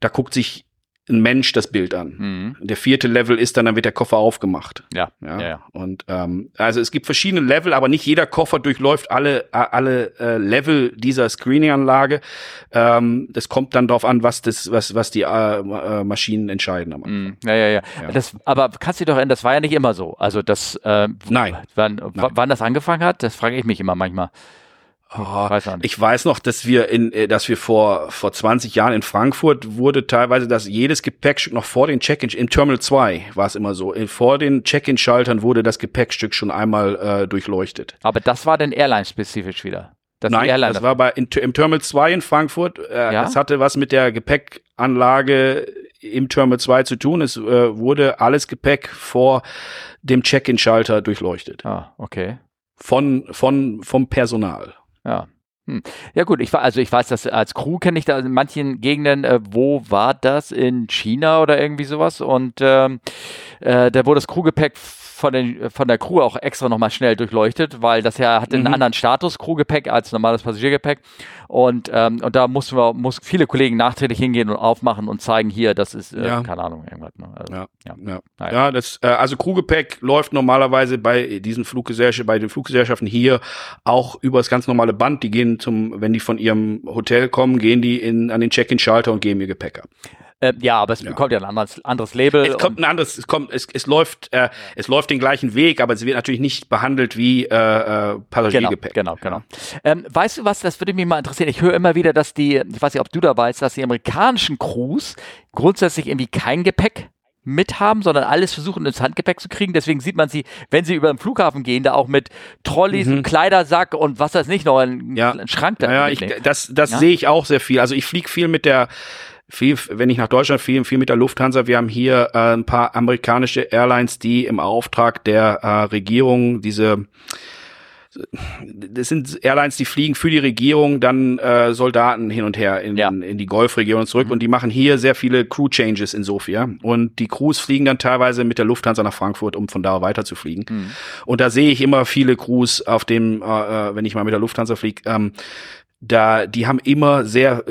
da guckt sich ein Mensch das Bild an. Mhm. Der vierte Level ist dann, dann wird der Koffer aufgemacht. Ja. ja. ja, ja. Und ähm, also es gibt verschiedene Level, aber nicht jeder Koffer durchläuft alle alle äh, Level dieser Screening-Anlage. Ähm, das kommt dann darauf an, was das was was die äh, äh, Maschinen entscheiden. Mhm. Ja, ja, ja, ja. Das, aber kannst du dich doch erinnern, das war ja nicht immer so. Also das äh, Nein. Wann, Nein. wann das angefangen hat, das frage ich mich immer manchmal. Oh, weiß ich weiß noch, dass wir in, äh, dass wir vor, vor 20 Jahren in Frankfurt wurde teilweise, dass jedes Gepäckstück noch vor den Check-in, im Terminal 2 war es immer so, vor den Check-in-Schaltern wurde das Gepäckstück schon einmal äh, durchleuchtet. Aber das war denn Airline-spezifisch wieder? Das Nein, Airline das war bei, in, im Terminal 2 in Frankfurt. Äh, ja? Das hatte was mit der Gepäckanlage im Terminal 2 zu tun. Es äh, wurde alles Gepäck vor dem Check-in-Schalter durchleuchtet. Ah, okay. Von, von, vom Personal. Ja. Hm. Ja gut, ich war also ich weiß, dass als Crew kenne ich da in manchen Gegenden, äh, wo war das in China oder irgendwie sowas und ähm, äh, da wurde das Crewgepäck von, den, von der Crew auch extra nochmal schnell durchleuchtet, weil das ja hat einen mhm. anderen Status, Crewgepäck, als normales Passagiergepäck. Und, ähm, und da mussten wir, muss viele Kollegen nachträglich hingehen und aufmachen und zeigen, hier, das ist, äh, ja. keine Ahnung, irgendwas. Ne? Also, ja. Ja. Ja. ja. das, äh, also Crewgepäck läuft normalerweise bei diesen Fluggesellschaften, bei den Fluggesellschaften hier auch über das ganz normale Band. Die gehen zum, wenn die von ihrem Hotel kommen, gehen die in, an den Check-in-Schalter und geben ihr Gepäck ab. Äh, ja, aber es ja. bekommt ja ein anderes, anderes Label. Es kommt ein anderes, es kommt, es, es läuft, äh, es läuft den gleichen Weg, aber es wird natürlich nicht behandelt wie äh, äh, Passagiergepäck. Genau, genau, genau. Ähm, weißt du was, das würde mich mal interessieren. Ich höre immer wieder, dass die, ich weiß nicht, ob du da weißt, dass die amerikanischen Crews grundsätzlich irgendwie kein Gepäck mithaben, sondern alles versuchen ins Handgepäck zu kriegen. Deswegen sieht man sie, wenn sie über den Flughafen gehen, da auch mit Trolleys, mhm. Kleidersack und was weiß nicht noch, einen, ja. Schrank da. Ja, ich, das, das ja? sehe ich auch sehr viel. Also ich fliege viel mit der viel, wenn ich nach Deutschland fliege, viel mit der Lufthansa. Wir haben hier äh, ein paar amerikanische Airlines, die im Auftrag der äh, Regierung diese das sind Airlines, die fliegen für die Regierung dann äh, Soldaten hin und her in, ja. in die Golfregion zurück mhm. und die machen hier sehr viele Crew Changes in Sofia und die Crews fliegen dann teilweise mit der Lufthansa nach Frankfurt, um von da weiter zu fliegen. Mhm. Und da sehe ich immer viele Crews auf dem, äh, äh wenn ich mal mit der Lufthansa fliege, ähm, da, die haben immer sehr,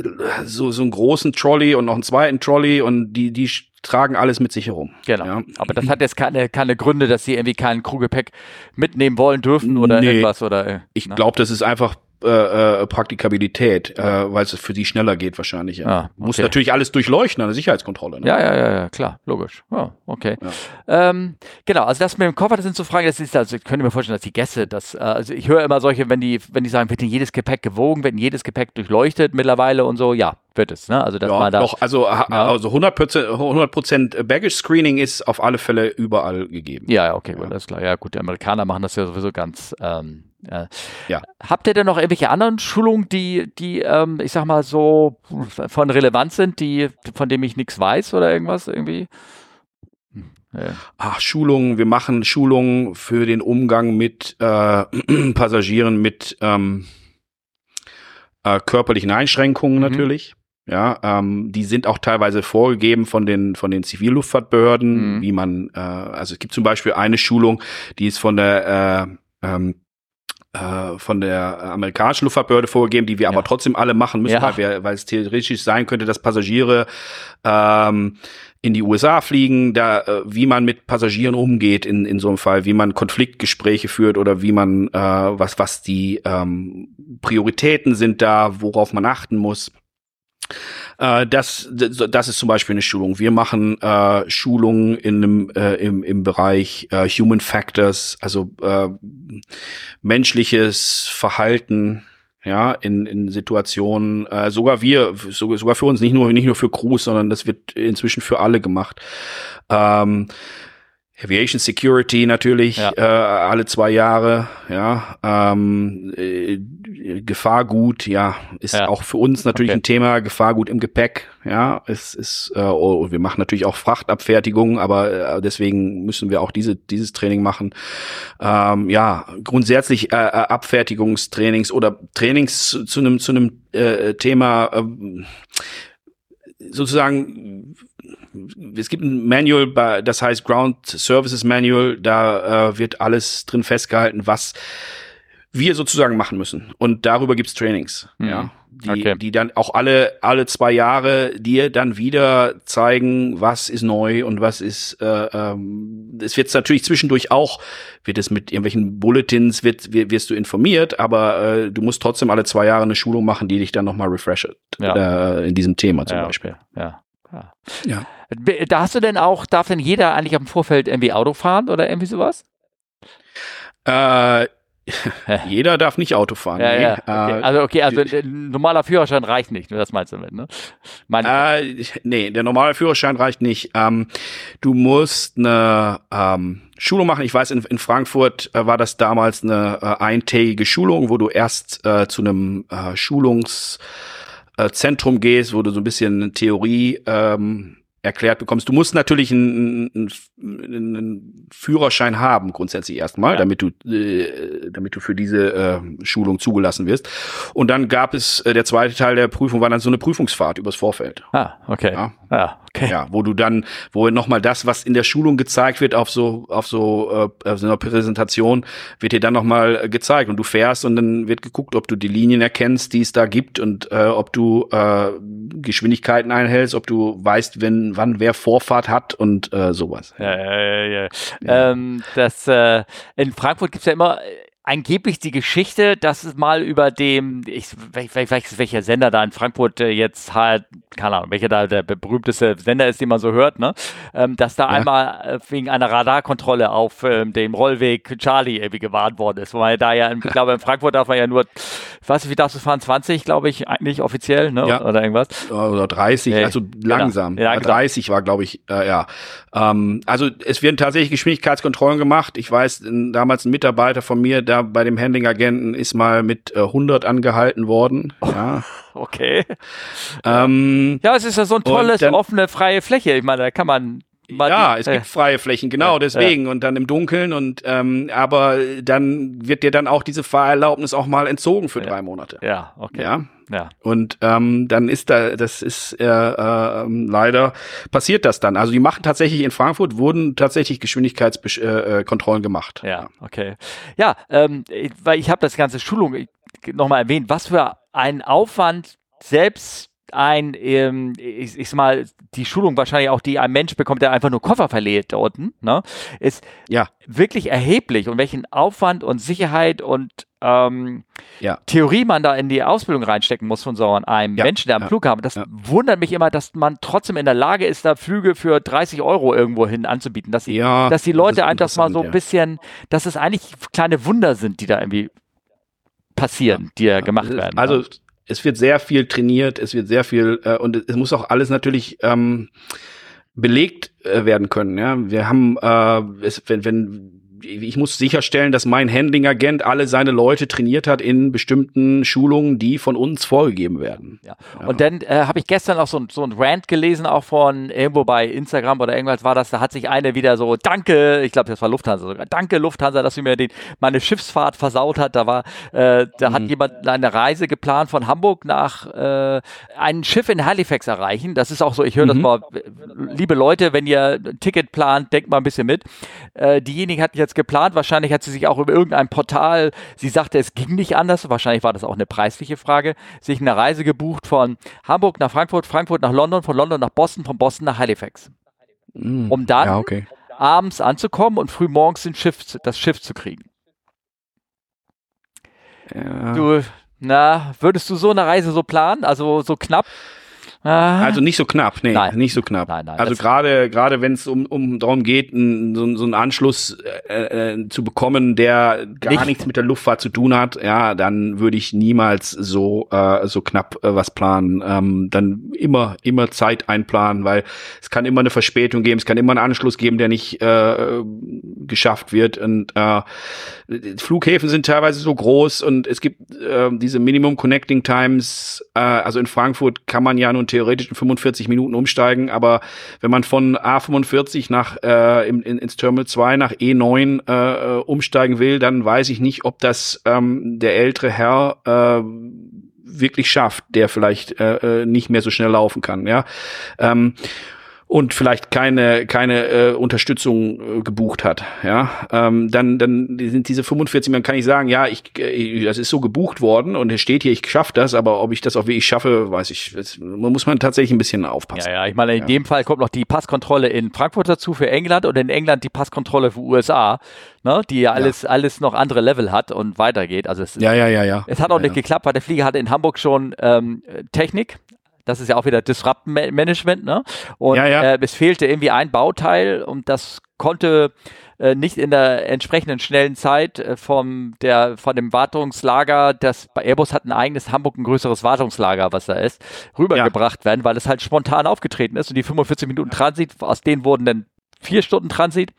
so, so einen großen Trolley und noch einen zweiten Trolley und die, die tragen alles mit sich herum. Genau. Ja. Aber das hat jetzt keine, keine Gründe, dass sie irgendwie keinen Crewgepäck mitnehmen wollen dürfen oder nee, irgendwas oder. Äh, ich ne? glaube, das ist einfach äh, äh, Praktikabilität, äh, weil es für die schneller geht wahrscheinlich. Ja. Ah, okay. Muss natürlich alles durchleuchten, eine Sicherheitskontrolle. Ne? Ja, ja, ja, ja, klar, logisch. Oh, okay. Ja. Ähm, genau, also das mit dem Koffer, das sind so Fragen, das ist, also ich könnte mir vorstellen, dass die Gäste, das, äh, also ich höre immer solche, wenn die, wenn die sagen, wird denn jedes Gepäck gewogen, wird jedes Gepäck durchleuchtet mittlerweile und so, ja, wird es, ne? Also dass ja, man da doch, also, ja. also 100%, 100 Baggage Screening ist auf alle Fälle überall gegeben. Ja, ja, okay, gut, alles klar. Ja, gut, die Amerikaner machen das ja sowieso ganz. Ähm, äh, ja. Habt ihr denn noch irgendwelche anderen Schulungen, die, die, ähm, ich sag mal so von Relevanz sind, die, von dem ich nichts weiß oder irgendwas irgendwie? Hm, ja. Ach, Schulungen, wir machen Schulungen für den Umgang mit äh, Passagieren mit ähm, äh, körperlichen Einschränkungen mhm. natürlich. Ja, ähm, die sind auch teilweise vorgegeben von den von den Zivilluftfahrtbehörden, mhm. wie man, äh, also es gibt zum Beispiel eine Schulung, die ist von der äh, ähm, äh, von der amerikanischen Luftfahrtbehörde vorgegeben, die wir ja. aber trotzdem alle machen müssen, ja. weil, wir, weil es theoretisch sein könnte, dass Passagiere ähm, in die USA fliegen, da äh, wie man mit Passagieren umgeht in, in so einem Fall, wie man Konfliktgespräche führt oder wie man äh, was was die ähm, Prioritäten sind da, worauf man achten muss. Äh, das, das ist zum Beispiel eine Schulung. Wir machen äh, Schulungen in einem, äh, im, im Bereich äh, Human Factors, also äh, menschliches Verhalten, ja, in, in Situationen, äh, sogar wir, sogar, sogar für uns, nicht nur, nicht nur für Crews, sondern das wird inzwischen für alle gemacht. Ähm, Aviation Security natürlich ja. äh, alle zwei Jahre, ja. Ähm, äh, Gefahrgut, ja, ist ja. auch für uns natürlich okay. ein Thema. Gefahrgut im Gepäck, ja, ist ist. Äh, oh, wir machen natürlich auch Frachtabfertigung, aber äh, deswegen müssen wir auch diese dieses Training machen. Ähm, ja, grundsätzlich äh, äh Abfertigungstrainings oder Trainings zu, zu einem zu einem äh, Thema. Äh, sozusagen es gibt ein Manual, das heißt Ground Services Manual, da äh, wird alles drin festgehalten, was wir sozusagen machen müssen. Und darüber gibt's Trainings, mhm. ja. Die, okay. die dann auch alle, alle zwei Jahre dir dann wieder zeigen, was ist neu und was ist, äh, ähm, es wird natürlich zwischendurch auch, wird es mit irgendwelchen Bulletins, wird, wirst du informiert, aber äh, du musst trotzdem alle zwei Jahre eine Schulung machen, die dich dann nochmal refreshet, ja. äh, in diesem Thema zum ja, Beispiel. Ja. Ja. ja. Da hast du denn auch, darf denn jeder eigentlich am Vorfeld irgendwie Auto fahren oder irgendwie sowas? Äh, jeder darf nicht Auto fahren. Ja, nee. ja. Okay. Also okay, also ein normaler Führerschein reicht nicht, das meinst du damit, ne? Mein äh, nee, der normale Führerschein reicht nicht. Ähm, du musst eine ähm, Schulung machen. Ich weiß, in, in Frankfurt äh, war das damals eine äh, eintägige Schulung, wo du erst äh, zu einem äh, Schulungszentrum gehst, wo du so ein bisschen Theorie ähm, erklärt bekommst. Du musst natürlich einen, einen, einen Führerschein haben, grundsätzlich erstmal, ja. damit du, äh, damit du für diese äh, Schulung zugelassen wirst. Und dann gab es, äh, der zweite Teil der Prüfung war dann so eine Prüfungsfahrt übers Vorfeld. Ah, okay. Ja, ja okay. Ja, wo du dann, wo nochmal das, was in der Schulung gezeigt wird, auf so, auf so, äh, auf so einer Präsentation, wird dir dann nochmal gezeigt und du fährst und dann wird geguckt, ob du die Linien erkennst, die es da gibt und äh, ob du äh, Geschwindigkeiten einhältst, ob du weißt, wenn wann wer Vorfahrt hat und äh, sowas. Ja, ja, ja. ja. ja. Ähm, das, äh, in Frankfurt gibt's ja immer angeblich die Geschichte, dass es mal über dem, ich weiß welcher Sender da in Frankfurt äh, jetzt halt, keine Ahnung, welcher da der berühmteste Sender ist, den man so hört, ne? Ähm, dass da ja. einmal äh, wegen einer Radarkontrolle auf ähm, dem Rollweg Charlie irgendwie gewarnt worden ist. Weil da ja, ich glaube, in Frankfurt darf man ja nur, ich weiß nicht, wie darfst du fahren? 20, glaube ich, eigentlich offiziell, ne? Ja. Oder irgendwas. Oder 30, nee. also langsam. Genau. Ja, genau. 30 war, glaube ich, äh, ja. Ähm, also es werden tatsächlich Geschwindigkeitskontrollen gemacht. Ich weiß, damals ein Mitarbeiter von mir, da bei dem Handling-Agenten ist mal mit äh, 100 angehalten worden. Ja. okay. Ähm, ja, es ist ja so ein tolles, dann, offene, freie Fläche. Ich meine, da kann man ja, es gibt freie Flächen, genau, deswegen. Ja. Und dann im Dunkeln und ähm, aber dann wird dir dann auch diese Fahrerlaubnis auch mal entzogen für ja. drei Monate. Ja, okay. Ja. Ja. Und ähm, dann ist da, das ist äh, äh, leider passiert das dann. Also die machen tatsächlich in Frankfurt wurden tatsächlich Geschwindigkeitskontrollen äh, äh gemacht. Ja, okay. Ja, ähm, weil ich habe das ganze Schulung nochmal erwähnt, was für ein Aufwand selbst ein, ähm, ich, ich sag mal, die Schulung wahrscheinlich auch, die ein Mensch bekommt, der einfach nur Koffer verliert da unten, ne, ist ja. wirklich erheblich und welchen Aufwand und Sicherheit und ähm, ja. Theorie man da in die Ausbildung reinstecken muss von so einem ja. Menschen, der am ja. Flughafen. Das wundert mich immer, dass man trotzdem in der Lage ist, da Flüge für 30 Euro irgendwo hin anzubieten. Dass, die, dass die Leute das einfach mal so ein bisschen, dass es eigentlich kleine Wunder sind, die da irgendwie passieren, die da gemacht werden. Also es wird sehr viel trainiert, es wird sehr viel äh, und es muss auch alles natürlich ähm, belegt äh, werden können. Ja, wir haben, äh, es, wenn, wenn ich muss sicherstellen, dass mein Handling-Agent alle seine Leute trainiert hat in bestimmten Schulungen, die von uns vorgegeben werden. Ja. ja. Und dann äh, habe ich gestern auch so, ein, so ein Rant gelesen, auch von irgendwo bei Instagram oder irgendwas war das, da hat sich eine wieder so, danke, ich glaube, das war Lufthansa sogar, danke Lufthansa, dass du mir den, meine Schiffsfahrt versaut hat. Da war, äh, da mhm. hat jemand eine Reise geplant von Hamburg nach äh, ein Schiff in Halifax erreichen. Das ist auch so, ich höre mhm. das mal, liebe Leute, wenn ihr ein Ticket plant, denkt mal ein bisschen mit. Äh, diejenige hat jetzt jetzt geplant. Wahrscheinlich hat sie sich auch über irgendein Portal, sie sagte, es ging nicht anders. Wahrscheinlich war das auch eine preisliche Frage. Sich eine Reise gebucht von Hamburg nach Frankfurt, Frankfurt nach London, von London nach Boston, von Boston nach Halifax. Mm, um dann ja, okay. abends anzukommen und früh morgens Schiff, das Schiff zu kriegen. Ja. Du, na, würdest du so eine Reise so planen? Also so knapp? Also nicht so knapp, nee, nein. nicht so knapp. Nein, nein, also gerade gerade wenn es um um darum geht, ein, so, so einen Anschluss äh, äh, zu bekommen, der gar nicht. nichts mit der Luftfahrt zu tun hat, ja, dann würde ich niemals so äh, so knapp äh, was planen. Ähm, dann immer immer Zeit einplanen, weil es kann immer eine Verspätung geben, es kann immer einen Anschluss geben, der nicht äh, geschafft wird und äh, Flughäfen sind teilweise so groß und es gibt äh, diese Minimum Connecting Times. Äh, also in Frankfurt kann man ja nun theoretisch in 45 Minuten umsteigen, aber wenn man von A45 nach äh, in, ins Terminal 2 nach E9 äh, umsteigen will, dann weiß ich nicht, ob das ähm, der ältere Herr äh, wirklich schafft, der vielleicht äh, äh nicht mehr so schnell laufen kann. Ja. Ähm, und vielleicht keine keine äh, Unterstützung äh, gebucht hat, ja, ähm, dann dann sind diese 45, man kann nicht sagen, ja, ich, äh, das ist so gebucht worden und es steht hier, ich schaffe das, aber ob ich das auch wirklich schaffe, weiß ich, das, muss man tatsächlich ein bisschen aufpassen. Ja, ja, ich meine, in ja. dem Fall kommt noch die Passkontrolle in Frankfurt dazu für England und in England die Passkontrolle für USA, ne, die ja alles ja. alles noch andere Level hat und weitergeht. Also es, ja, ja, ja, ja. Es hat auch ja, nicht geklappt, weil der Flieger hatte in Hamburg schon ähm, Technik, das ist ja auch wieder Disrupt Management, ne? Und ja, ja. Äh, es fehlte irgendwie ein Bauteil und das konnte äh, nicht in der entsprechenden schnellen Zeit äh, vom der von dem Wartungslager, das bei Airbus hat ein eigenes Hamburg ein größeres Wartungslager, was da ist, rübergebracht ja. werden, weil es halt spontan aufgetreten ist und die 45 Minuten Transit, aus denen wurden dann vier Stunden Transit.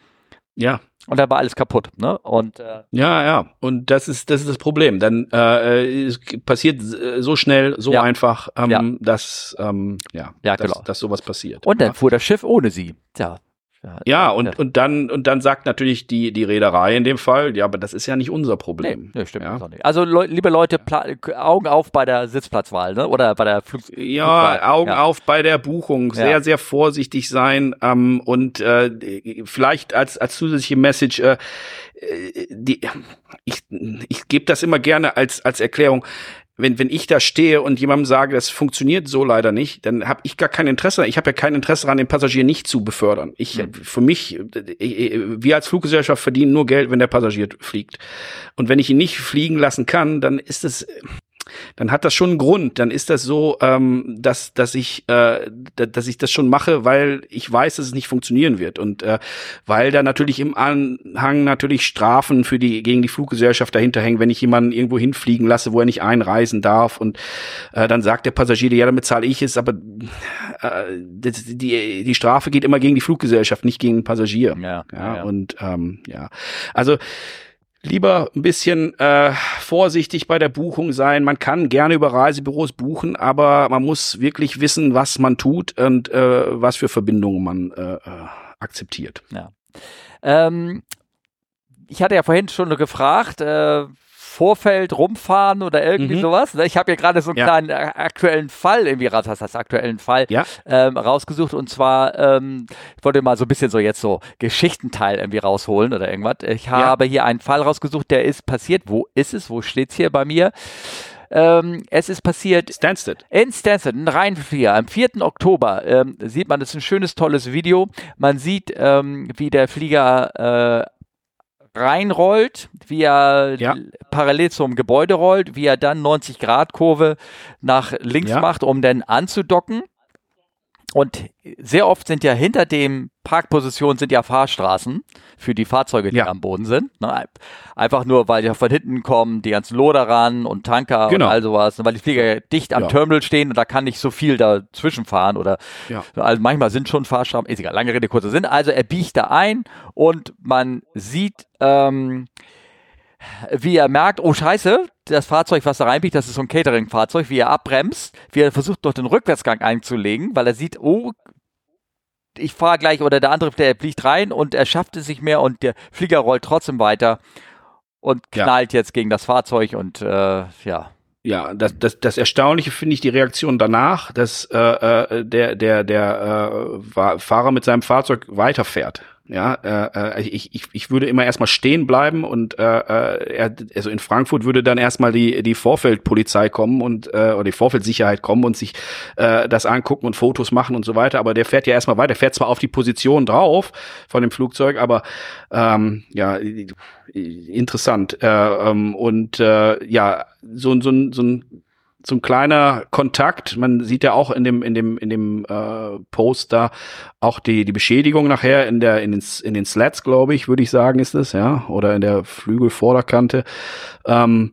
Ja und da war alles kaputt, ne? Und äh, ja, ja, und das ist das ist das Problem. Dann äh, es passiert so schnell, so ja. einfach, ähm, ja. dass ähm, ja, ja dass, genau. dass sowas passiert. Und dann fuhr das Schiff ohne sie. Tja, ja, und, und dann, und dann sagt natürlich die, die Reederei in dem Fall, ja, aber das ist ja nicht unser Problem. Nee, stimmt ja. nicht. Also, le liebe Leute, Augen auf bei der Sitzplatzwahl, ne? Oder bei der Flug Ja, Flugwahl. Augen ja. auf bei der Buchung. Sehr, ja. sehr vorsichtig sein. Ähm, und äh, vielleicht als, als zusätzliche Message, äh, die, ich, ich gebe das immer gerne als, als Erklärung wenn, wenn ich da stehe und jemandem sage, das funktioniert so leider nicht, dann habe ich gar kein Interesse. Ich habe ja kein Interesse daran, den Passagier nicht zu befördern. Ich, mhm. für mich, wir als Fluggesellschaft verdienen nur Geld, wenn der Passagier fliegt. Und wenn ich ihn nicht fliegen lassen kann, dann ist es dann hat das schon einen Grund. Dann ist das so, ähm, dass, dass, ich, äh, dass ich das schon mache, weil ich weiß, dass es nicht funktionieren wird. Und äh, weil da natürlich im Anhang natürlich Strafen für die, gegen die Fluggesellschaft dahinter hängen, wenn ich jemanden irgendwo hinfliegen lasse, wo er nicht einreisen darf. Und äh, dann sagt der Passagier, ja, damit zahle ich es, aber äh, die, die Strafe geht immer gegen die Fluggesellschaft, nicht gegen den Passagier. Ja, ja, ja. Und ähm, ja. Also lieber ein bisschen äh, vorsichtig bei der Buchung sein. Man kann gerne über Reisebüros buchen, aber man muss wirklich wissen, was man tut und äh, was für Verbindungen man äh, äh akzeptiert. Ja. Ähm, ich hatte ja vorhin schon gefragt, äh, Vorfeld rumfahren oder irgendwie mhm. sowas. Ne? Ich habe ja gerade so einen ja. kleinen äh, aktuellen Fall, irgendwie was heißt das, aktuellen Fall ja. ähm, rausgesucht und zwar, ähm, ich wollte mal so ein bisschen so jetzt so Geschichtenteil irgendwie rausholen oder irgendwas. Ich habe ja. hier einen Fall rausgesucht, der ist passiert. Wo ist es? Wo steht's hier bei mir? Ähm, es ist passiert Stansted. in Stansted, in Rheinflieger. Am 4. Oktober ähm, sieht man, das ist ein schönes, tolles Video. Man sieht, ähm, wie der Flieger äh, reinrollt, wie er ja. parallel zum Gebäude rollt, wie er dann 90 Grad Kurve nach links ja. macht, um dann anzudocken. Und sehr oft sind ja hinter dem Parkposition sind ja Fahrstraßen für die Fahrzeuge, die ja. am Boden sind. Ne? Einfach nur, weil ja von hinten kommen die ganzen Loder ran und Tanker genau. und all sowas, weil die Flieger dicht am ja. Terminal stehen und da kann nicht so viel dazwischen fahren oder ja. also manchmal sind schon Fahrstraßen, ist egal, lange Rede, kurzer Sinn. Also er biegt da ein und man sieht, ähm, wie er merkt, oh scheiße, das Fahrzeug, was da reinbiegt, das ist so ein Catering-Fahrzeug, wie er abbremst, wie er versucht, durch den Rückwärtsgang einzulegen, weil er sieht, oh, ich fahre gleich oder der andere, der fliegt rein und er schafft es nicht mehr und der Flieger rollt trotzdem weiter und knallt ja. jetzt gegen das Fahrzeug und äh, ja. Ja, das, das, das Erstaunliche finde ich die Reaktion danach, dass äh, äh der, der, der äh, Fahrer mit seinem Fahrzeug weiterfährt. Ja, äh, äh, ich, ich, ich würde immer erstmal stehen bleiben und äh, äh, also in Frankfurt würde dann erstmal die, die Vorfeldpolizei kommen und äh, oder die Vorfeldsicherheit kommen und sich äh, das angucken und Fotos machen und so weiter. Aber der fährt ja erstmal weiter, der fährt zwar auf die Position drauf von dem Flugzeug, aber ähm, ja, interessant. Äh, ähm, und äh, ja, so, so, so ein so ein kleiner Kontakt. Man sieht ja auch in dem in dem in dem äh, Poster auch die die Beschädigung nachher in der in den in den Slats, glaube ich, würde ich sagen, ist es ja oder in der Flügelvorderkante. Ähm,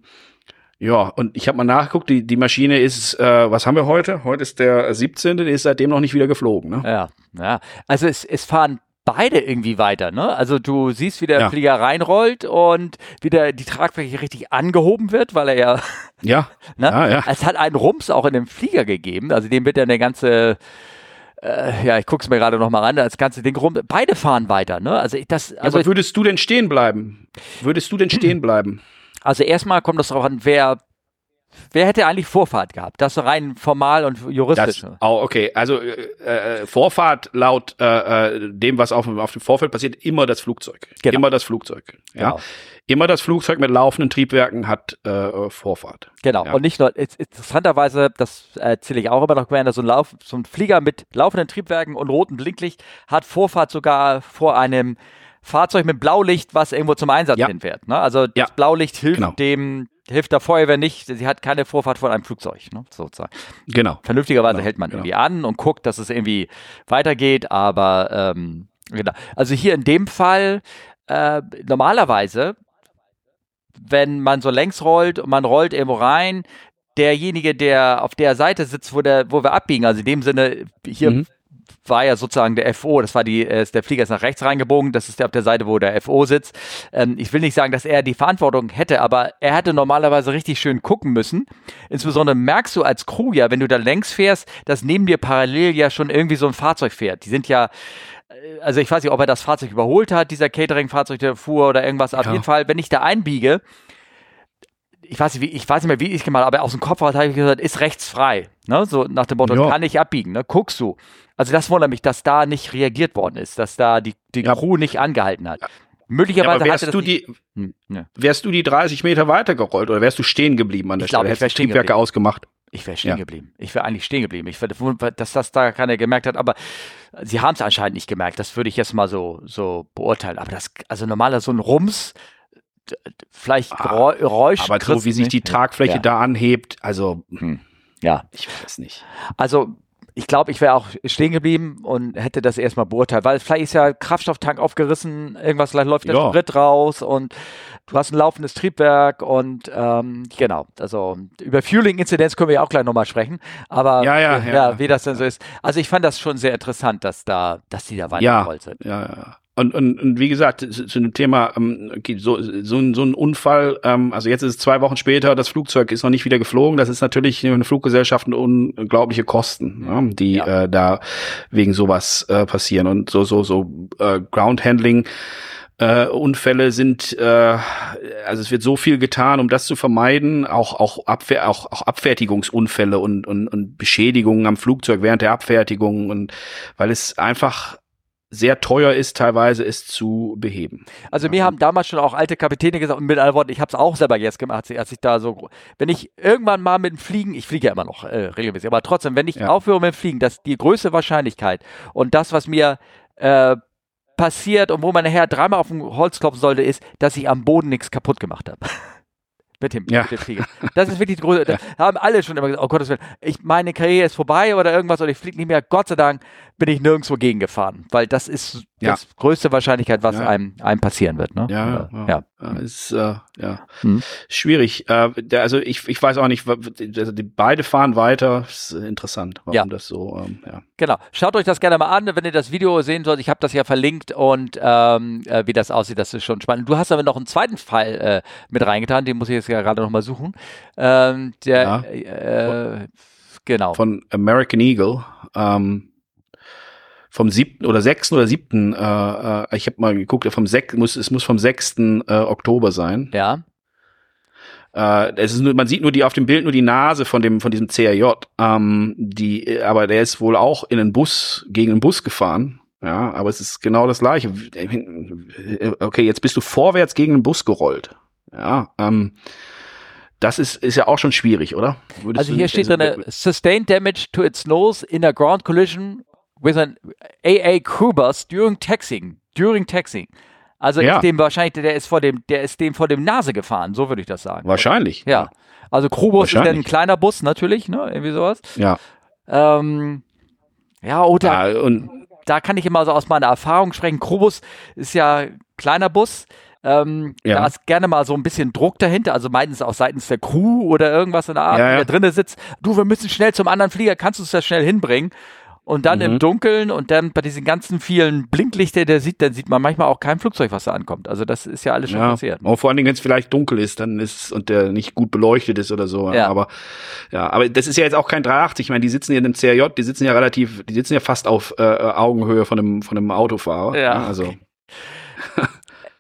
ja, und ich habe mal nachgeguckt, die, die Maschine ist, äh, was haben wir heute? Heute ist der 17., die ist seitdem noch nicht wieder geflogen. Ne? Ja, ja. Also es, es fahren beide irgendwie weiter, ne? Also du siehst, wie der ja. Flieger reinrollt und wie der, die Tragfläche richtig angehoben wird, weil er ja, ja, ne? ja, ja. Es hat einen Rums auch in dem Flieger gegeben, also dem wird dann der ganze, äh, ja, ich guck's mir gerade noch mal an, das ganze Ding rum. Beide fahren weiter, ne? Also ich, das, also ja, aber würdest du denn stehen bleiben? Würdest du denn stehen bleiben? Also erstmal kommt das darauf an, wer Wer hätte eigentlich Vorfahrt gehabt? Das rein formal und juristisch. Das, oh, okay. Also äh, äh, Vorfahrt laut äh, äh, dem, was auf, auf dem Vorfeld passiert, immer das Flugzeug. Genau. Immer das Flugzeug. Ja. Genau. Immer das Flugzeug mit laufenden Triebwerken hat äh, Vorfahrt. Genau. Ja. Und nicht nur, interessanterweise, das erzähle ich auch immer noch gerne, so ein, Lauf, so ein Flieger mit laufenden Triebwerken und rotem Blinklicht hat Vorfahrt sogar vor einem Fahrzeug mit Blaulicht, was irgendwo zum Einsatz ja. hinfährt. Ne? Also das ja. Blaulicht hilft genau. dem hilft der Feuerwehr nicht. Sie hat keine Vorfahrt von einem Flugzeug, ne, sozusagen. Genau. Vernünftigerweise genau. hält man genau. irgendwie an und guckt, dass es irgendwie weitergeht, aber ähm, genau. Also hier in dem Fall äh, normalerweise, wenn man so längs rollt und man rollt irgendwo rein, derjenige, der auf der Seite sitzt, wo, der, wo wir abbiegen, also in dem Sinne, hier mhm war ja sozusagen der FO, das war die, äh, der Flieger ist nach rechts reingebogen, das ist der auf der Seite, wo der FO sitzt. Ähm, ich will nicht sagen, dass er die Verantwortung hätte, aber er hätte normalerweise richtig schön gucken müssen. Insbesondere merkst du als Crew ja, wenn du da längs fährst, dass neben dir parallel ja schon irgendwie so ein Fahrzeug fährt. Die sind ja, äh, also ich weiß nicht, ob er das Fahrzeug überholt hat, dieser Catering-Fahrzeug, der fuhr oder irgendwas. Auf jeden Fall, wenn ich da einbiege, ich weiß nicht, wie, ich weiß nicht mehr, wie ich gemacht habe, aber aus dem Kopf habe ich gesagt, ist rechts frei. Ne? So nach dem Motto, ja. kann ich abbiegen, ne? Guckst du. Also das wundert mich, dass da nicht reagiert worden ist, dass da die, die ja. Crew nicht angehalten hat. Möglicherweise ja, wärst du die, hm, ja. wärst du die 30 Meter weitergerollt oder wärst du stehen geblieben an der ich Stelle? Hättest du Triebwerke ausgemacht? Ich wäre stehen ja. geblieben. Ich wäre eigentlich stehen geblieben. Ich werde, dass das da keiner gemerkt hat, aber sie haben es anscheinend nicht gemerkt. Das würde ich jetzt mal so, so beurteilen. Aber das, also normaler so ein Rums, vielleicht ah, Geräusch. Aber so wie sich die Tragfläche ja. da anhebt, also hm. ja, ich weiß nicht. Also ich glaube, ich wäre auch stehen geblieben und hätte das erstmal beurteilt, weil vielleicht ist ja Kraftstofftank aufgerissen, irgendwas vielleicht läuft der ja. Sprit raus und du hast ein laufendes Triebwerk und ähm, genau, also über Fueling-Inzidenz können wir ja auch gleich nochmal sprechen, aber ja, ja, ja, ja, wie das denn so ist. Also ich fand das schon sehr interessant, dass da, dass die da weitergerollt ja, sind. Ja, ja. Und, und, und wie gesagt, zu dem Thema, ähm, so, so, ein, so ein Unfall, ähm, also jetzt ist es zwei Wochen später, das Flugzeug ist noch nicht wieder geflogen. Das ist natürlich eine Fluggesellschaft unglaubliche Kosten, ne, die ja. äh, da wegen sowas äh, passieren. Und so, so, so äh, Ground Handling. Äh, Unfälle sind, äh, also es wird so viel getan, um das zu vermeiden, auch auch, Abwehr, auch, auch Abfertigungsunfälle und, und, und Beschädigungen am Flugzeug während der Abfertigung und weil es einfach sehr teuer ist, teilweise ist zu beheben. Also mir haben damals schon auch alte Kapitäne gesagt, und mit anderen Worten, ich habe es auch selber jetzt gemacht, als ich da so, wenn ich irgendwann mal mit dem Fliegen, ich fliege ja immer noch äh, regelmäßig, aber trotzdem, wenn ich ja. aufhöre mit dem Fliegen, dass die größte Wahrscheinlichkeit und das, was mir äh, passiert und wo man nachher dreimal auf dem Holz klopfen sollte, ist, dass ich am Boden nichts kaputt gemacht habe. mit dem, ja. mit dem Flieger. Das ist wirklich die große. Da haben alle schon immer gesagt, oh Gottes Willen, ich, meine Karriere ist vorbei oder irgendwas oder ich fliege nicht mehr. Gott sei Dank bin ich nirgendwo gegengefahren, weil das ist ja. das größte Wahrscheinlichkeit, was einem, einem passieren wird. Ne? Ja, ja. ja. Ist, äh, ja. Hm. schwierig. Äh, der, also ich, ich weiß auch nicht, also die beide fahren weiter. Ist interessant, warum das so. Ähm, ja. Genau. Schaut euch das gerne mal an, wenn ihr das Video sehen sollt. Ich habe das ja verlinkt und ähm, äh, wie das aussieht, das ist schon spannend. Du hast aber noch einen zweiten Fall äh, mit reingetan, den muss ich jetzt ja gerade noch mal suchen. Ähm, der, ja. äh, genau. Von American Eagle. Ähm, vom siebten oder sechsten oder siebten, äh, äh, ich habe mal geguckt, vom sech, muss, es muss vom sechsten äh, Oktober sein. Ja. Äh, es ist nur, man sieht nur die auf dem Bild nur die Nase von dem von diesem CRJ. Ähm, die, aber der ist wohl auch in einen Bus gegen einen Bus gefahren. Ja, aber es ist genau das gleiche. Okay, jetzt bist du vorwärts gegen einen Bus gerollt. Ja, ähm, das ist, ist ja auch schon schwierig, oder? Würdest also hier steht drin, sustained damage to its nose in a ground collision with an AA bus during taxing. During taxing. Also ja. ist dem wahrscheinlich, der ist vor dem, der ist dem vor dem Nase gefahren, so würde ich das sagen. Wahrscheinlich. Ja. Also Crewbus ist dann ein kleiner Bus natürlich, ne? Irgendwie sowas. Ja. Ähm, ja, oder ja, und da kann ich immer so aus meiner Erfahrung sprechen. Crewbus ist ja kleiner Bus. Ähm, ja. Da ist gerne mal so ein bisschen Druck dahinter, also meistens auch seitens der Crew oder irgendwas in der Art, ja, ja. der drinnen sitzt. Du, wir müssen schnell zum anderen Flieger, kannst du es das schnell hinbringen? Und dann mhm. im Dunkeln und dann bei diesen ganzen vielen Blinklichter, der sieht, dann sieht man manchmal auch kein Flugzeug, was da ankommt. Also das ist ja alles schon ja. passiert. Auch vor allen Dingen, wenn es vielleicht dunkel ist, dann ist und der nicht gut beleuchtet ist oder so. Ja. Aber ja, aber das ist ja jetzt auch kein 380. Ich meine, die sitzen hier in einem CRJ, die sitzen ja relativ, die sitzen ja fast auf äh, Augenhöhe von einem von einem Autofahrer. Ja. ja also. Okay.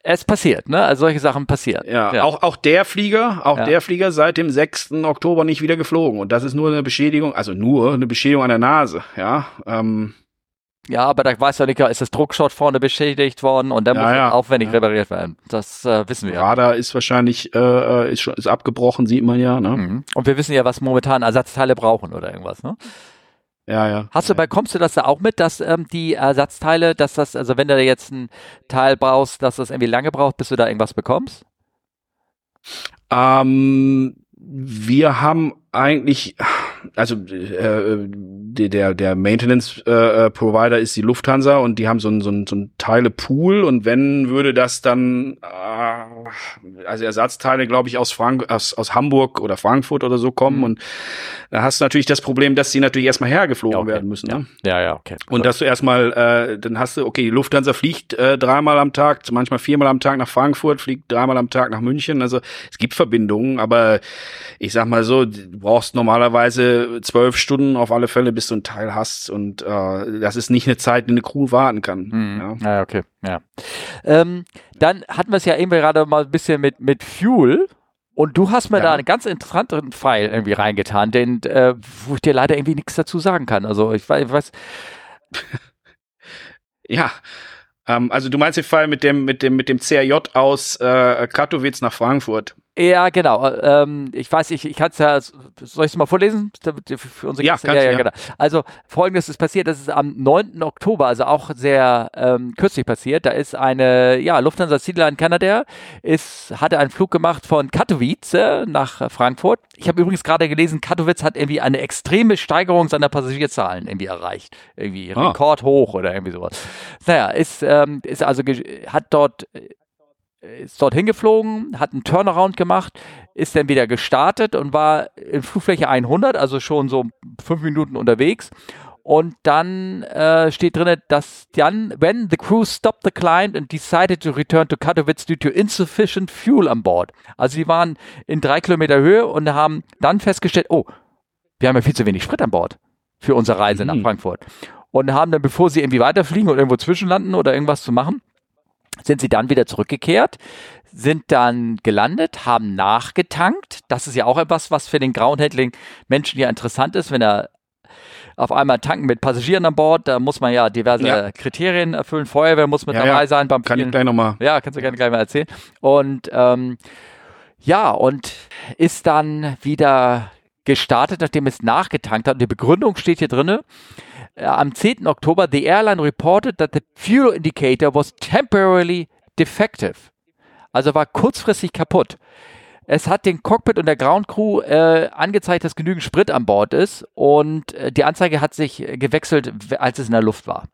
Es passiert, ne? Also solche Sachen passieren. Ja, ja. Auch, auch der Flieger, auch ja. der Flieger seit dem 6. Oktober nicht wieder geflogen. Und das ist nur eine Beschädigung, also nur eine Beschädigung an der Nase, ja. Ähm, ja, aber da weiß ja nicht, ist das Druckschott vorne beschädigt worden und dann ja, muss ja, aufwendig ja. repariert werden. Das äh, wissen wir. Radar ist wahrscheinlich äh, äh, ist ist abgebrochen, sieht man ja. Ne? Mhm. Und wir wissen ja, was momentan Ersatzteile brauchen oder irgendwas. Ne? Ja, ja. Hast du, bekommst du das da auch mit, dass ähm, die Ersatzteile, dass das, also wenn du da jetzt ein Teil brauchst, dass das irgendwie lange braucht, bis du da irgendwas bekommst? Ähm, wir haben eigentlich, also äh, der der Maintenance äh, Provider ist die Lufthansa und die haben so ein so ein, so ein Teilepool und wenn würde das dann äh, also Ersatzteile glaube ich aus Frank aus aus Hamburg oder Frankfurt oder so kommen mhm. und da hast du natürlich das Problem, dass sie natürlich erstmal hergeflogen ja, okay. werden müssen. Ne? Ja, ja, okay. Und dass du erstmal äh, dann hast du okay, die Lufthansa fliegt äh, dreimal am Tag, manchmal viermal am Tag nach Frankfurt, fliegt dreimal am Tag nach München. Also es gibt Verbindungen, aber ich sag mal so, du brauchst normalerweise zwölf Stunden auf alle Fälle, bis du ein Teil hast. Und äh, das ist nicht eine Zeit, die eine Crew warten kann. Mhm. Ja. ja, okay. Ja. Ähm, dann hatten wir es ja eben gerade mal ein bisschen mit, mit Fuel. Und du hast mir ja. da einen ganz interessanten Pfeil irgendwie reingetan, den, äh, wo ich dir leider irgendwie nichts dazu sagen kann. Also ich weiß. Ich weiß ja, ähm, also du meinst den Fall mit dem, mit dem, mit dem CRJ aus äh, Katowice nach Frankfurt. Ja, genau. Ähm, ich weiß, ich, ich kann es ja, soll ich es mal vorlesen? Für unsere ja, ja, ja, genau. Also folgendes ist passiert, das ist am 9. Oktober, also auch sehr ähm, kürzlich passiert. Da ist eine, ja, Lufthansa Cityline Canada, ist, hatte einen Flug gemacht von Katowice nach Frankfurt. Ich habe übrigens gerade gelesen, Katowice hat irgendwie eine extreme Steigerung seiner Passagierzahlen irgendwie erreicht. Irgendwie ah. rekordhoch oder irgendwie sowas. Naja, ist, ähm, ist also, hat dort ist dorthin geflogen, hat einen Turnaround gemacht, ist dann wieder gestartet und war in Flugfläche 100, also schon so fünf Minuten unterwegs. Und dann äh, steht drin, dass dann, when the crew stopped the client and decided to return to Katowice due to insufficient fuel on board. Also die waren in drei Kilometer Höhe und haben dann festgestellt, oh, wir haben ja viel zu wenig Sprit an Bord für unsere Reise mhm. nach Frankfurt. Und haben dann, bevor sie irgendwie weiterfliegen oder irgendwo zwischenlanden oder irgendwas zu machen, sind sie dann wieder zurückgekehrt, sind dann gelandet, haben nachgetankt. Das ist ja auch etwas, was für den Groundhandling Menschen ja interessant ist, wenn er auf einmal tanken mit Passagieren an Bord, da muss man ja diverse ja. Kriterien erfüllen. Feuerwehr muss mit ja, dabei ja. sein. Beim Kann ich gleich nochmal. Ja, kannst du gerne gleich mal erzählen. Und ähm, ja, und ist dann wieder gestartet, nachdem es nachgetankt hat. Und die Begründung steht hier drinne am 10. Oktober, the airline reported that the fuel indicator was temporarily defective. Also war kurzfristig kaputt. Es hat den Cockpit und der Ground Crew äh, angezeigt, dass genügend Sprit an Bord ist und äh, die Anzeige hat sich gewechselt, als es in der Luft war.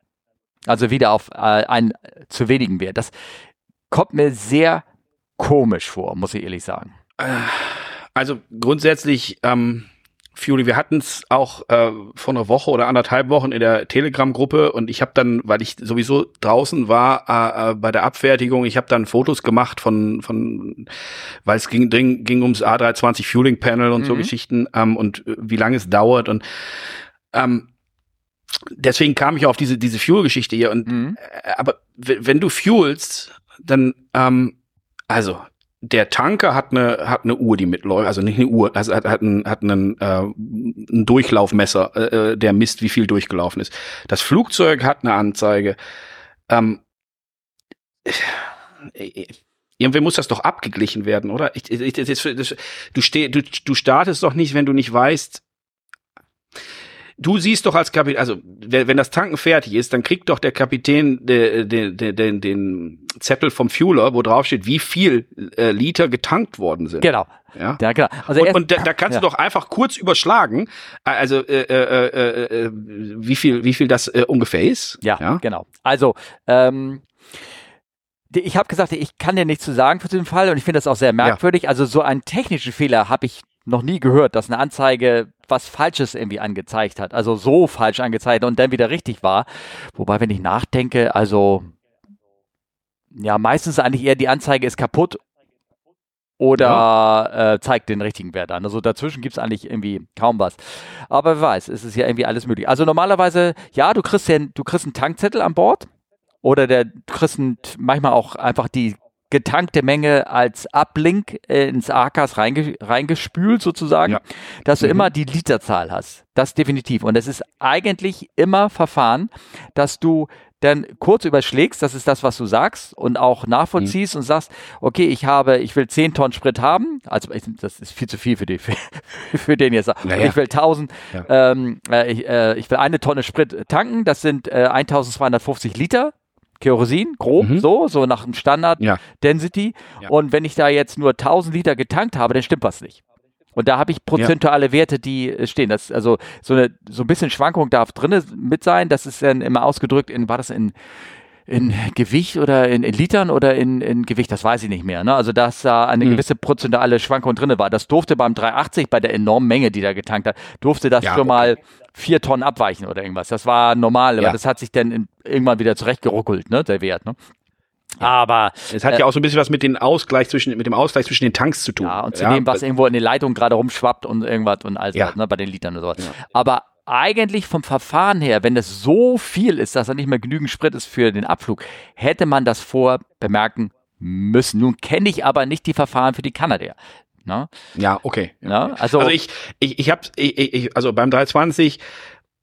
Also wieder auf äh, einen zu wenigen Wert. Das kommt mir sehr komisch vor, muss ich ehrlich sagen. Also grundsätzlich, ähm, Fury, wir hatten es auch äh, vor einer Woche oder anderthalb Wochen in der Telegram-Gruppe und ich habe dann, weil ich sowieso draußen war äh, äh, bei der Abfertigung, ich habe dann Fotos gemacht von, von weil es ging, ging, ging ums A320 Fueling Panel und mhm. so Geschichten ähm, und äh, wie lange es dauert und ähm, deswegen kam ich auf diese, diese Fuel-Geschichte hier und mhm. äh, aber wenn du fuelst, dann ähm, also der Tanker hat eine hat eine Uhr, die mitläuft, also nicht eine Uhr, also hat hat einen, hat einen, äh, ein Durchlaufmesser, äh, äh, der misst, wie viel durchgelaufen ist. Das Flugzeug hat eine Anzeige. Ähm, äh, irgendwie muss das doch abgeglichen werden, oder? Ich, ich, das, das, du, steh, du, du startest doch nicht, wenn du nicht weißt, du siehst doch als Kapitän, also wenn das Tanken fertig ist, dann kriegt doch der Kapitän den, den, den, den Zettel vom Fueler, wo drauf steht, wie viel äh, Liter getankt worden sind. Genau. Ja, ja genau. Also und, und da, da kannst ja. du doch einfach kurz überschlagen, also äh, äh, äh, äh, wie viel, wie viel das äh, ungefähr ist. Ja, ja? genau. Also ähm, ich habe gesagt, ich kann dir nichts zu sagen für diesen Fall und ich finde das auch sehr merkwürdig. Ja. Also so einen technischen Fehler habe ich noch nie gehört, dass eine Anzeige was Falsches irgendwie angezeigt hat. Also so falsch angezeigt und dann wieder richtig war. Wobei, wenn ich nachdenke, also ja, meistens eigentlich eher die Anzeige ist kaputt oder ja. äh, zeigt den richtigen Wert an. Also dazwischen gibt es eigentlich irgendwie kaum was. Aber wer weiß, es ist ja irgendwie alles möglich. Also normalerweise, ja, du kriegst, ja, du kriegst einen Tankzettel an Bord oder der, du kriegst ein, manchmal auch einfach die getankte Menge als Uplink äh, ins AKAS reinge reingespült sozusagen, ja. dass du mhm. immer die Literzahl hast. Das definitiv. Und es ist eigentlich immer Verfahren, dass du dann kurz überschlägst, das ist das, was du sagst und auch nachvollziehst mhm. und sagst, okay, ich habe, ich will 10 Tonnen Sprit haben, also das ist viel zu viel für, die, für, für den jetzt, naja. ich will 1000, ja. ähm, äh, ich, äh, ich, will eine Tonne Sprit tanken, das sind äh, 1250 Liter, Kerosin, grob, mhm. so, so nach dem Standard ja. Density. Ja. Und wenn ich da jetzt nur 1000 Liter getankt habe, dann stimmt was nicht. Und da habe ich prozentuale ja. Werte, die äh, stehen. Das, also so, eine, so ein bisschen Schwankung darf drin mit sein. Das ist dann immer ausgedrückt in, war das in, in Gewicht oder in, in Litern oder in, in Gewicht, das weiß ich nicht mehr. Ne? Also dass da eine mhm. gewisse prozentuale Schwankung drin war. Das durfte beim 380 bei der enormen Menge, die da getankt hat, durfte das ja, schon okay. mal vier Tonnen abweichen oder irgendwas. Das war normal, aber ja. das hat sich dann in, irgendwann wieder zurechtgeruckelt, ne, der Wert. Ne? Aber es hat äh, ja auch so ein bisschen was mit dem Ausgleich zwischen mit dem Ausgleich zwischen den Tanks zu tun. Ja, und zu ja, dem, was irgendwo in den Leitungen gerade rumschwappt und irgendwas und alles ja. ne, bei den Litern und so. Ja. Aber eigentlich vom Verfahren her, wenn es so viel ist, dass da nicht mehr genügend Sprit ist für den Abflug, hätte man das vor bemerken müssen. Nun kenne ich aber nicht die Verfahren für die Kanadier. Ne? Ja, okay. Ja. Also, also ich, ich, ich habe, ich, ich, also beim 320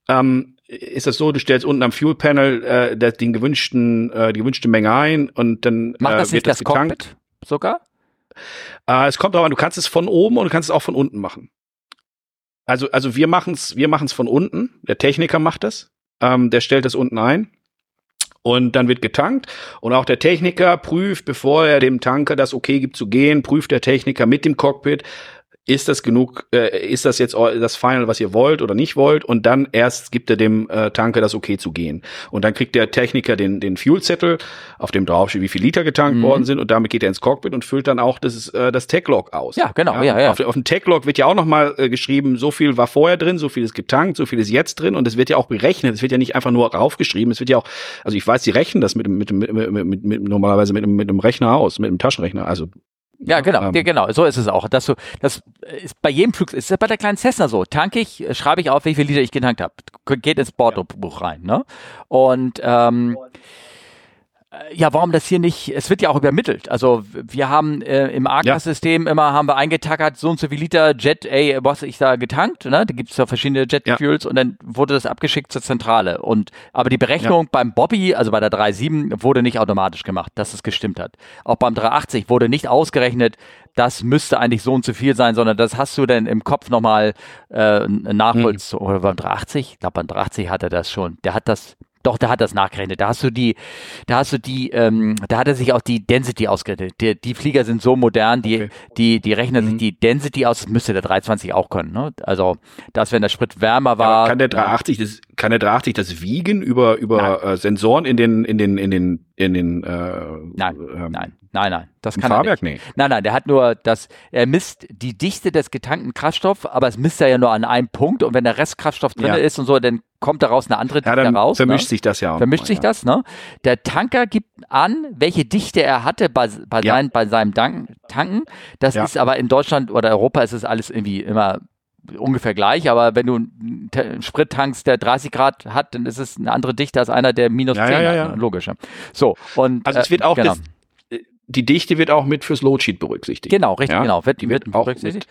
ähm, ist das so, du stellst unten am Fuel Panel äh, das, den gewünschten, äh, die gewünschte Menge ein und dann macht das äh, nicht das, das Cockpit sogar? Äh, es kommt darauf an, du kannst es von oben und du kannst es auch von unten machen. Also, also wir machen es, wir machen es von unten. Der Techniker macht das. Ähm, der stellt es unten ein und dann wird getankt. Und auch der Techniker prüft, bevor er dem Tanker das okay gibt zu gehen, prüft der Techniker mit dem Cockpit, ist das genug, äh, ist das jetzt das Final, was ihr wollt oder nicht wollt und dann erst gibt er dem äh, Tanker das okay zu gehen. Und dann kriegt der Techniker den, den Fuel-Zettel, auf dem draufsteht, wie viel Liter getankt mhm. worden sind und damit geht er ins Cockpit und füllt dann auch das, äh, das Tech-Log aus. Ja, genau, ja, ja. ja. Auf, auf dem Tech-Log wird ja auch nochmal äh, geschrieben, so viel war vorher drin, so viel ist getankt, so viel ist jetzt drin und es wird ja auch berechnet, es wird ja nicht einfach nur raufgeschrieben, es wird ja auch, also ich weiß, die rechnen das mit, mit, mit, mit, mit, mit normalerweise mit, mit einem Rechner aus, mit einem Taschenrechner, also ja, genau, ähm, genau, so ist es auch. Dass du, das ist bei jedem Flug, ist ja bei der kleinen Cessna so. Tank ich, schreibe ich auf, wie viel Liter ich getankt habe. Geht ins Bordbuch rein, ne? Und ähm, äh, ja, warum das hier nicht, es wird ja auch übermittelt. Also wir haben äh, im ARCA-System ja. immer haben wir eingetackert, so und so viel Liter Jet A, was ich da getankt, ne? Da gibt es ja verschiedene Jet ja. Fuels und dann wurde das abgeschickt zur Zentrale. Und aber die Berechnung ja. beim Bobby, also bei der 3.7, wurde nicht automatisch gemacht, dass es gestimmt hat. Auch beim 380 wurde nicht ausgerechnet, das müsste eigentlich so und so viel sein, sondern das hast du dann im Kopf nochmal äh, nachholst. Hm. Oder beim 380, ich glaube beim 380 hat er das schon. Der hat das Doch, da hat das nachgerechnet. Da hast du die, da hast du die, ähm, da hat er sich auch die Density ausgerechnet. Die, die Flieger sind so modern, die, okay. die, die rechnen mhm. sich die Density aus, das müsste der 320 auch können. Ne? Also, dass wenn der Sprit wärmer war. Ja, kann der 380 das, kann der 380 das wiegen über, über äh, Sensoren in den, in den, in den, in den, äh, nein, ähm, nein, nein, nein, das kann Fahrwerk er nicht. Nee. Nein, nein, der hat nur das, er misst die Dichte des getankten Kraftstoffs, aber es misst er ja nur an einem Punkt und wenn der Rest Kraftstoff drin ja. ist und so, dann kommt daraus eine andere Dichte ja, dann raus. Vermischt ne? sich das ja auch. Vermischt mal, sich ja. das, ne? Der Tanker gibt an, welche Dichte er hatte bei, bei, ja. sein, bei seinem Tanken. Das ist aber in Deutschland oder Europa ist es alles irgendwie immer ungefähr gleich, aber wenn du einen Sprit tankst, der 30 Grad hat, dann ist es eine andere Dichte als einer, der minus ja, 10 ja, ja, hat. Logisch. So, und, also es wird auch genau. das, äh, die Dichte wird auch mit fürs Loadsheet berücksichtigt. Genau, richtig, genau. Wird, die wird, wird berücksichtigt.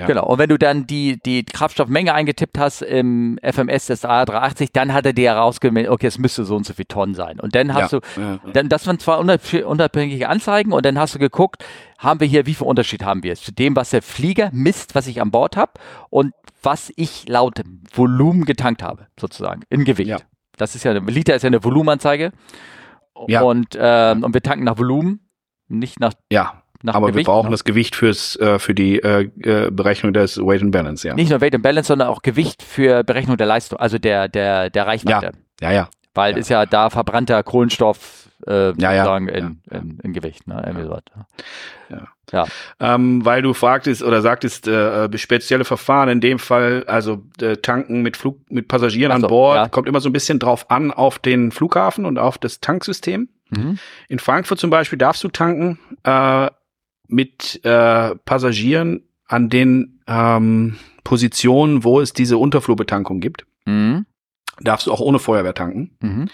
Ja. Genau. Und wenn du dann die, die Kraftstoffmenge eingetippt hast im FMS des A380, dann hat er dir herausgemeldet, okay, es müsste so und so viel Tonnen sein. Und dann hast ja. du, ja. dann, das waren zwar unabhängige Anzeigen und dann hast du geguckt, haben wir hier, wie viel Unterschied haben wir zu dem, was der Flieger misst, was ich an Bord habe und was ich laut Volumen getankt habe, sozusagen, in Gewicht. Ja. Das ist ja, Liter ist ja eine Volumenanzeige. Ja. Und, äh, und wir tanken nach Volumen, nicht nach ja. Nach Aber Gewicht, wir brauchen ne? das Gewicht fürs äh, für die äh, äh, Berechnung des Weight and Balance, ja. Nicht nur Weight and Balance, sondern auch Gewicht für Berechnung der Leistung, also der der der Reichweite. Ja, ja, ja. Weil ja. ist ja da verbrannter Kohlenstoff äh, ja, ja, in, ja. In, in, Gewicht, ne? Irgendwie so. Ja. ja. Ähm, weil du fragtest oder sagtest, äh, äh, spezielle Verfahren in dem Fall, also äh, Tanken mit Flug mit Passagieren so, an Bord, kommt immer so ein bisschen drauf an auf den Flughafen und auf das Tanksystem. Mhm. In Frankfurt zum Beispiel darfst du tanken. Äh, mit äh, Passagieren an den ähm, Positionen, wo es diese Unterflurbetankung gibt. Mhm. Darfst du auch ohne Feuerwehr tanken. Mhm.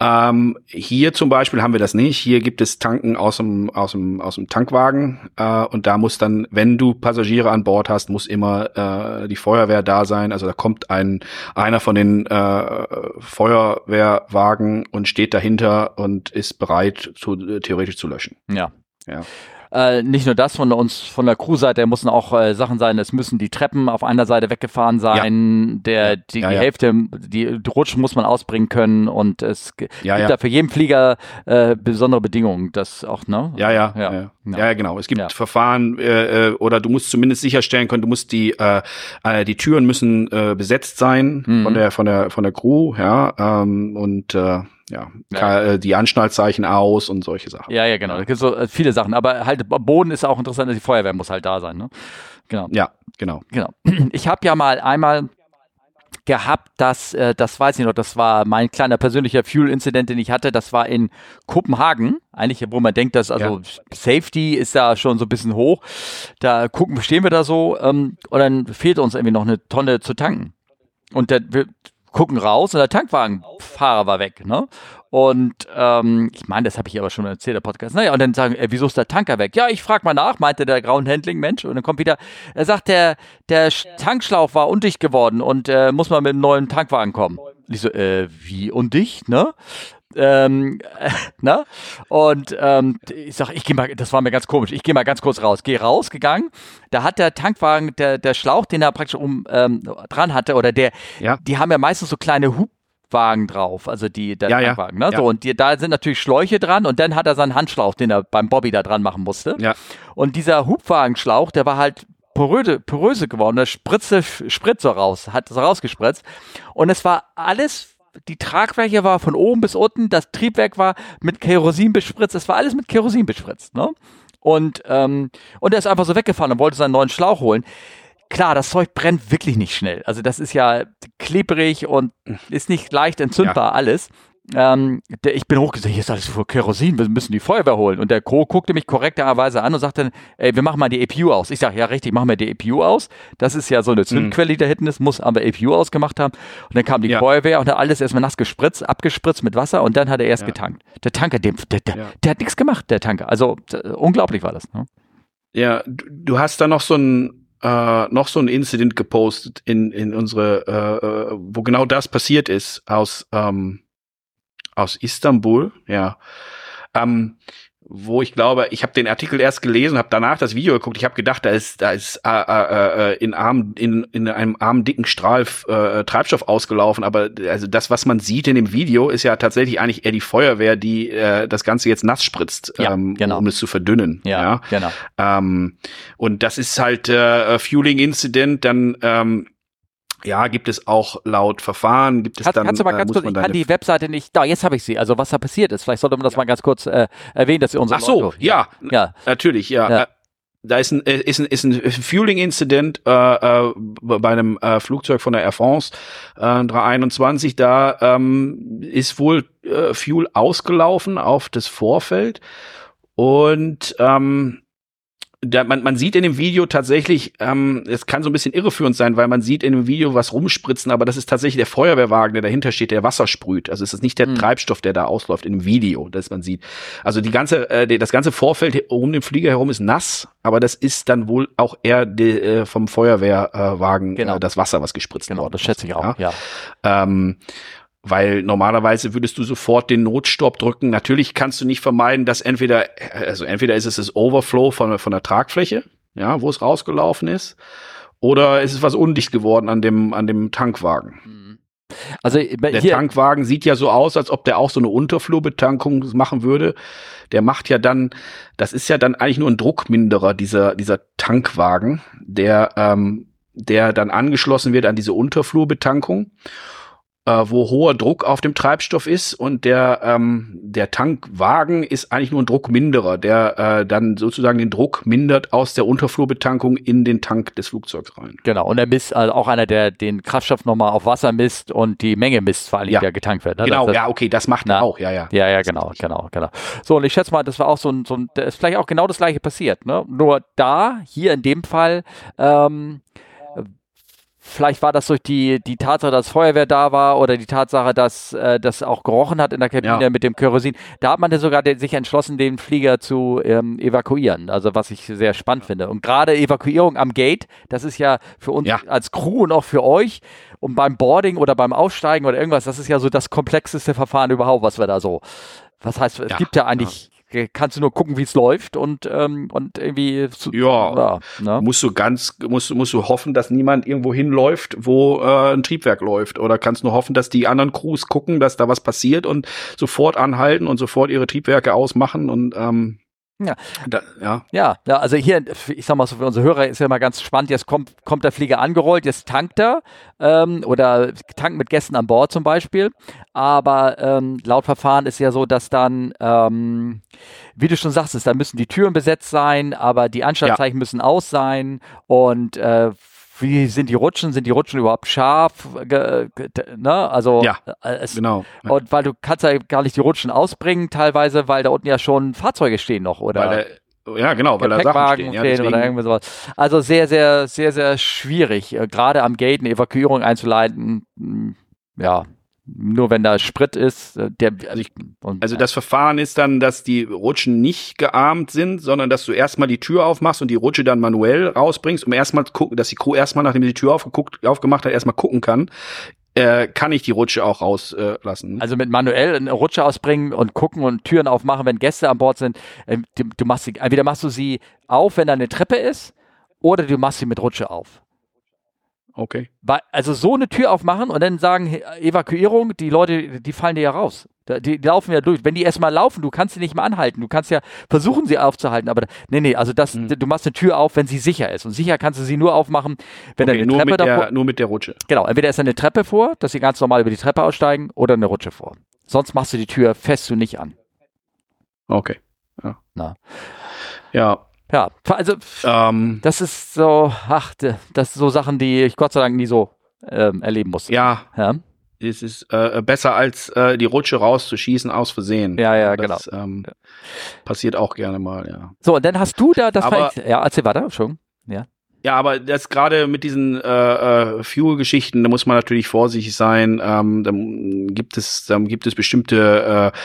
Ähm, hier zum Beispiel haben wir das nicht. Hier gibt es Tanken aus dem, aus dem, aus dem Tankwagen. Äh, und da muss dann, wenn du Passagiere an Bord hast, muss immer äh, die Feuerwehr da sein. Also da kommt ein, einer von den äh, Feuerwehrwagen und steht dahinter und ist bereit, zu, äh, theoretisch zu löschen. Ja. Ja. Äh, nicht nur das von uns, von der Crew-Seite müssen auch äh, Sachen sein, es müssen die Treppen auf einer Seite weggefahren sein, ja. der, die, ja, die ja. Hälfte, die, die Rutschen muss man ausbringen können und es gibt da für jeden Flieger äh, besondere Bedingungen, das auch, ne? Ja, ja, ja, ja, genau. Es gibt Verfahren äh, äh, oder du musst zumindest sicherstellen können, du musst die, die Türen müssen besetzt sein mhm. von der, von der, von der Crew, ja, ähm, und ja, ja. Äh, die Anschnallzeichen aus und solche Sachen. Ja, ja, genau. Da gibt so äh, viele Sachen. Aber halt Boden ist auch interessant, die Feuerwehr muss halt da sein. Ne? Genau. Ja, genau. Genau. Ich habe ja mal einmal gehabt, dass, äh, das weiß ich noch, das war mein kleiner persönlicher Fuel-Incident, den ich hatte, das war in Kopenhagen, eigentlich, wo man denkt, dass, also ja. Safety ist da schon so ein bisschen hoch, da gucken, stehen wir da so, ähm, und dann fehlt uns irgendwie noch eine Tonne zu tanken. Und der, wir, gucken raus und der Tankwagenfahrer war weg. Ne? Und ähm, ich meine, das habe ich aber schon erzählt, der Podcast. Naja, und dann sagen, äh, wieso ist der Tanker weg? Ja, ich frage mal nach, meinte der grauen Handling-Mensch. Und dann kommt wieder, er sagt, der, der Tankschlauch war undicht geworden und äh, muss mal mit einem neuen Tankwagen kommen. Ich so, äh, wie undicht, ne? Ähm, äh, ne? Und ähm, ich sag, ich gehe mal, das war mir ganz komisch, ich gehe mal ganz kurz raus. Gehe rausgegangen, da hat der Tankwagen, der, der Schlauch, den er praktisch um ähm, dran hatte, oder der, ja. die haben ja meistens so kleine Hubwagen drauf, also die der ja, Tankwagen, ne? Ja. So, und die, da sind natürlich Schläuche dran und dann hat er seinen Handschlauch, den er beim Bobby da dran machen musste. Ja. Und dieser Hubwagenschlauch, der war halt poröse, poröse geworden, der spritze, spritzt so raus, hat so rausgespritzt. Und es war alles die Tragfläche war von oben bis unten, das Triebwerk war mit Kerosin bespritzt, es war alles mit Kerosin bespritzt, ne? Und, ähm, und er ist einfach so weggefahren und wollte seinen neuen Schlauch holen. Klar, das Zeug brennt wirklich nicht schnell. Also das ist ja klebrig und ist nicht leicht entzündbar ja. alles ähm, der, ich bin hochgesagt, hier ist alles für Kerosin, wir müssen die Feuerwehr holen. Und der Co. guckte mich korrekterweise an und sagte, ey, wir machen mal die APU aus. Ich sage, ja richtig, machen wir die APU aus. Das ist ja so eine mhm. Zündquelle, die da hinten ist, muss aber APU ausgemacht haben. Und dann kam die ja. Feuerwehr und hat alles erstmal nass gespritzt, abgespritzt mit Wasser und dann hat er erst ja. getankt. Der Tanker, der, der, ja. der hat nichts gemacht, der Tanker. Also unglaublich war das. Ne? Ja, du, du hast da noch so ein Uh, noch so ein Incident gepostet in, in unsere, uh, uh, wo genau das passiert ist, aus, ähm, aus Istanbul, ja. Ähm, wo ich glaube, ich habe den Artikel erst gelesen, habe danach das Video geguckt. Ich habe gedacht, da ist, da ist äh, äh, äh, in, arm, in, in einem armen dicken Strahl äh, Treibstoff ausgelaufen. Aber also das, was man sieht in dem Video, ist ja tatsächlich eigentlich eher die Feuerwehr, die äh, das Ganze jetzt nass spritzt, Ja, ähm, genau. um es zu verdünnen. Ja, genau. Ähm, und das ist halt äh, Fueling Incident, dann ähm, ja, gibt es auch laut Verfahren, gibt es Kannst, dann kannst du mal äh, ganz kurz, man ich kann die Webseite nicht, da, jetzt habe ich sie, also was da passiert ist. Vielleicht sollte man das mal ganz kurz äh, erwähnen, dass ihr unsere Ach so, Leute- ja, Ja, natürlich, ja. Ja. Äh, Da ist ein, äh, ist ein, ist ein Fueling Incident äh, äh, bei einem äh, Flugzeug von der Air France äh, 321. Da ähm, ist wohl äh, Fuel ausgelaufen auf das Vorfeld und ähm, da, man, man sieht in dem Video tatsächlich, ähm, es kann so ein bisschen irreführend sein, weil man sieht in dem Video was rumspritzen, aber das ist tatsächlich der Feuerwehrwagen, der dahinter steht, der Wasser sprüht. Also es ist nicht der Hm. Treibstoff, der da ausläuft in dem Video, das man sieht. Also die ganze, äh, das ganze Vorfeld um den Flieger herum ist nass, aber das ist dann wohl auch eher die, äh, vom Feuerwehrwagen äh, Genau. äh, das Wasser, was gespritzt genau, worden das schätze ich auch, ja. Ähm, weil normalerweise würdest du sofort den Notstopp drücken. Natürlich kannst du nicht vermeiden, dass entweder, also entweder ist es das Overflow von, von der Tragfläche, ja, wo es rausgelaufen ist, oder ist es was undicht geworden an dem, an dem Tankwagen. Mhm. Also Der Tankwagen sieht ja so aus, als ob der auch so eine Unterflurbetankung machen würde. Der macht ja dann, das ist ja dann eigentlich nur ein Druckminderer, dieser, dieser Tankwagen, der, ähm, der dann angeschlossen wird an diese Unterflurbetankung, äh, wo hoher Druck auf dem Treibstoff ist und der, ähm, der Tankwagen ist eigentlich nur ein Druckminderer, der äh, dann sozusagen den Druck mindert aus der Unterflurbetankung in den Tank des Flugzeugs rein. genau, und er misst also auch einer, der den Kraftstoff nochmal auf Wasser misst und die Menge misst, vor allem, Ja. der getankt wird. Ne? Genau, das, das, ja, okay, das macht er auch, ja, ja. Ja, ja, genau, genau, genau. So, und ich schätze mal, das war auch so ein, so ein, da ist vielleicht auch genau das gleiche passiert, ne? Nur da, hier in dem Fall, ähm, vielleicht war das durch die, die Tatsache, dass Feuerwehr da war oder die Tatsache, dass äh, das auch gerochen hat in der Kabine Ja. mit dem Kerosin. Da hat man dann sogar den, sich entschlossen, den Flieger zu ähm, evakuieren. Also was ich sehr spannend finde. Und gerade Evakuierung am Gate, das ist ja für uns Ja. als Crew und auch für euch und beim Boarding oder beim Aussteigen oder irgendwas, das ist ja so das komplexeste Verfahren überhaupt, was wir da so. Was heißt, es Ja, gibt ja eigentlich, kannst du nur gucken, wie es läuft und, ähm, und irgendwie. Zu, Ja. ja ne? musst du ganz, musst, du- musst du hoffen, dass niemand irgendwo hinläuft, wo äh, ein Triebwerk läuft. Oder kannst nur hoffen, dass die anderen Crews gucken, dass da was passiert und sofort anhalten und sofort ihre Triebwerke ausmachen und ähm, Ja. Da, ja. Ja, ja, also hier, ich sag mal so, für unsere Hörer ist ja mal ganz spannend, jetzt kommt, kommt der Flieger angerollt, jetzt tankt er ähm, oder tankt mit Gästen an Bord zum Beispiel. Aber ähm, laut Verfahren ist ja so, dass dann, ähm, wie du schon sagst, ist, da müssen die Türen besetzt sein, aber die Anstandszeichen müssen aus sein und äh, wie sind die Rutschen? Sind die Rutschen überhaupt scharf? Ne? Also Ja, äh, es, Genau. und weil du kannst ja gar nicht die Rutschen ausbringen, teilweise, weil da unten ja schon Fahrzeuge stehen noch, oder? Ja, genau, weil da Sachen stehen. Ja, stehen oder irgendwie sowas. Also sehr, sehr, sehr, sehr schwierig, äh, gerade am Gate eine Evakuierung einzuleiten. Hm, Ja, nur wenn da Sprit ist, äh, der. Also ich- also das Verfahren ist dann, dass die Rutschen nicht gearmt sind, sondern dass du erstmal die Tür aufmachst und die Rutsche dann manuell rausbringst, um erstmal zu gucken, dass die Crew erstmal, nachdem sie die Tür aufgeguckt, aufgemacht hat, erstmal gucken kann, äh, kann ich die Rutsche auch rauslassen. Äh, also mit manuell eine Rutsche ausbringen und gucken und Türen aufmachen, wenn Gäste an Bord sind. Ähm, Du, du machst sie, entweder machst du sie auf, wenn da eine Treppe ist, oder du machst sie mit Rutsche auf. Okay. Weil, also so eine Tür aufmachen und dann sagen Evakuierung, die Leute, die fallen dir ja raus. Da- Die, die laufen ja durch. Wenn die erstmal laufen, du kannst sie nicht mehr anhalten. Du kannst ja versuchen, sie aufzuhalten. Aber nee, nee, also das, Mhm. du machst eine Tür auf, wenn sie sicher ist. Und sicher kannst du sie nur aufmachen, wenn da okay eine nur, Treppe mit davor. der, nur mit der Rutsche. Genau, entweder ist da eine Treppe vor, dass sie ganz normal über die Treppe aussteigen, oder eine Rutsche vor. Sonst machst du die Tür fest du nicht an. Okay. Ja. Na. Ja. Ja, also Ähm, das ist so, ach, das sind so Sachen, die ich Gott sei Dank nie so ähm, erleben musste. ja, Ja, es ist äh, besser als äh, die Rutsche rauszuschießen aus Versehen. Ja, ja, das, Ähm, Passiert auch gerne mal, ja. So, und dann hast du da, das Aber- ich, ja, erzähl weiter, schon. Ja, aber das gerade mit diesen äh, äh, Fuel-Geschichten, da muss man natürlich vorsichtig sein. Ähm, da gibt es, da gibt es bestimmte äh,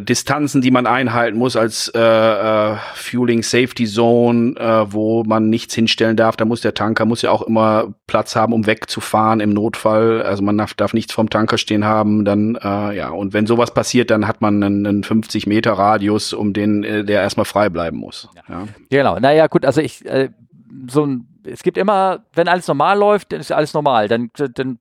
Distanzen, die man einhalten muss als äh, äh, Fueling Safety Zone, äh, wo man nichts hinstellen darf. Da muss der Tanker muss ja auch immer Platz haben, um wegzufahren im Notfall. Also man darf, darf nichts vom Tanker stehen haben. Dann äh, ja und wenn sowas passiert, dann hat man einen, einen 50 Meter Radius, um den äh, der erstmal frei bleiben muss. Ja. Genau. Naja, gut. Also ich äh, so ein es gibt immer, wenn alles normal läuft, dann ist alles normal. Dann, dann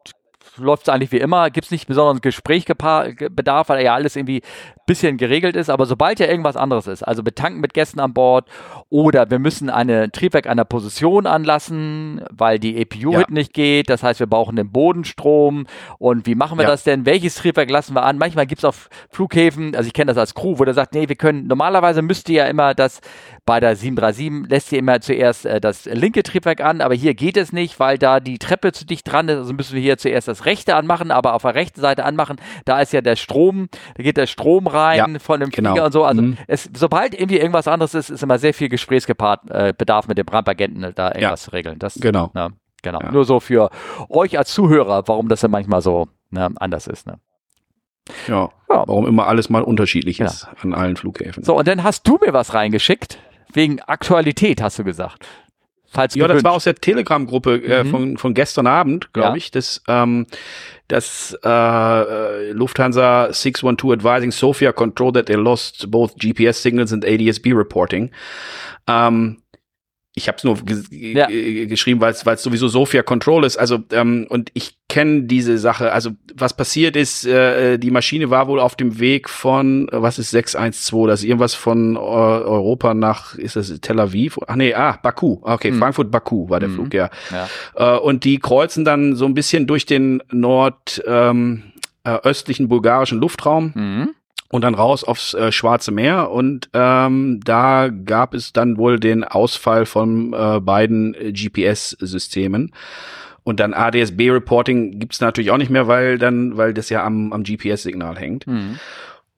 läuft es eigentlich wie immer, gibt es nicht besonderen Gesprächsbedarf, weil ja alles irgendwie ein bisschen geregelt ist, aber sobald ja irgendwas anderes ist, also betanken mit Gästen an Bord oder wir müssen eine Triebwerk an der Position anlassen, weil die EPU ja. nicht geht, das heißt, wir brauchen den Bodenstrom und wie machen wir ja. das denn? Welches Triebwerk lassen wir an? Manchmal gibt es auf Flughäfen, also ich kenne das als Crew, wo der sagt, nee, wir können, normalerweise müsste ja immer das, bei der 737 lässt ihr immer zuerst äh, das linke Triebwerk an, aber hier geht es nicht, weil da die Treppe zu dicht dran ist, also müssen wir hier zuerst das rechte anmachen, aber auf der rechten Seite anmachen, da ist ja der Strom, da geht der Strom rein ja, von dem Flieger genau. und so. Also mhm. es, sobald irgendwie irgendwas anderes ist, ist immer sehr viel Gesprächsbedarf äh, mit dem Rampagenten da irgendwas ja. zu regeln. Das, genau. Na, genau. Ja. Nur so für euch als Zuhörer, warum das ja manchmal so ne, anders ist. Ne? Ja, ja, warum immer alles mal unterschiedlich ist an allen Flughäfen. So, und dann hast du mir was reingeschickt. Wegen Aktualität, hast du gesagt. Falls ja, gewünscht. das war aus der Telegram-Gruppe äh, mhm. von, von gestern Abend, glaube ja. ich. Das, ähm, das äh, äh Lufthansa 612 advising Sofia Control that they lost both GPS signals and ADSB reporting. Ähm, ich habe es nur ja. geschrieben, weil es sowieso Sophia Control ist. Also ähm, und ich kenne diese Sache. Also was passiert ist, äh, die Maschine war wohl auf dem Weg von was ist 612? Das ist irgendwas von äh, Europa nach ist das Tel Aviv? Ach nee, ah Baku. Okay, mhm. Frankfurt Baku war der mhm. Flug, ja. ja. Äh, und die kreuzen dann so ein bisschen durch den nord ähm, äh, östlichen bulgarischen Luftraum. Mhm und dann raus aufs äh, Schwarze Meer und ähm, da gab es dann wohl den Ausfall von äh, beiden GPS-Systemen. Und dann ADS-B-Reporting gibt's natürlich auch nicht mehr, weil dann, weil das ja am, am GPS-Signal hängt. Mhm.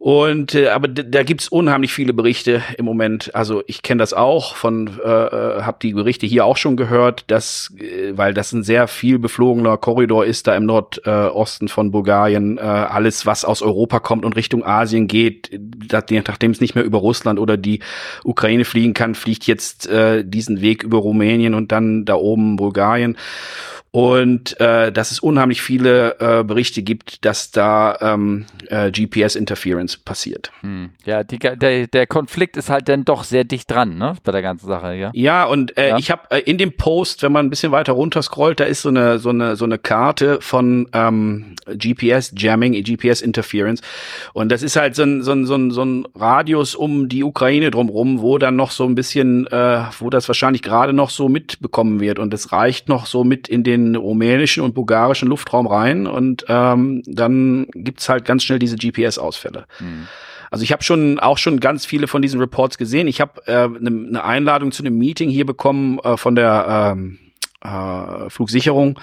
Und äh, aber da gibt's unheimlich viele Berichte im Moment. Also ich kenne das auch von, äh, äh habe die Berichte hier auch schon gehört, dass, äh, weil das ein sehr viel beflogener Korridor ist da im Nordosten äh, von Bulgarien. Äh, alles, was aus Europa kommt und Richtung Asien geht, nachdem es nicht mehr über Russland oder die Ukraine fliegen kann, fliegt jetzt äh, diesen Weg über Rumänien und dann da oben Bulgarien und äh, dass es unheimlich viele äh, Berichte gibt, dass da ähm, äh, GPS-Interference passiert. Hm. Ja, die, der, der Konflikt ist halt dann doch sehr dicht dran, ne, bei der ganzen Sache, ja. Ja, und äh, ja. ich habe äh, in dem Post, wenn man ein bisschen weiter runter scrollt, da ist so eine so eine so eine Karte von ähm, GPS-Jamming, GPS-Interference, und das ist halt so ein, so ein so ein so ein Radius um die Ukraine drumrum, wo dann noch so ein bisschen, äh, wo das wahrscheinlich gerade noch so mitbekommen wird, und es reicht noch so mit in den den rumänischen und bulgarischen Luftraum rein und ähm, dann gibt's halt ganz schnell diese GPS-Ausfälle. Mhm. Also ich habe schon auch schon ganz viele von diesen Reports gesehen. Ich habe eine äh, ne, ne Einladung zu einem Meeting hier bekommen äh, von der ähm, äh, Flugsicherung.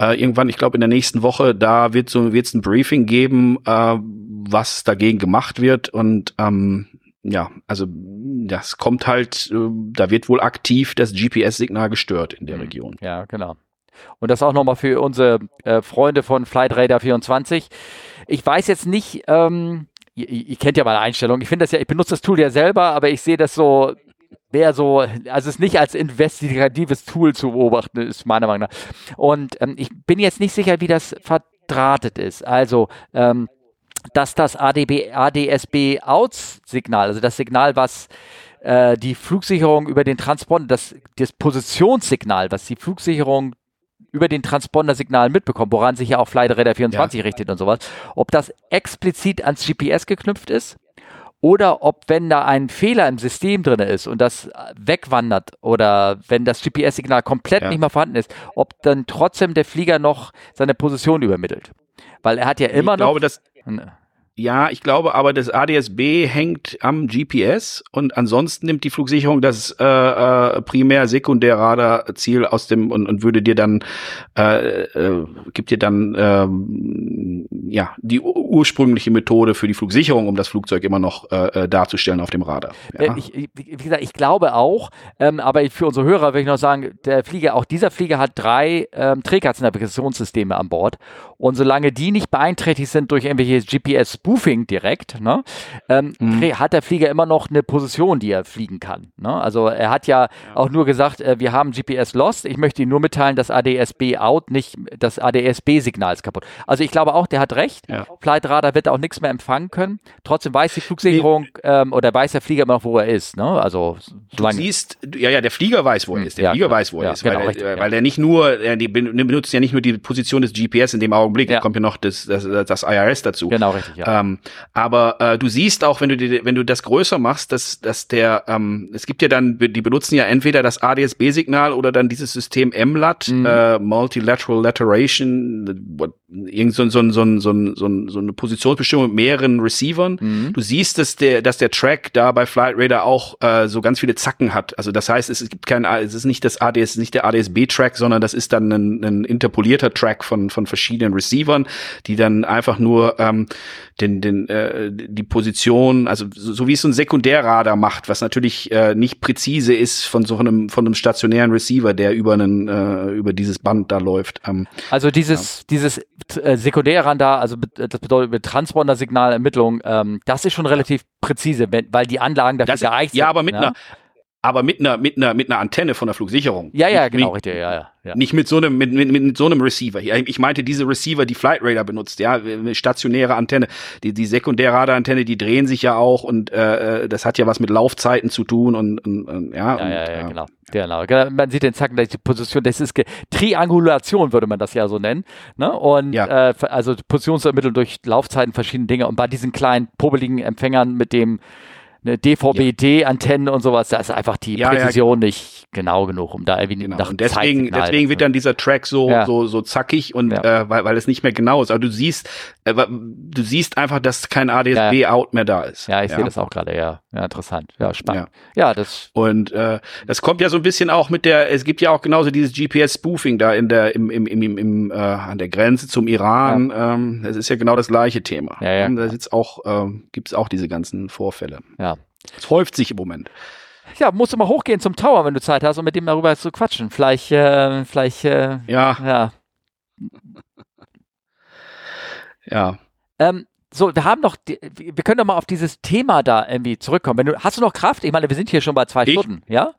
Äh, irgendwann, ich glaube in der nächsten Woche, da wird so wird's ein Briefing geben, äh, was dagegen gemacht wird und ähm, ja, also das kommt halt, äh, da wird wohl aktiv das GPS-Signal gestört in der mhm. Region. Ja, genau. Und das auch nochmal für unsere äh, Freunde von Flight Radar 24. Ich weiß jetzt nicht, ähm, ihr, ihr, kennt ja meine Einstellung. Ich finde das ja, ich benutze das Tool ja selber, aber ich sehe das so, wäre so, also es nicht als investigatives Tool zu beobachten, ist meiner Meinung nach. Und ähm, ich bin jetzt nicht sicher, wie das verdrahtet ist. Also, ähm, dass das ADB, ADSB-Outs-Signal, also das Signal, was äh, die Flugsicherung über den Transponder, das, das Positionssignal, was die Flugsicherung über den Transponder-Signal mitbekommen, woran sich ja auch Flight Radar 24 ja. richtet und sowas, ob das explizit ans GPS geknüpft ist oder ob, wenn da ein Fehler im System drin ist und das wegwandert oder wenn das GPS-Signal komplett ja. nicht mehr vorhanden ist, ob dann trotzdem der Flieger noch seine Position übermittelt. Weil er hat ja immer ich noch. Glaube, dass, ja, ich glaube aber, das ADSB hängt am GPS und ansonsten nimmt die Flugsicherung das äh, äh, primär sekundär Radarziel aus dem und, und würde dir dann äh, äh, gibt dir dann ähm, ja die ursprüngliche Methode für die Flugsicherung, um das Flugzeug immer noch äh, äh darzustellen auf dem Radar. Ja. Äh, ich, wie gesagt, ich glaube auch, ähm, aber für unsere Hörer will ich noch sagen, der Flieger, auch dieser Flieger hat drei ähm, Trägernavigationssysteme an Bord und solange die nicht beeinträchtigt sind durch irgendwelche GPS Spoofing direkt, ne, ähm, mhm. hat der Flieger immer noch eine Position, die er fliegen kann. Ne? Also er hat ja, ja, auch nur gesagt, äh, wir haben GPS lost. Ich möchte Ihnen nur mitteilen, dass ADSB out nicht, das ADSB-Signal ist kaputt. Also ich glaube auch, der hat recht. Ja. Flight Radar wird auch nichts mehr empfangen können. Trotzdem weiß die Flugsicherung ähm, oder weiß der Flieger immer noch, wo er ist. Ne? Also du siehst, ja, ja, der Flieger weiß, wo er hm, ist. Der ja, Flieger weiß, wo er ist, genau, weil, richtig, der, weil der nicht nur, die benutzt ja nicht nur die Position des GPS in dem Augenblick, ja. kommt ja noch das, das, das IRS dazu. Genau, richtig. Ja. Ähm, aber äh, du siehst auch, wenn du die, wenn du das größer machst, dass, dass der, ähm, es gibt ja dann, die benutzen ja entweder das ADS-B-Signal oder dann dieses System MLAT, mhm. äh, Multilateral Lateration, irgend so, so, so, so, so, so eine Positionsbestimmung mit mehreren Receivern. Mhm. Du siehst, dass der, dass der Track da bei Flight Radar auch äh, so ganz viele Zacken hat. Also das heißt, es gibt kein, es ist nicht das ADS, nicht der ADS-B-Track, sondern das ist dann ein, ein interpolierter Track von von verschiedenen Receivern, die dann einfach nur ähm, den, den, äh, die Position, also so, so wie es so ein Sekundärradar macht, was natürlich äh, nicht präzise ist von so einem von einem stationären Receiver, der über einen äh, über dieses Band da läuft. Ähm, also dieses ja. dieses äh, Sekundärradar, also das bedeutet mit Transponder-Signalermittlung, ähm, das ist schon relativ präzise, wenn, weil die Anlagen dafür geeignet sind. Ja, aber mit ne? einer aber mit einer mit einer mit einer Antenne von der Flugsicherung. Ja, ja, genau, richtig, ja, ja, ja. Nicht mit so einem mit, mit, mit so einem Receiver. Ich meinte diese Receiver, die Flight Radar benutzt, ja, eine stationäre Antenne, die die Sekundärradarantenne, die drehen sich ja auch und äh, das hat ja was mit Laufzeiten zu tun und, und, und ja, ja, und, ja, ja, genau. Genau, man sieht den Zacken, die Position, das ist Triangulation, würde man das ja so nennen. Ne? Und ja. äh, also Positionsermittlung durch Laufzeiten, verschiedene Dinge. Und bei diesen kleinen, popeligen Empfängern mit dem eine DVB-D-Antennen und sowas, da ist einfach die ja, Präzision ja, nicht genau genug, um da irgendwie genau. nach und deswegen, deswegen wird dann dieser Track so ja. so so zackig und äh, weil, weil es nicht mehr genau ist. Aber du siehst, äh, du siehst einfach, dass kein ADSB-Out mehr da ist. Ja, ich sehe das auch gerade. Ja, ja, interessant. Ja, spannend. Ja, das und äh, das kommt ja so ein bisschen auch mit der. Es gibt ja auch genauso dieses GPS-Spoofing da in der im im im, im, äh, an der Grenze zum Iran. Ähm, das ist ja genau das gleiche Thema. Ja, ja. Da jetzt auch ähm, gibt es auch diese ganzen Vorfälle. Ja. Es häuft sich im Moment. Ja, musst du mal hochgehen zum Tower, wenn du Zeit hast, um mit dem darüber zu quatschen. Vielleicht, äh, vielleicht, äh, ja. Ja. Ja. Ähm, so, wir haben noch, wir können doch mal auf dieses Thema da irgendwie zurückkommen. Wenn du, hast du noch Kraft? Ich meine, wir sind hier schon bei zwei ich, Stunden, ja?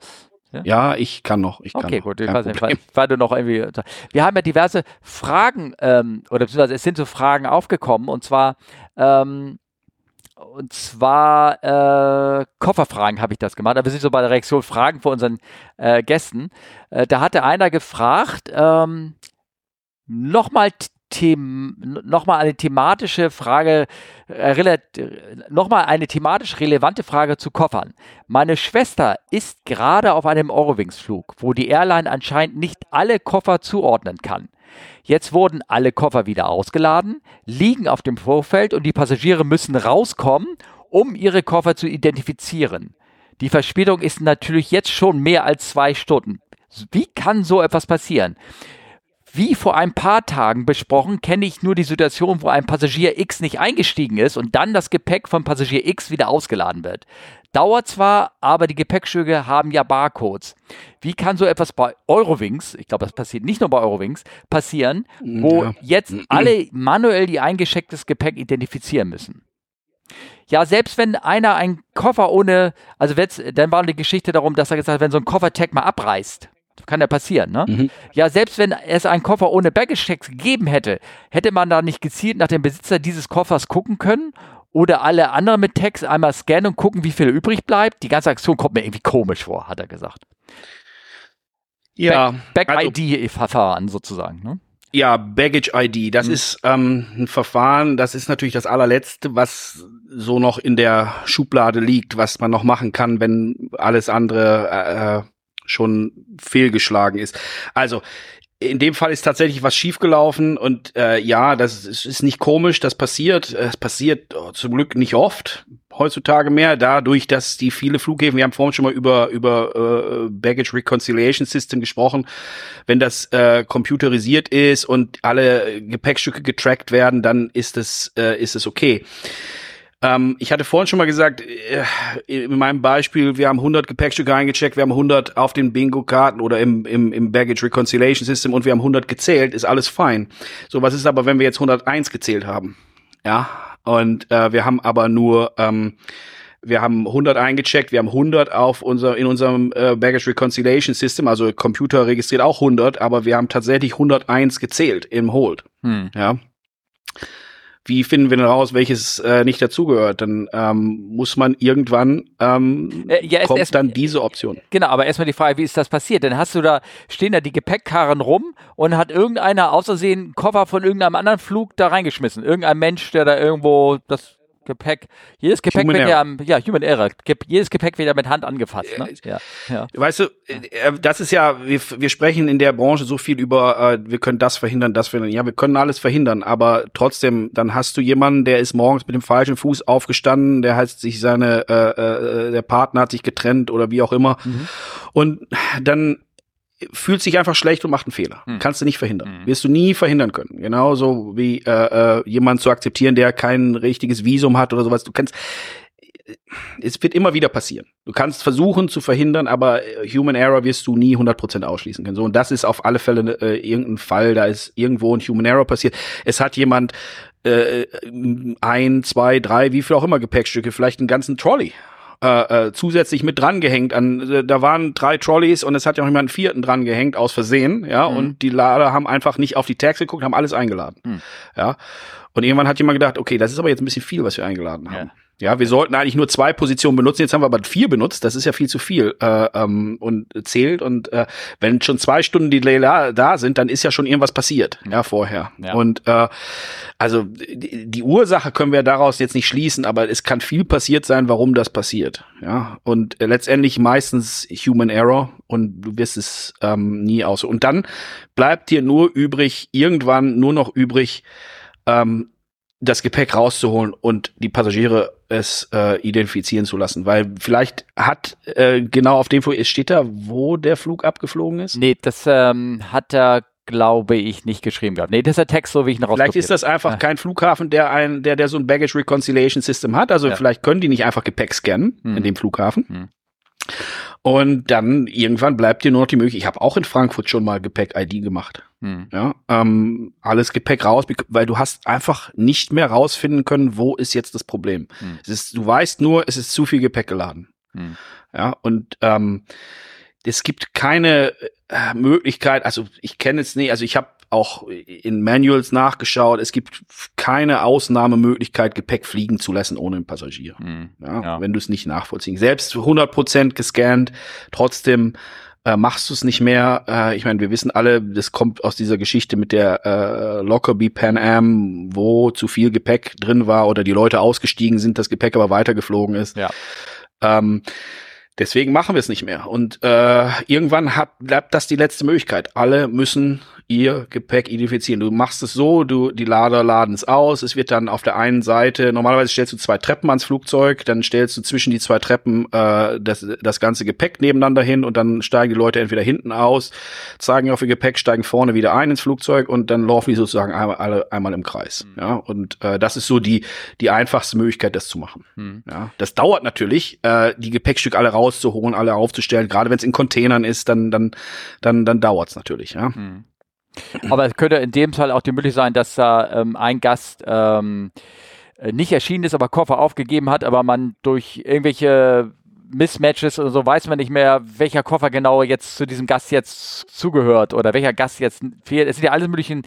ja? Ich kann noch. Ich okay, noch. gut. Ich weiß nicht, weil, weil, du noch irgendwie. Wir haben ja diverse Fragen, ähm, oder beziehungsweise es sind so Fragen aufgekommen, und zwar, ähm, und zwar äh, Kofferfragen habe ich das gemacht. Aber wir sind so bei der Reaktion Fragen von unseren äh, Gästen. Äh, da hatte einer gefragt, ähm, nochmal nochmal eine thematische Frage, äh, nochmal eine thematisch relevante Frage zu Koffern. Meine Schwester ist gerade auf einem Eurowings-Flug, wo die Airline anscheinend nicht alle Koffer zuordnen kann. Jetzt wurden alle Koffer wieder ausgeladen, liegen auf dem Vorfeld und die Passagiere müssen rauskommen, um ihre Koffer zu identifizieren. Die Verspätung ist natürlich jetzt schon mehr als zwei Stunden. Wie kann so etwas passieren? Wie vor ein paar Tagen besprochen, kenne ich nur die Situation, wo ein Passagier X nicht eingestiegen ist und dann das Gepäck von Passagier X wieder ausgeladen wird. Dauert zwar, aber die Gepäckstücke haben ja Barcodes. Wie kann so etwas bei Eurowings, ich glaube, das passiert nicht nur bei Eurowings, passieren, wo ja. jetzt alle manuell ihr eingeschecktes Gepäck identifizieren müssen? Ja, selbst wenn einer einen Koffer ohne, also dann war die Geschichte darum, dass er gesagt hat, wenn so ein Koffertag mal abreißt, kann ja passieren, ne? Mhm. Ja, selbst wenn es einen Koffer ohne Baggage-Tag gegeben hätte, hätte man da nicht gezielt nach dem Besitzer dieses Koffers gucken können oder alle anderen mit Tags einmal scannen und gucken, wie viel übrig bleibt. Die ganze Aktion kommt mir irgendwie komisch vor, hat er gesagt. Ja. Back-ID-Verfahren also, sozusagen, ne? Ja, Baggage ID, das mhm. ist ähm, ein Verfahren, das ist natürlich das allerletzte, was so noch in der Schublade liegt, was man noch machen kann, wenn alles andere äh, äh schon fehlgeschlagen ist. Also in dem Fall ist tatsächlich was schiefgelaufen und äh, ja, das ist, ist nicht komisch, das passiert. Es passiert oh, zum Glück nicht oft heutzutage mehr, dadurch, dass die viele Flughäfen, wir haben vorhin schon mal über über äh, Baggage Reconciliation System gesprochen, wenn das äh, computerisiert ist und alle Gepäckstücke getrackt werden, dann ist es äh, ist es okay. Ähm, ich hatte vorhin schon mal gesagt, äh, in meinem Beispiel, wir haben 100 Gepäckstücke eingecheckt, wir haben 100 auf den Bingo-Karten oder im, im, im Baggage Reconciliation System und wir haben 100 gezählt, ist alles fein. So, was ist aber, wenn wir jetzt 101 gezählt haben? Ja, Und äh, wir haben aber nur ähm, wir haben 100 eingecheckt, wir haben 100 auf unser, in unserem äh, Baggage Reconciliation System, also Computer registriert auch 100, aber wir haben tatsächlich 101 gezählt im Hold. Hm. Ja. Wie finden wir denn raus, welches äh, nicht dazugehört? Dann ähm, muss man irgendwann ähm, äh, ja, kommt erst, dann diese Option. Genau, aber erstmal die Frage, wie ist das passiert? Dann hast du da stehen da die Gepäckkarren rum und hat irgendeiner außersehen einen Koffer von irgendeinem anderen Flug da reingeschmissen. Irgendein Mensch, der da irgendwo das Gepäck, jedes Gepäck Human wird ja, ja, Human Error, jedes Gepäck wird ja mit Hand angefasst. Ne? Ja, ja. Weißt du, äh, das ist ja, wir, wir sprechen in der Branche so viel über, äh, wir können das verhindern, das verhindern. Ja, wir können alles verhindern, aber trotzdem, dann hast du jemanden, der ist morgens mit dem falschen Fuß aufgestanden, der hat sich seine, äh, äh, der Partner hat sich getrennt oder wie auch immer. Mhm. Und dann fühlt sich einfach schlecht und macht einen Fehler. Hm. Kannst du nicht verhindern. Hm. Wirst du nie verhindern können. Genauso wie äh, äh, jemand zu akzeptieren, der kein richtiges Visum hat oder sowas. Du kannst es wird immer wieder passieren. Du kannst versuchen zu verhindern, aber äh, Human Error wirst du nie 100% ausschließen können. So, und das ist auf alle Fälle äh, irgendein Fall, da ist irgendwo ein Human Error passiert. Es hat jemand äh, ein, zwei, drei, wie viel auch immer Gepäckstücke, vielleicht einen ganzen Trolley äh, äh, zusätzlich mit drangehängt. An, äh, da waren drei Trolleys und es hat ja noch jemand einen vierten drangehängt aus Versehen, ja, mhm. und die Lader haben einfach nicht auf die Tags geguckt, haben alles eingeladen. Mhm. Ja. Und irgendwann hat jemand gedacht, okay, das ist aber jetzt ein bisschen viel, was wir eingeladen haben. Ja. Ja, wir sollten eigentlich nur zwei Positionen benutzen. Jetzt haben wir aber vier benutzt. Das ist ja viel zu viel äh, ähm, und zählt. Und äh, wenn schon zwei Stunden Delay da sind, dann ist ja schon irgendwas passiert. Ja, vorher. Ja. Und äh, also die, die Ursache können wir daraus jetzt nicht schließen, aber es kann viel passiert sein, warum das passiert. Ja, und äh, letztendlich meistens Human Error und du wirst es ähm, nie aus. Und dann bleibt dir nur übrig, irgendwann nur noch übrig. Ähm, das Gepäck rauszuholen und die Passagiere es äh, identifizieren zu lassen, weil vielleicht hat äh, genau auf dem Foto steht da, wo der Flug abgeflogen ist. Nee, das ähm, hat er glaube ich nicht geschrieben gehabt. Nee, das ist der Text so wie ich ihn Vielleicht ist das einfach ja. kein Flughafen, der ein der der so ein Baggage Reconciliation System hat, also ja. vielleicht können die nicht einfach Gepäck scannen hm. in dem Flughafen. Hm. Und dann irgendwann bleibt dir nur noch die Möglichkeit. Ich habe auch in Frankfurt schon mal Gepäck-ID gemacht. Hm. Ja, ähm, alles Gepäck raus, weil du hast einfach nicht mehr rausfinden können, wo ist jetzt das Problem. Hm. Es ist, du weißt nur, es ist zu viel Gepäck geladen. Hm. Ja, und ähm, es gibt keine äh, Möglichkeit, also ich kenne es nicht, also ich habe auch in Manuals nachgeschaut. Es gibt keine Ausnahmemöglichkeit, Gepäck fliegen zu lassen ohne einen Passagier. Mhm. Ja, ja. Wenn du es nicht nachvollziehen. Selbst 100% gescannt, trotzdem äh, machst du es nicht mehr. Äh, ich meine, wir wissen alle, das kommt aus dieser Geschichte mit der äh, Lockerbie Pan Am, wo zu viel Gepäck drin war oder die Leute ausgestiegen sind, das Gepäck aber weitergeflogen ist. Ja. Ähm, Deswegen machen wir es nicht mehr. Und äh, irgendwann hat, bleibt das die letzte Möglichkeit. Alle müssen ihr Gepäck identifizieren. Du machst es so, du, die Lader laden es aus, es wird dann auf der einen Seite, normalerweise stellst du zwei Treppen ans Flugzeug, dann stellst du zwischen die zwei Treppen äh, das, das ganze Gepäck nebeneinander hin und dann steigen die Leute entweder hinten aus, zeigen auf ihr Gepäck, steigen vorne wieder ein ins Flugzeug und dann laufen die sozusagen einmal, alle, einmal im Kreis. Mhm. Ja, und äh, das ist so die, die einfachste Möglichkeit, das zu machen. Mhm. Ja, das dauert natürlich, äh, die Gepäckstücke alle rauszuholen, alle aufzustellen, gerade wenn es in Containern ist, dann, dann, dann, dann dauert es natürlich, ja. Mhm. Aber es könnte in dem Fall auch die Möglichkeit sein, dass da ähm, ein Gast ähm, nicht erschienen ist, aber Koffer aufgegeben hat, aber man durch irgendwelche Mismatches oder so weiß man nicht mehr, welcher Koffer genau jetzt zu diesem Gast jetzt zugehört oder welcher Gast jetzt fehlt. Es sind ja alle möglichen,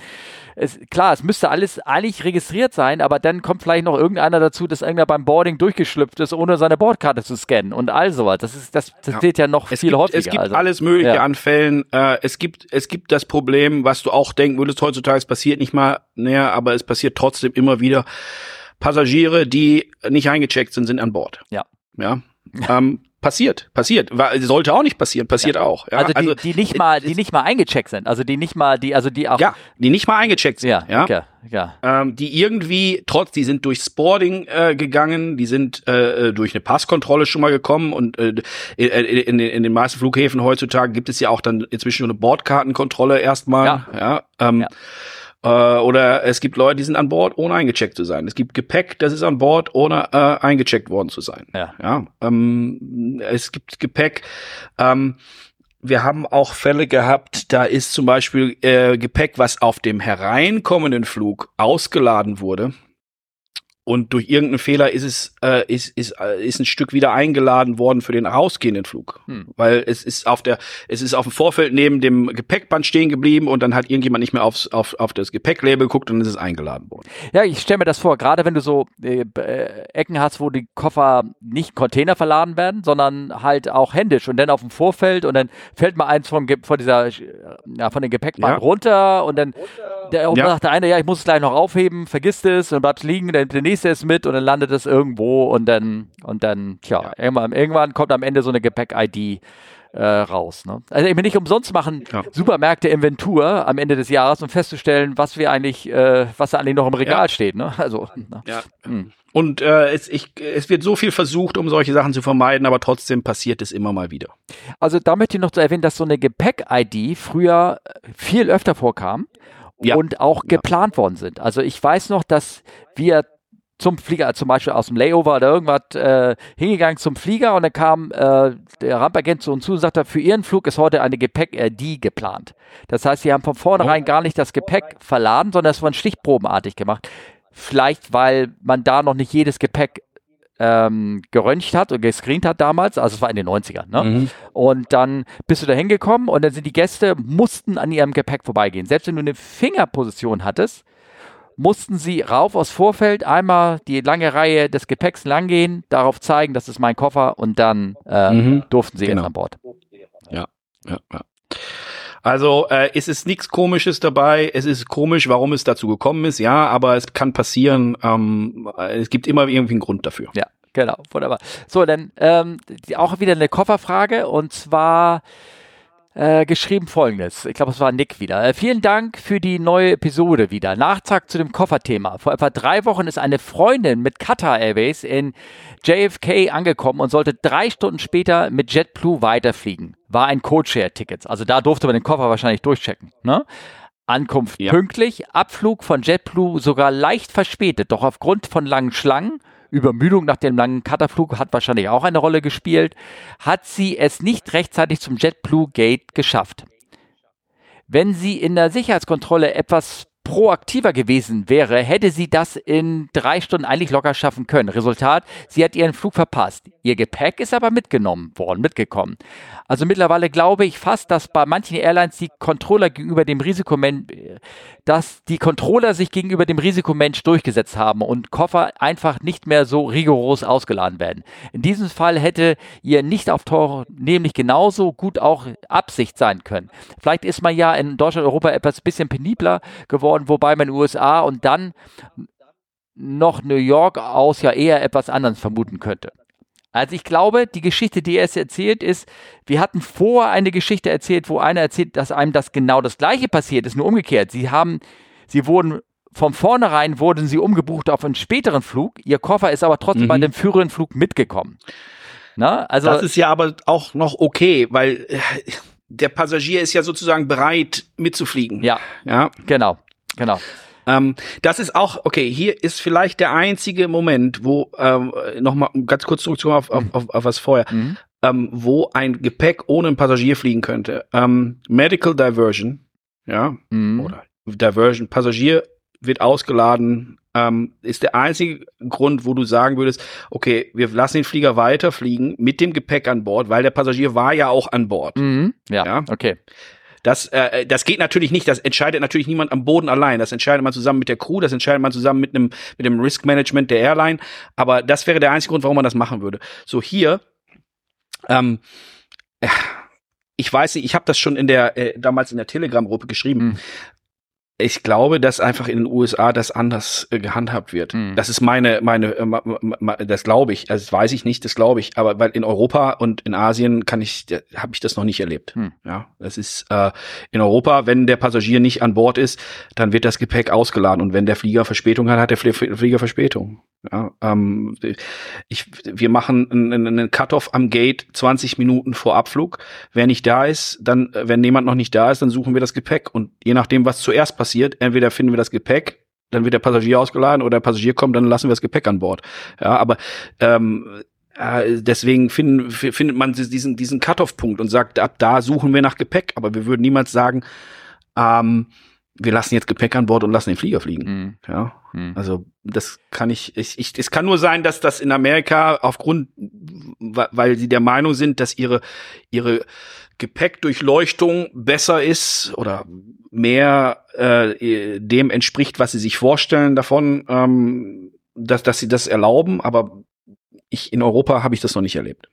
es, klar, es müsste alles eigentlich registriert sein, aber dann kommt vielleicht noch irgendeiner dazu, dass irgendwer beim Boarding durchgeschlüpft ist, ohne seine Bordkarte zu scannen und all sowas. Das ist, das, das ja. ja noch es viel gibt, häufiger. Es gibt also. alles Mögliche ja. an Fällen. Äh, es gibt, es gibt das Problem, was du auch denken würdest heutzutage, es passiert nicht mal näher, aber es passiert trotzdem immer wieder. Passagiere, die nicht eingecheckt sind, sind an Bord. Ja. Ja. Ähm, passiert, passiert, sollte auch nicht passieren, passiert ja. auch. Ja? Also, die, also die nicht mal, die nicht mal eingecheckt sind, also die nicht mal, die, also die auch. Ja, die nicht mal eingecheckt sind. Ja, ja. Okay. ja. Ähm, die irgendwie trotz, die sind durchs Boarding äh, gegangen, die sind äh, äh durch eine Passkontrolle schon mal gekommen und äh, in, in, in den meisten Flughäfen heutzutage gibt es ja auch dann inzwischen schon eine Bordkartenkontrolle erstmal. Ja. ja, ähm, ja. Äh, oder es gibt Leute, die sind an Bord, ohne eingecheckt zu sein. Es gibt Gepäck, das ist an Bord, ohne äh, eingecheckt worden zu sein. Ja. ja ähm, es gibt Gepäck. Ähm, wir haben auch Fälle gehabt, da ist zum Beispiel äh, Gepäck, was auf dem hereinkommenden Flug ausgeladen wurde und durch irgendeinen Fehler ist es äh, ist, ist, äh, ist ein Stück wieder eingeladen worden für den rausgehenden Flug, hm. weil es ist auf der es ist auf dem Vorfeld neben dem Gepäckband stehen geblieben und dann hat irgendjemand nicht mehr aufs, auf, auf das Gepäcklabel geguckt und dann ist es eingeladen worden. Ja, ich stelle mir das vor, gerade wenn du so äh, äh, Ecken hast, wo die Koffer nicht Container verladen werden, sondern halt auch händisch und dann auf dem Vorfeld und dann fällt mal eins von, von dieser ja, von den Gepäckband ja. runter und dann der, ja. sagt der eine, ja, ich muss es gleich noch aufheben, vergisst es und bleibt liegen, der, der nächste nächste ist mit und dann landet es irgendwo und dann, und dann, tja, ja. irgendwann, irgendwann kommt am Ende so eine Gepäck-ID äh, raus. Ne? Also ich nicht umsonst machen ja. Supermärkte Inventur am Ende des Jahres, um festzustellen, was wir eigentlich, äh, was da eigentlich noch im Regal ja. steht. Ne? Also, na. ja. Hm. Und äh, es, ich, es wird so viel versucht, um solche Sachen zu vermeiden, aber trotzdem passiert es immer mal wieder. Also da möchte ich noch zu erwähnen, dass so eine Gepäck-ID früher viel öfter vorkam ja. und auch geplant worden sind. Also ich weiß noch, dass wir zum Flieger, zum Beispiel aus dem Layover oder irgendwas, äh, hingegangen zum Flieger und dann kam äh, der Rampagent zu uns zu und sagte, für Ihren Flug ist heute eine Gepäck-RD geplant. Das heißt, sie haben von vornherein oh. gar nicht das Gepäck verladen, sondern es war stichprobenartig gemacht. Vielleicht, weil man da noch nicht jedes Gepäck ähm, geröntgt hat und gescreent hat damals, also es war in den 90ern, ne? Mhm. Und dann bist du da hingekommen und dann sind die Gäste, mussten an ihrem Gepäck vorbeigehen. Selbst wenn du eine Fingerposition hattest, mussten sie rauf aus Vorfeld einmal die lange Reihe des Gepäcks langgehen, darauf zeigen, das ist mein Koffer und dann äh, mhm. durften sie genau. jetzt an Bord. Ja, ja, ja. Also äh, es ist nichts Komisches dabei. Es ist komisch, warum es dazu gekommen ist, ja, aber es kann passieren. Ähm, es gibt immer irgendwie einen Grund dafür. Ja, genau, wunderbar. So, dann ähm, auch wieder eine Kofferfrage und zwar äh, geschrieben folgendes. Ich glaube, es war Nick wieder. Äh, vielen Dank für die neue Episode wieder. Nachtrag zu dem Kofferthema. Vor etwa drei Wochen ist eine Freundin mit Qatar Airways in JFK angekommen und sollte drei Stunden später mit JetBlue weiterfliegen. War ein Codeshare-Ticket. Also da durfte man den Koffer wahrscheinlich durchchecken. Ne? Ankunft ja. pünktlich, Abflug von JetBlue sogar leicht verspätet, doch aufgrund von langen Schlangen Übermüdung nach dem langen Cutterflug hat wahrscheinlich auch eine Rolle gespielt, hat sie es nicht rechtzeitig zum JetBlue Gate geschafft. Wenn sie in der Sicherheitskontrolle etwas proaktiver gewesen wäre, hätte sie das in drei Stunden eigentlich locker schaffen können. Resultat, sie hat ihren Flug verpasst. Ihr Gepäck ist aber mitgenommen worden, mitgekommen. Also mittlerweile glaube ich fast, dass bei manchen Airlines die Controller gegenüber dem Risikomensch, dass die Controller sich gegenüber dem Risikomensch durchgesetzt haben und Koffer einfach nicht mehr so rigoros ausgeladen werden. In diesem Fall hätte ihr Nicht-Auftauchen nämlich genauso gut auch Absicht sein können. Vielleicht ist man ja in Deutschland, Europa etwas bisschen penibler geworden, wobei man USA und dann noch New York aus ja eher etwas anderes vermuten könnte. Also ich glaube, die Geschichte, die er jetzt erzählt, ist, wir hatten vorher eine Geschichte erzählt, wo einer erzählt, dass einem das genau das gleiche passiert ist, nur umgekehrt. Sie haben, sie wurden von vornherein wurden sie umgebucht auf einen späteren Flug. Ihr Koffer ist aber trotzdem mhm. bei dem früheren Flug mitgekommen. Na, also das ist ja aber auch noch okay, weil äh, der Passagier ist ja sozusagen bereit mitzufliegen. Ja, ja, genau, genau. Ähm, das ist auch, okay, hier ist vielleicht der einzige Moment, wo, ähm, nochmal ganz kurz zurückzukommen auf, auf, auf, auf was vorher, mhm. ähm, wo ein Gepäck ohne einen Passagier fliegen könnte. Ähm, Medical Diversion, ja, mhm. oder Diversion, Passagier wird ausgeladen, ähm, ist der einzige Grund, wo du sagen würdest, okay, wir lassen den Flieger weiterfliegen mit dem Gepäck an Bord, weil der Passagier war ja auch an Bord. Mhm. Ja, ja, okay. Das, äh, das geht natürlich nicht. Das entscheidet natürlich niemand am Boden allein. Das entscheidet man zusammen mit der Crew. Das entscheidet man zusammen mit einem mit dem Risk Management der Airline. Aber das wäre der einzige Grund, warum man das machen würde. So hier. Ähm, ich weiß nicht, ich habe das schon in der äh, damals in der Telegram-Gruppe geschrieben. Mhm ich glaube, dass einfach in den USA das anders äh, gehandhabt wird. Mhm. Das ist meine, meine, äh, ma, ma, das glaube ich. Also das weiß ich nicht, das glaube ich. Aber weil in Europa und in Asien kann ich, habe ich das noch nicht erlebt. Mhm. Ja, das ist äh, in Europa, wenn der Passagier nicht an Bord ist, dann wird das Gepäck ausgeladen und wenn der Flieger Verspätung hat, hat der Flieger Verspätung. Ja, ähm, ich, wir machen einen, einen Cut-off am Gate 20 Minuten vor Abflug. Wer nicht da ist, dann, wenn jemand noch nicht da ist, dann suchen wir das Gepäck und je nachdem, was zuerst passiert passiert. Entweder finden wir das Gepäck, dann wird der Passagier ausgeladen oder der Passagier kommt, dann lassen wir das Gepäck an Bord. Ja, aber ähm, äh, deswegen finden, findet man diesen, diesen Cut-off-Punkt und sagt, ab da suchen wir nach Gepäck. Aber wir würden niemals sagen, ähm, wir lassen jetzt Gepäck an Bord und lassen den Flieger fliegen. Mhm. Ja, mhm. also das kann ich, ich, ich, es kann nur sein, dass das in Amerika aufgrund, weil sie der Meinung sind, dass ihre, ihre Gepäckdurchleuchtung besser ist oder mehr äh, dem entspricht, was sie sich vorstellen davon, ähm, dass, dass sie das erlauben, aber ich in Europa habe ich das noch nicht erlebt.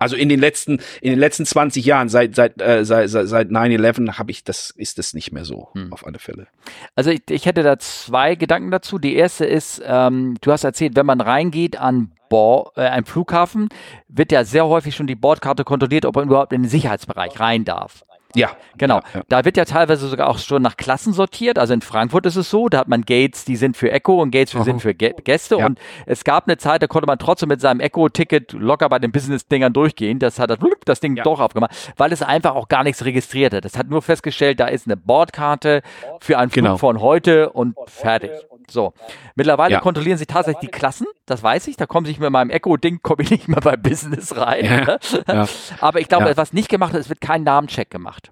Also in den letzten in den letzten 20 Jahren seit seit äh, seit seit 9/11 habe ich das ist das nicht mehr so hm. auf alle Fälle. Also ich, ich hätte da zwei Gedanken dazu. Die erste ist, ähm, du hast erzählt, wenn man reingeht an Bo äh, einem Flughafen, wird ja sehr häufig schon die Bordkarte kontrolliert, ob man überhaupt in den Sicherheitsbereich rein darf. Ja. Genau. Ja, ja. Da wird ja teilweise sogar auch schon nach Klassen sortiert. Also in Frankfurt ist es so, da hat man Gates, die sind für Echo und Gates, die sind für Gäste. Ja. Und es gab eine Zeit, da konnte man trotzdem mit seinem Echo-Ticket locker bei den Business-Dingern durchgehen. Das hat das Ding doch aufgemacht, weil es einfach auch gar nichts registriert hat. Es hat nur festgestellt, da ist eine Bordkarte für einen Flug genau. von heute und fertig. So. Mittlerweile ja. kontrollieren sie tatsächlich die Klassen, das weiß ich. Da komme ich mit meinem Echo-Ding, komme ich nicht mehr bei Business rein. Ja. Ne? Ja. Aber ich glaube, was nicht gemacht wird, es wird kein Namencheck gemacht.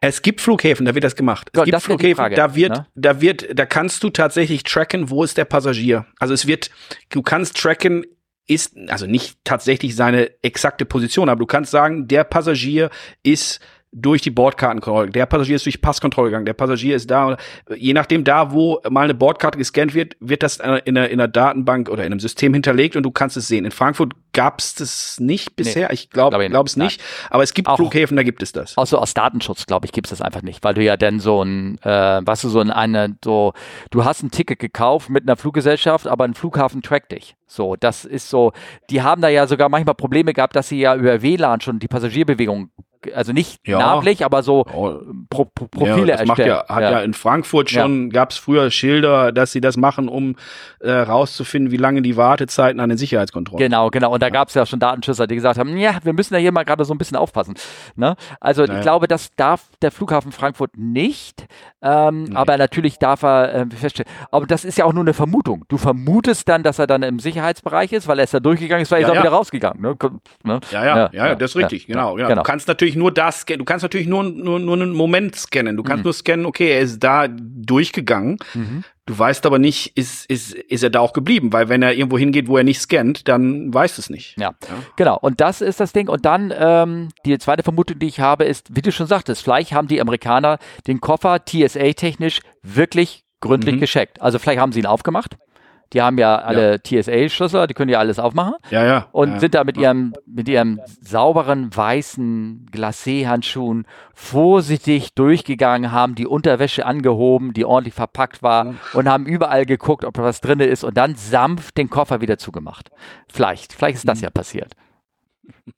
Es gibt Flughäfen, da wird das gemacht. Es ja, gibt Flughäfen, Frage, da wird, ne? da wird, da kannst du tatsächlich tracken, wo ist der Passagier. Also es wird, du kannst tracken, ist, also nicht tatsächlich seine exakte Position, aber du kannst sagen, der Passagier ist durch die Bordkartenkontrolle. Der Passagier ist durch Passkontrolle gegangen. Der Passagier ist da. Je nachdem, da, wo mal eine Bordkarte gescannt wird, wird das in einer, in einer Datenbank oder in einem System hinterlegt und du kannst es sehen. In Frankfurt gab es das nicht bisher. Nee, ich glaube glaub, glaub es nicht. Nein. Aber es gibt auch, Flughäfen, da gibt es das. Auch so aus Datenschutz, glaube ich, gibt es das einfach nicht, weil du ja dann so ein, äh, was du so ein, eine, so, du hast ein Ticket gekauft mit einer Fluggesellschaft, aber ein Flughafen trackt dich. So, das ist so, die haben da ja sogar manchmal Probleme gehabt, dass sie ja über WLAN schon die Passagierbewegung also nicht ja. namentlich, aber so Pro, Pro, Profile ja, das macht ja, hat ja. ja in Frankfurt schon, gab es früher Schilder, dass sie das machen, um äh, rauszufinden, wie lange die Wartezeiten an den Sicherheitskontrollen. Genau, genau. Und da gab es ja schon Datenschützer, die gesagt haben, ja, wir müssen ja hier mal gerade so ein bisschen aufpassen. Ne? Also naja. ich glaube, das darf der Flughafen Frankfurt nicht, ähm, nee. aber natürlich darf er äh, feststellen. Aber das ist ja auch nur eine Vermutung. Du vermutest dann, dass er dann im Sicherheitsbereich ist, weil er ist da durchgegangen ist, weil er ist auch wieder rausgegangen. Ne? Ne? Ja, ja, ja, das ist richtig, genau, genau. Du kannst natürlich natürlich nur das scannen. Du kannst natürlich nur, nur, nur einen Moment scannen. Du kannst mhm. nur scannen, okay, er ist da durchgegangen. Mhm. Du weißt aber nicht, ist, ist, ist er da auch geblieben, weil wenn er irgendwo hingeht, wo er nicht scannt, dann weißt es nicht. Ja. ja, genau. Und das ist das Ding. Und dann ähm, die zweite Vermutung, die ich habe, ist, wie du schon sagtest, vielleicht haben die Amerikaner den Koffer TSA-technisch wirklich gründlich mhm. gescheckt. Also vielleicht haben sie ihn aufgemacht die haben ja alle ja. TSA-Schlüssel, die können ja alles aufmachen. Ja, ja. Und ja, sind da mit ihrem, mit ihrem sauberen, weißen Glacé-Handschuhen vorsichtig durchgegangen, haben die Unterwäsche angehoben, die ordentlich verpackt war und haben überall geguckt, ob da was drin ist und dann sanft den Koffer wieder zugemacht. Vielleicht, vielleicht ist das mhm. ja passiert.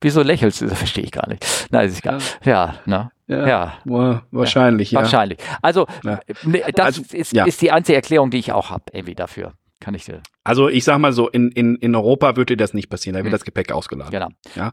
Wieso lächelst du? Das verstehe ich gar nicht. Nein, ist egal. Ja, ne? Ja, ja. wahrscheinlich, ja. Wahrscheinlich. Also, ja. Ne, das also, ist, ist die einzige Erklärung, die ich auch habe, irgendwie dafür. Kann ich dir. Also ich sag mal so, in, in, in Europa würde das nicht passieren, da wird hm. das Gepäck ausgeladen. Genau. Ja.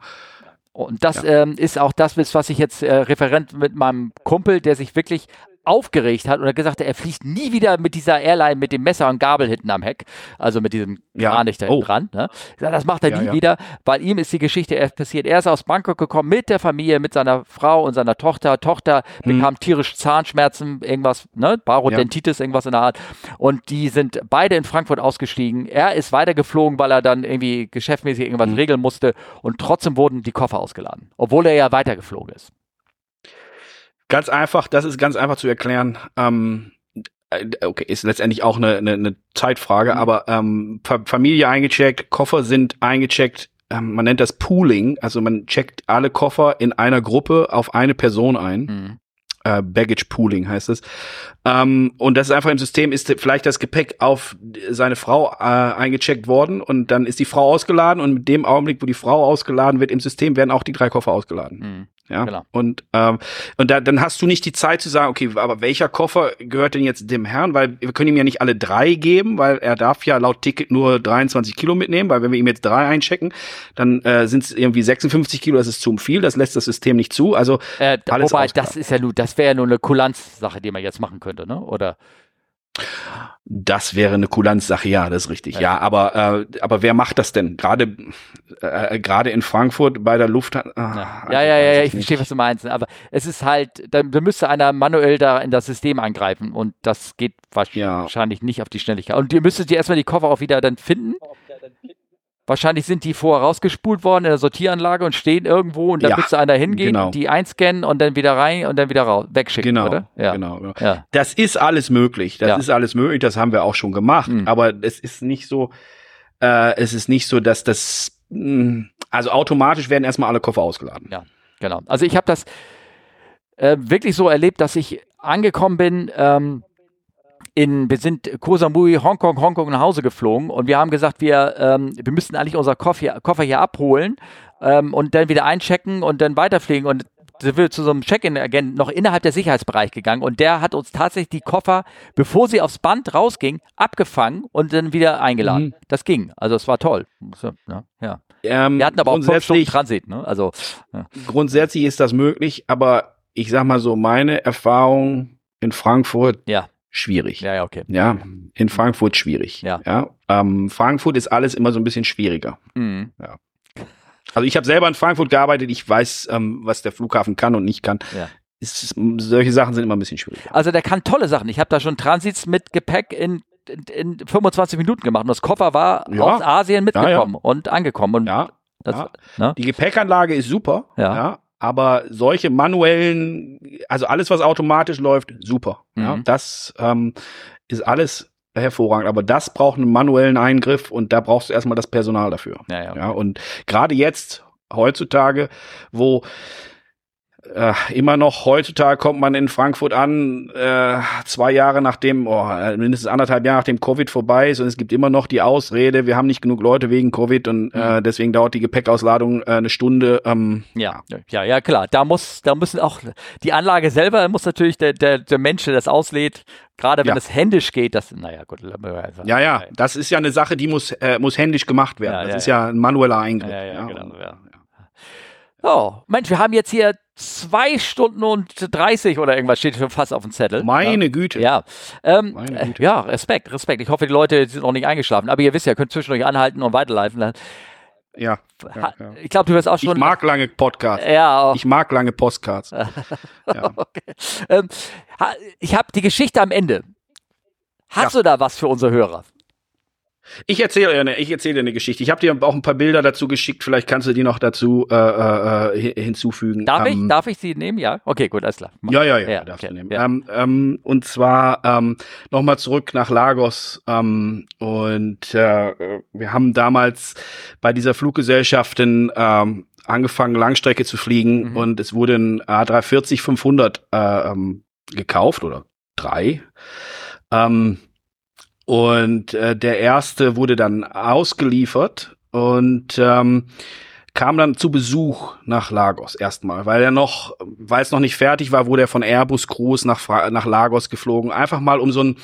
Und das ja. ähm, ist auch das, was ich jetzt äh, Referent mit meinem Kumpel, der sich wirklich aufgeregt hat und er gesagt hat, er fliegt nie wieder mit dieser Airline mit dem Messer und Gabel hinten am Heck, also mit diesem ja. Kranich da hinten oh. dran. Ne? Das macht er ja, nie ja. wieder, weil ihm ist die Geschichte erst passiert. Er ist aus Bangkok gekommen mit der Familie, mit seiner Frau und seiner Tochter. Tochter mhm. bekam tierisch Zahnschmerzen, irgendwas, ne, Parodontitis, irgendwas in der Art. Und die sind beide in Frankfurt ausgestiegen. Er ist weitergeflogen, weil er dann irgendwie geschäftmäßig irgendwas mhm. regeln musste und trotzdem wurden die Koffer ausgeladen, obwohl er ja weitergeflogen ist. Ganz einfach, das ist ganz einfach zu erklären. Ähm, äh, okay, ist letztendlich auch eine, eine, eine Zeitfrage, mhm. aber ähm, Familie eingecheckt, Koffer sind eingecheckt, ähm, man nennt das Pooling, also man checkt alle Koffer in einer Gruppe auf eine Person ein. Mhm. Äh, Baggage Pooling heißt es. Ähm, und das ist einfach im System, ist vielleicht das Gepäck auf seine Frau äh, eingecheckt worden und dann ist die Frau ausgeladen und mit dem Augenblick, wo die Frau ausgeladen wird im System, werden auch die drei Koffer ausgeladen. Mhm. Ja, genau. und ähm, und da, dann hast du nicht die Zeit zu sagen, okay, aber welcher Koffer gehört denn jetzt dem Herrn? Weil wir können ihm ja nicht alle drei geben, weil er darf ja laut Ticket nur 23 Kilo mitnehmen, weil wenn wir ihm jetzt drei einchecken, dann äh, sind es irgendwie 56 Kilo, das ist zu viel, das lässt das System nicht zu. Also äh, alles wobei, das ist ja nur, das wäre ja nur eine Kulanzsache, die man jetzt machen könnte, ne? Oder Das wäre eine Kulanzsache, ja, das ist richtig. Ja, ja aber äh, aber wer macht das denn? Gerade äh, gerade in Frankfurt bei der Luft. Äh, ja, ja, ja, ja, ich verstehe, was du meinst. Aber es ist halt, da, da müsste einer manuell da in das System eingreifen und das geht wahrscheinlich ja. nicht auf die Schnelligkeit. Und ihr müsstet ihr erstmal die Koffer auch wieder dann finden. Wahrscheinlich sind die vorher rausgespult worden in der Sortieranlage und stehen irgendwo und dann ja, müsste einer hingehen, genau. die einscannen und dann wieder rein und dann wieder raus, wegschicken, genau, oder? Ja. Genau. genau. Ja. Das ist alles möglich. Das ja. ist alles möglich. Das haben wir auch schon gemacht. Mhm. Aber es ist nicht so, äh, es ist nicht so, dass das, mh, hm, also automatisch werden erstmal alle Koffer ausgeladen. Ja, genau. Also ich habe das äh, wirklich so erlebt, dass ich angekommen bin, ähm, in, wir sind Koh Samui, Hongkong, Hongkong nach Hause geflogen und wir haben gesagt, wir, ähm, wir müssten eigentlich unser Koffer, Koffer hier abholen ähm, und dann wieder einchecken und dann weiterfliegen und sind wir zu so einem Check-in-Agent noch innerhalb der Sicherheitsbereich gegangen und der hat uns tatsächlich die Koffer, bevor sie aufs Band rausging, abgefangen und dann wieder eingeladen. Mhm. Das ging. Also es war toll. So, ne? ja. Ähm, wir hatten aber auch fünf Stunden Transit. Ne? Also, ja. Grundsätzlich ist das möglich, aber ich sag mal so, meine Erfahrung in Frankfurt ja schwierig. Ja, ja, okay. Ja, in Frankfurt schwierig. Ja. ja ähm, Frankfurt ist alles immer so ein bisschen schwieriger. Mhm. Ja. Also ich habe selber in Frankfurt gearbeitet. Ich weiß, ähm, was der Flughafen kann und nicht kann. Ja. Ist, solche Sachen sind immer ein bisschen schwieriger. Also der kann tolle Sachen. Ich habe da schon Transits mit Gepäck in in, 25 Minuten gemacht und das Koffer war ja. aus Asien mitgekommen ja, und angekommen. Und ja, das, ne? Die Gepäckanlage ist super, ja. Aber solche manuellen, also alles, was automatisch läuft, super. Mhm. Ja, das ähm, ist alles hervorragend. Aber das braucht einen manuellen Eingriff und da brauchst du erstmal das Personal dafür. Ja, ja, okay. ja und gerade jetzt, heutzutage, wo äh, immer noch heutzutage kommt man in Frankfurt an, äh, zwei Jahre nachdem, oh, mindestens anderthalb Jahre nachdem Covid vorbei ist und es gibt immer noch die Ausrede, wir haben nicht genug Leute wegen Covid und äh, mhm. deswegen dauert die Gepäckausladung äh, eine Stunde. Ähm, ja, ja, ja, klar. Da muss, da müssen auch die Anlage selber muss natürlich der, der, der Mensch, der das auslädt, gerade wenn ja. es händisch geht, das, naja, gut. Also, ja, ja, das ist ja eine Sache, die muss, äh, muss händisch gemacht werden. Ja, das ja, ist ja ein manueller Eingriff. Ja, ja, genau, ja. Oh, Mensch, wir haben jetzt hier zwei Stunden und 30 oder irgendwas steht schon fast auf dem Zettel. Meine ja. Güte. Ja. Ähm, Meine Güte. Ja, Respekt, Respekt. Ich hoffe, die Leute sind noch nicht eingeschlafen. Aber ihr wisst ja, könnt zwischendurch anhalten und weiterleiten. Ja. ja, ja. Ich glaube, du wirst auch schon. Ich mag lange Podcasts. Ja. Auch. Ich mag lange Postcards. ja. okay. ähm, ich habe die Geschichte am Ende. Hast du da was für unsere Hörer? Ich erzähle eine, ich erzähle eine Geschichte. Ich habe dir auch ein paar Bilder dazu geschickt. Vielleicht kannst du die noch dazu äh, äh, hinzufügen. Darf ähm, ich? Darf ich sie nehmen? Ja. Okay, gut, alles klar. Ja, ja, ja, ja darfst okay, du nehmen. Ja. Ähm, ähm, und zwar ähm, nochmal zurück nach Lagos. Ähm, und äh, wir haben damals bei dieser Fluggesellschaft ähm, angefangen, Langstrecke zu fliegen. Mhm. Und es wurde ein A340 500 äh, ähm, gekauft oder drei. Ähm, und äh, der erste wurde dann ausgeliefert und ähm, kam dann zu Besuch nach Lagos erstmal, weil er noch, weil es noch nicht fertig war, wurde er von Airbus Cruise nach, nach Lagos geflogen, einfach mal um so, ein,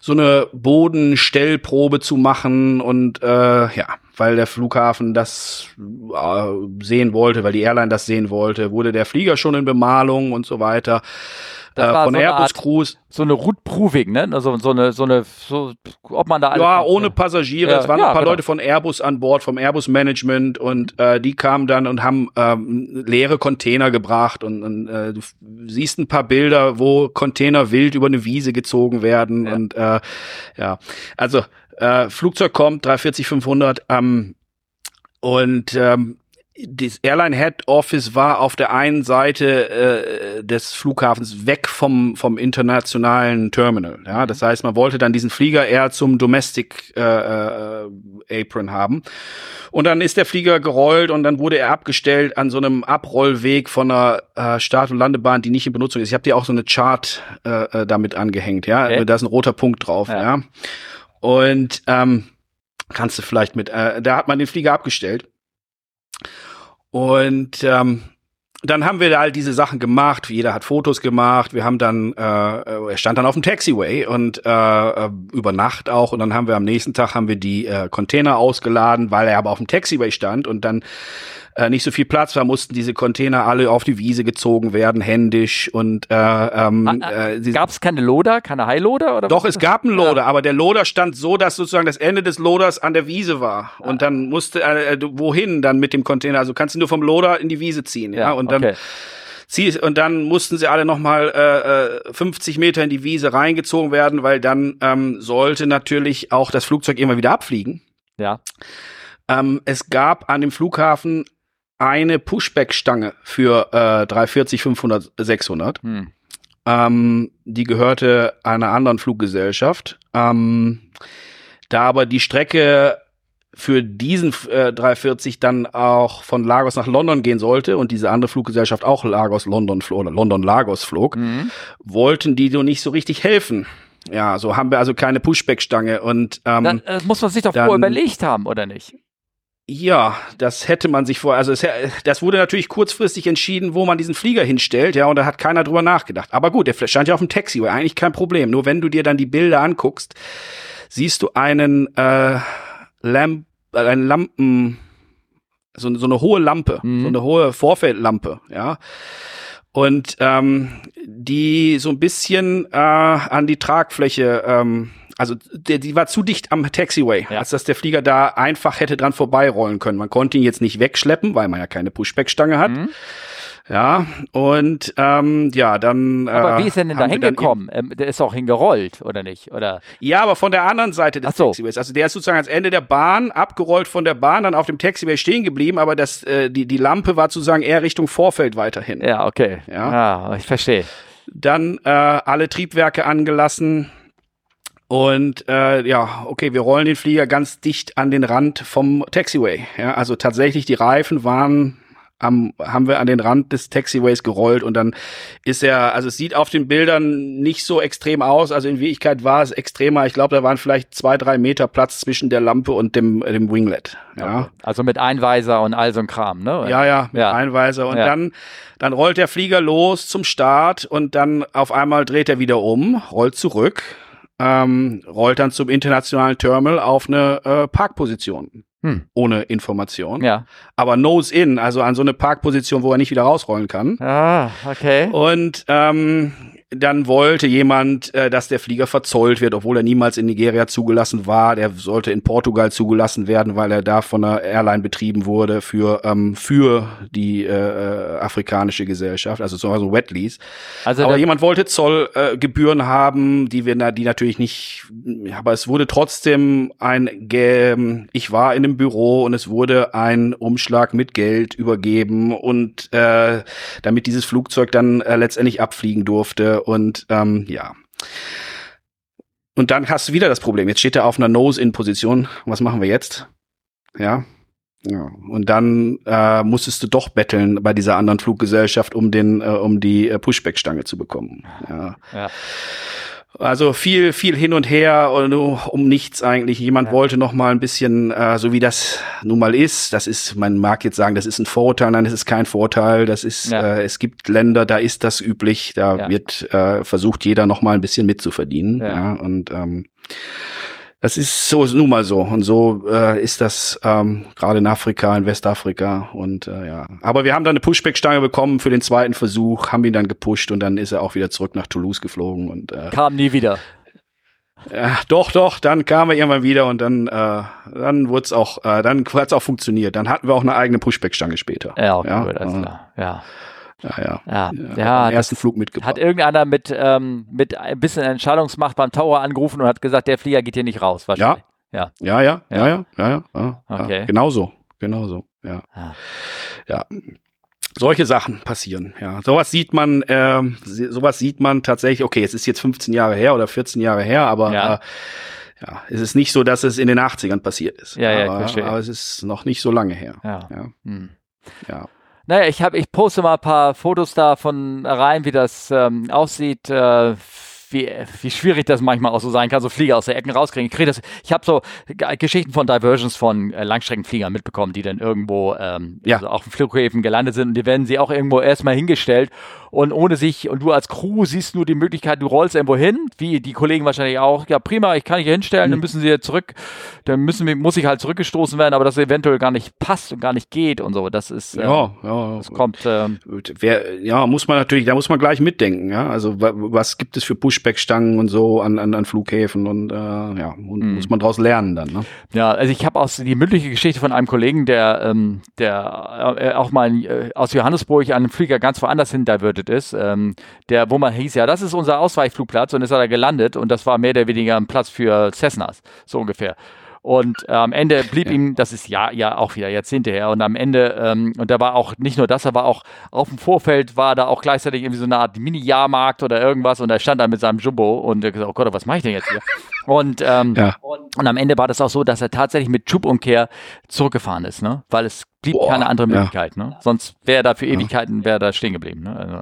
so eine Bodenstellprobe zu machen und äh, ja, weil der Flughafen das äh, sehen wollte, weil die Airline das sehen wollte, wurde der Flieger schon in Bemalung und so weiter äh, von so Airbus Cruise. So eine Route Proving, ne? Also so eine, so eine, so, ob man da alles. Ja, ohne Passagiere. Ja, es waren ja, ein paar genau. Leute von Airbus an Bord, vom Airbus Management und äh, die kamen dann und haben ähm, leere Container gebracht und, und äh, du siehst ein paar Bilder, wo Container wild über eine Wiese gezogen werden ja. und äh, ja, also äh, Flugzeug kommt 340 500 ähm, und ähm, das Airline Head Office war auf der einen Seite äh, des Flughafens weg vom vom internationalen Terminal. Ja, das heißt, man wollte dann diesen Flieger eher zum Domestic äh, äh, Apron haben. Und dann ist der Flieger gerollt und dann wurde er abgestellt an so einem Abrollweg von einer äh, Start- und Landebahn, die nicht in Benutzung ist. Ich habe dir auch so eine Chart äh, äh, damit angehängt. Ja, okay. da ist ein roter Punkt drauf. Ja, ja. und ähm, kannst du vielleicht mit. Äh, da hat man den Flieger abgestellt. Und ähm, dann haben wir all diese Sachen gemacht. Jeder hat Fotos gemacht. Wir haben dann, äh, er stand dann auf dem Taxiway und äh, äh, über Nacht auch. Und dann haben wir am nächsten Tag haben wir die äh, Container ausgeladen, weil er aber auf dem Taxiway stand. Und dann äh, nicht so viel Platz war, mussten diese Container alle auf die Wiese gezogen werden, händisch und äh, ähm, ah, äh, gab es keine Loader, keine Highloader oder Doch, was? es gab einen Loader, ja. aber der Loader stand so, dass sozusagen das Ende des Loaders an der Wiese war und ah. dann musste äh, wohin dann mit dem Container, also kannst du nur vom Loader in die Wiese ziehen, ja, ja und dann okay und dann mussten sie alle nochmal äh, 50 äh, Meter in die Wiese reingezogen werden, weil dann ähm, sollte natürlich auch das Flugzeug immer wieder abfliegen. Ja. Ähm, es gab an dem Flughafen eine Pushback-Stange für äh, 340, 500, 600. Hm. Ähm, die gehörte einer anderen Fluggesellschaft. Ähm, da aber die Strecke für diesen äh, 340 dann auch von Lagos nach London gehen sollte und diese andere Fluggesellschaft auch Lagos London oder London Lagos flog, mhm. wollten die so nicht so richtig helfen. Ja, so haben wir also keine Pushback-Stange und ähm, dann äh, muss man sich doch vorher überlegt haben, oder nicht? Ja, das hätte man sich vor, also es, das wurde natürlich kurzfristig entschieden, wo man diesen Flieger hinstellt, ja, und da hat keiner drüber nachgedacht. Aber gut, der stand ja auf dem Taxi, eigentlich kein Problem. Nur wenn du dir dann die Bilder anguckst, siehst du einen äh, Lamp, äh, einen Lampen, so, so eine hohe Lampe, mhm. so eine hohe Vorfeldlampe, ja. Und ähm, die so ein bisschen äh, an die Tragfläche ähm, also der, die war zu dicht am Taxiway, ja. als dass der Flieger da einfach hätte dran vorbeirollen können. Man konnte ihn jetzt nicht wegschleppen, weil man ja keine Pushback-Stange hat. Mhm. Ja, und ähm, ja, dann. Aber äh, wie ist er denn da hingekommen? Ähm, der ist auch hingerollt, oder nicht? Oder? Ja, aber von der anderen Seite des so. Taxiways. Also der ist sozusagen ans Ende der Bahn, abgerollt von der Bahn, dann auf dem Taxiway stehen geblieben, aber das, äh, die, die Lampe war sozusagen eher Richtung Vorfeld weiterhin. Ja, okay. Ja, ja ich verstehe. Dann äh, alle Triebwerke angelassen, und äh, ja, okay, wir rollen den Flieger ganz dicht an den Rand vom Taxiway. Ja, also tatsächlich die Reifen waren am, haben wir an den Rand des Taxiways gerollt und dann ist er, also es sieht auf den Bildern nicht so extrem aus, also in Wirklichkeit war es extremer. Ich glaube, da waren vielleicht zwei, drei Meter Platz zwischen der Lampe und dem, dem Winglet. Ja. Okay. Also mit Einweiser und all so ein Kram, ne? Ja, ja, mit ja. Einweiser und ja. dann, dann rollt der Flieger los zum Start und dann auf einmal dreht er wieder um, rollt zurück ähm, rollt dann zum internationalen Terminal auf eine äh, Parkposition. Hm. Ohne Information. Ja. Aber nose in, also an so eine Parkposition, wo er nicht wieder rausrollen kann. Ah, okay. Und ähm, dann wollte jemand, äh, dass der Flieger verzollt wird, obwohl er niemals in Nigeria zugelassen war. Der sollte in Portugal zugelassen werden, weil er da von einer Airline betrieben wurde für ähm, für die äh, äh afrikanische Gesellschaft, also so also Wet Lease. Also aber jemand wollte Zollgebühren äh, haben, die wir die natürlich nicht. Aber es wurde trotzdem ein ich war in einem Büro und es wurde ein Umschlag mit Geld übergeben und äh, damit dieses Flugzeug dann äh, letztendlich abfliegen durfte und ähm, ja. Und dann hast du wieder das Problem. Jetzt steht er auf einer Nose-In-Position. Was machen wir jetzt? Ja. Ja. Und dann äh, musstest du doch betteln bei dieser anderen Fluggesellschaft, um den, äh, um die äh, Pushback-Stange zu bekommen. Ja. ja. Also viel, viel hin und her und um nichts eigentlich. Jemand ja. wollte noch mal ein bisschen, äh, so wie das nun mal ist. Das ist, man mag jetzt sagen, das ist ein Vorurteil. Nein, das ist kein Vorteil. Das ist, ja. äh, es gibt Länder, da ist das üblich. Da ja. wird äh, versucht, jeder noch mal ein bisschen mitzuverdienen. Ja. und ähm, das ist so nun mal so und so äh, ist das ähm, gerade in Afrika, in Westafrika und äh, ja. Aber wir haben dann eine Pushback-Stange bekommen für den zweiten Versuch, haben ihn dann gepusht und dann ist er auch wieder zurück nach Toulouse geflogen und äh, kam nie wieder. Ja, doch, doch, dann kam er irgendwann wieder und dann, äh, dann wurde es auch, äh, dann hat's auch funktioniert. Dann hatten wir auch eine eigene Pushback-Stange später. Ja, okay, ja, gut, also, ja. Ja, ja. Ja, ja, ersten Flug mitgebracht. Hat irgendeiner mit, ähm, mit ein bisschen Entscheidungsmacht beim Tower angerufen und hat gesagt, der Flieger geht hier nicht raus, wahrscheinlich. Ja. Ja, ja, ja, ja, ja, ja. okay. Ja. Genauso, genauso, ja. Ah. Ja. Solche Sachen passieren, ja. Sowas sieht man, äh, sowas sieht man tatsächlich, okay, es ist jetzt 15 Jahre her oder 14 Jahre her, aber ja. Äh, ja, es ist nicht so, dass es in den 80ern passiert ist. Ja, ja, aber, aber es ist noch nicht so lange her. Ja. Ja. Hm. ja. Naja, ich habe, ich poste mal ein paar Fotos da von rein, wie das ähm, aussieht. Äh, wie, wie schwierig das manchmal auch so sein kann, so Flieger aus der Ecken rauskriegen. Ich, das, ich habe so Geschichten von Diversions von äh, Langstreckenfliegern mitbekommen, die dann irgendwo ähm, ja. also auf dem Flughäfen gelandet sind und die werden sie auch irgendwo erstmal hingestellt und ohne sich, und du als Crew siehst nur die Möglichkeit, du rollst irgendwo hin, wie die Kollegen wahrscheinlich auch, ja prima, ich kann hier hinstellen, mhm. dann müssen sie zurück, dann müssen wir, muss ich halt zurückgestoßen werden, aber das eventuell gar nicht passt und gar nicht geht und so. Das ist, ähm, ja, ja, das kommt. Ähm, Wer, ja, muss man natürlich, da muss man gleich mitdenken, ja. Also was gibt es für Pushback-Stangen und so an, an, an Flughäfen und äh, ja, mhm. muss man daraus lernen dann. Ne? Ja, also ich habe aus die mündliche Geschichte von einem Kollegen, der, ähm, der äh, auch mal äh, aus Johannesburg an einem Flieger ganz woanders hin diverted ist, ähm, der, wo man hieß, ja, das ist unser Ausweichflugplatz und ist er da gelandet und das war mehr oder weniger ein Platz für Cessnas, so ungefähr. Und äh, am Ende blieb ja. ihm, das ist ja, ja auch wieder Jahrzehnte her, und am Ende, ähm, und da war auch nicht nur das, er war auch auf dem Vorfeld, war da auch gleichzeitig irgendwie so eine Art Mini-Jahrmarkt oder irgendwas und er stand da mit seinem Jumbo und er gesagt, oh Gott, was mache ich denn jetzt hier? Und, ähm, ja. und, und, am Ende war das auch so, dass er tatsächlich mit Schubumkehr zurückgefahren ist, ne? Weil es blieb Boah, keine andere Möglichkeit, ja. ne? Sonst wäre er da für Ewigkeiten, wäre da stehen geblieben, ne? Also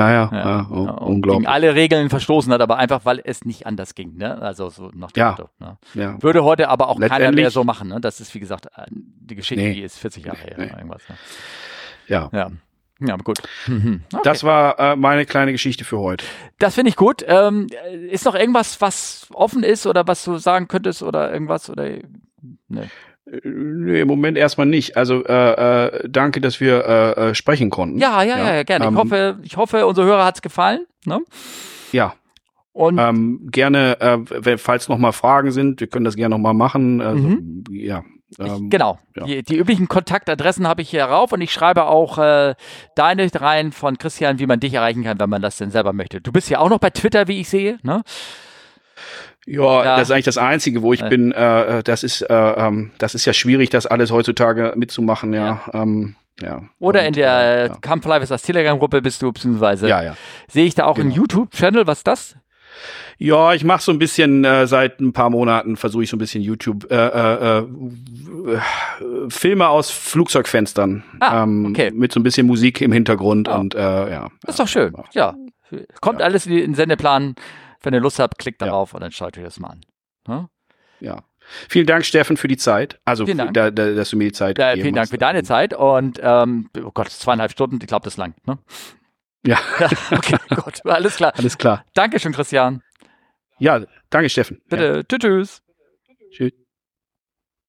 ja, ja, ja, ja oh, unglaublich. Gegen alle Regeln verstoßen hat, aber einfach, weil es nicht anders ging, ne? Also so nach dem ja. Motto, ne? ja. Würde heute aber auch keiner mehr so machen, ne? Das ist, wie gesagt, äh, die Geschichte, nee. die ist 40 Jahre her, nee. irgendwas, ne? Ja. Ja. Ja, gut. Okay. Das war äh, meine kleine Geschichte für heute. Das finde ich gut. Ähm, ist noch irgendwas, was offen ist oder was du sagen könntest oder irgendwas oder ne? Nee, im Moment erstmal nicht. Also äh, äh, danke, dass wir äh, äh, sprechen konnten. Ja, ja, ja, ja gerne. Ähm, ich hoffe, ich hoffe, unsere Hörer hat's gefallen. Ne? Ja. Und ähm, gerne, äh, falls noch mal Fragen sind, wir können das gerne noch mal machen. Also, mhm. Ja, ähm, genau. Ja. Die, die, üblichen Kontaktadressen habe ich hier rauf und ich schreibe auch äh, deine rein von Christian, wie man dich erreichen kann, wenn man das denn selber möchte. Du bist ja auch noch bei Twitter, wie ich sehe, ne? Ja, ja, das ist eigentlich das Einzige, wo ich äh. bin. Äh, das ist, äh, ähm, das ist ja schwierig, das alles heutzutage mitzumachen. Ja. ja. Ähm, ja. Oder und, in der äh, ja. Camp Live als Telegram-Gruppe bist du, beziehungsweise ja, ja. sehe ich da auch genau. einen YouTube-Channel. Was ist das? Ja, ich mache so ein bisschen äh, seit ein paar Monaten versuche ich so ein bisschen YouTube äh, äh, äh, Filme aus Flugzeugfenstern ah, ähm, okay. mit so ein bisschen Musik im Hintergrund oh. und äh, ja. Das ist doch schön. Ja, kommt ja. alles in den Sendeplan. Wenn ihr Lust habt, klickt darauf ja. und dann schaut euch das mal an. Hm? Ja. Vielen Dank, Steffen, für die Zeit. Also, vielen Dank. Da, da, dass du mir die Zeit ja, Vielen Dank für deine Zeit und ähm, oh Gott, zweieinhalb Stunden, ich glaube, das ist lang. Ne? Ja. okay, gut, alles klar. Alles klar. Dankeschön, Christian. Ja, danke, Steffen. Bitte. Ja. Tschüss. Tschüss.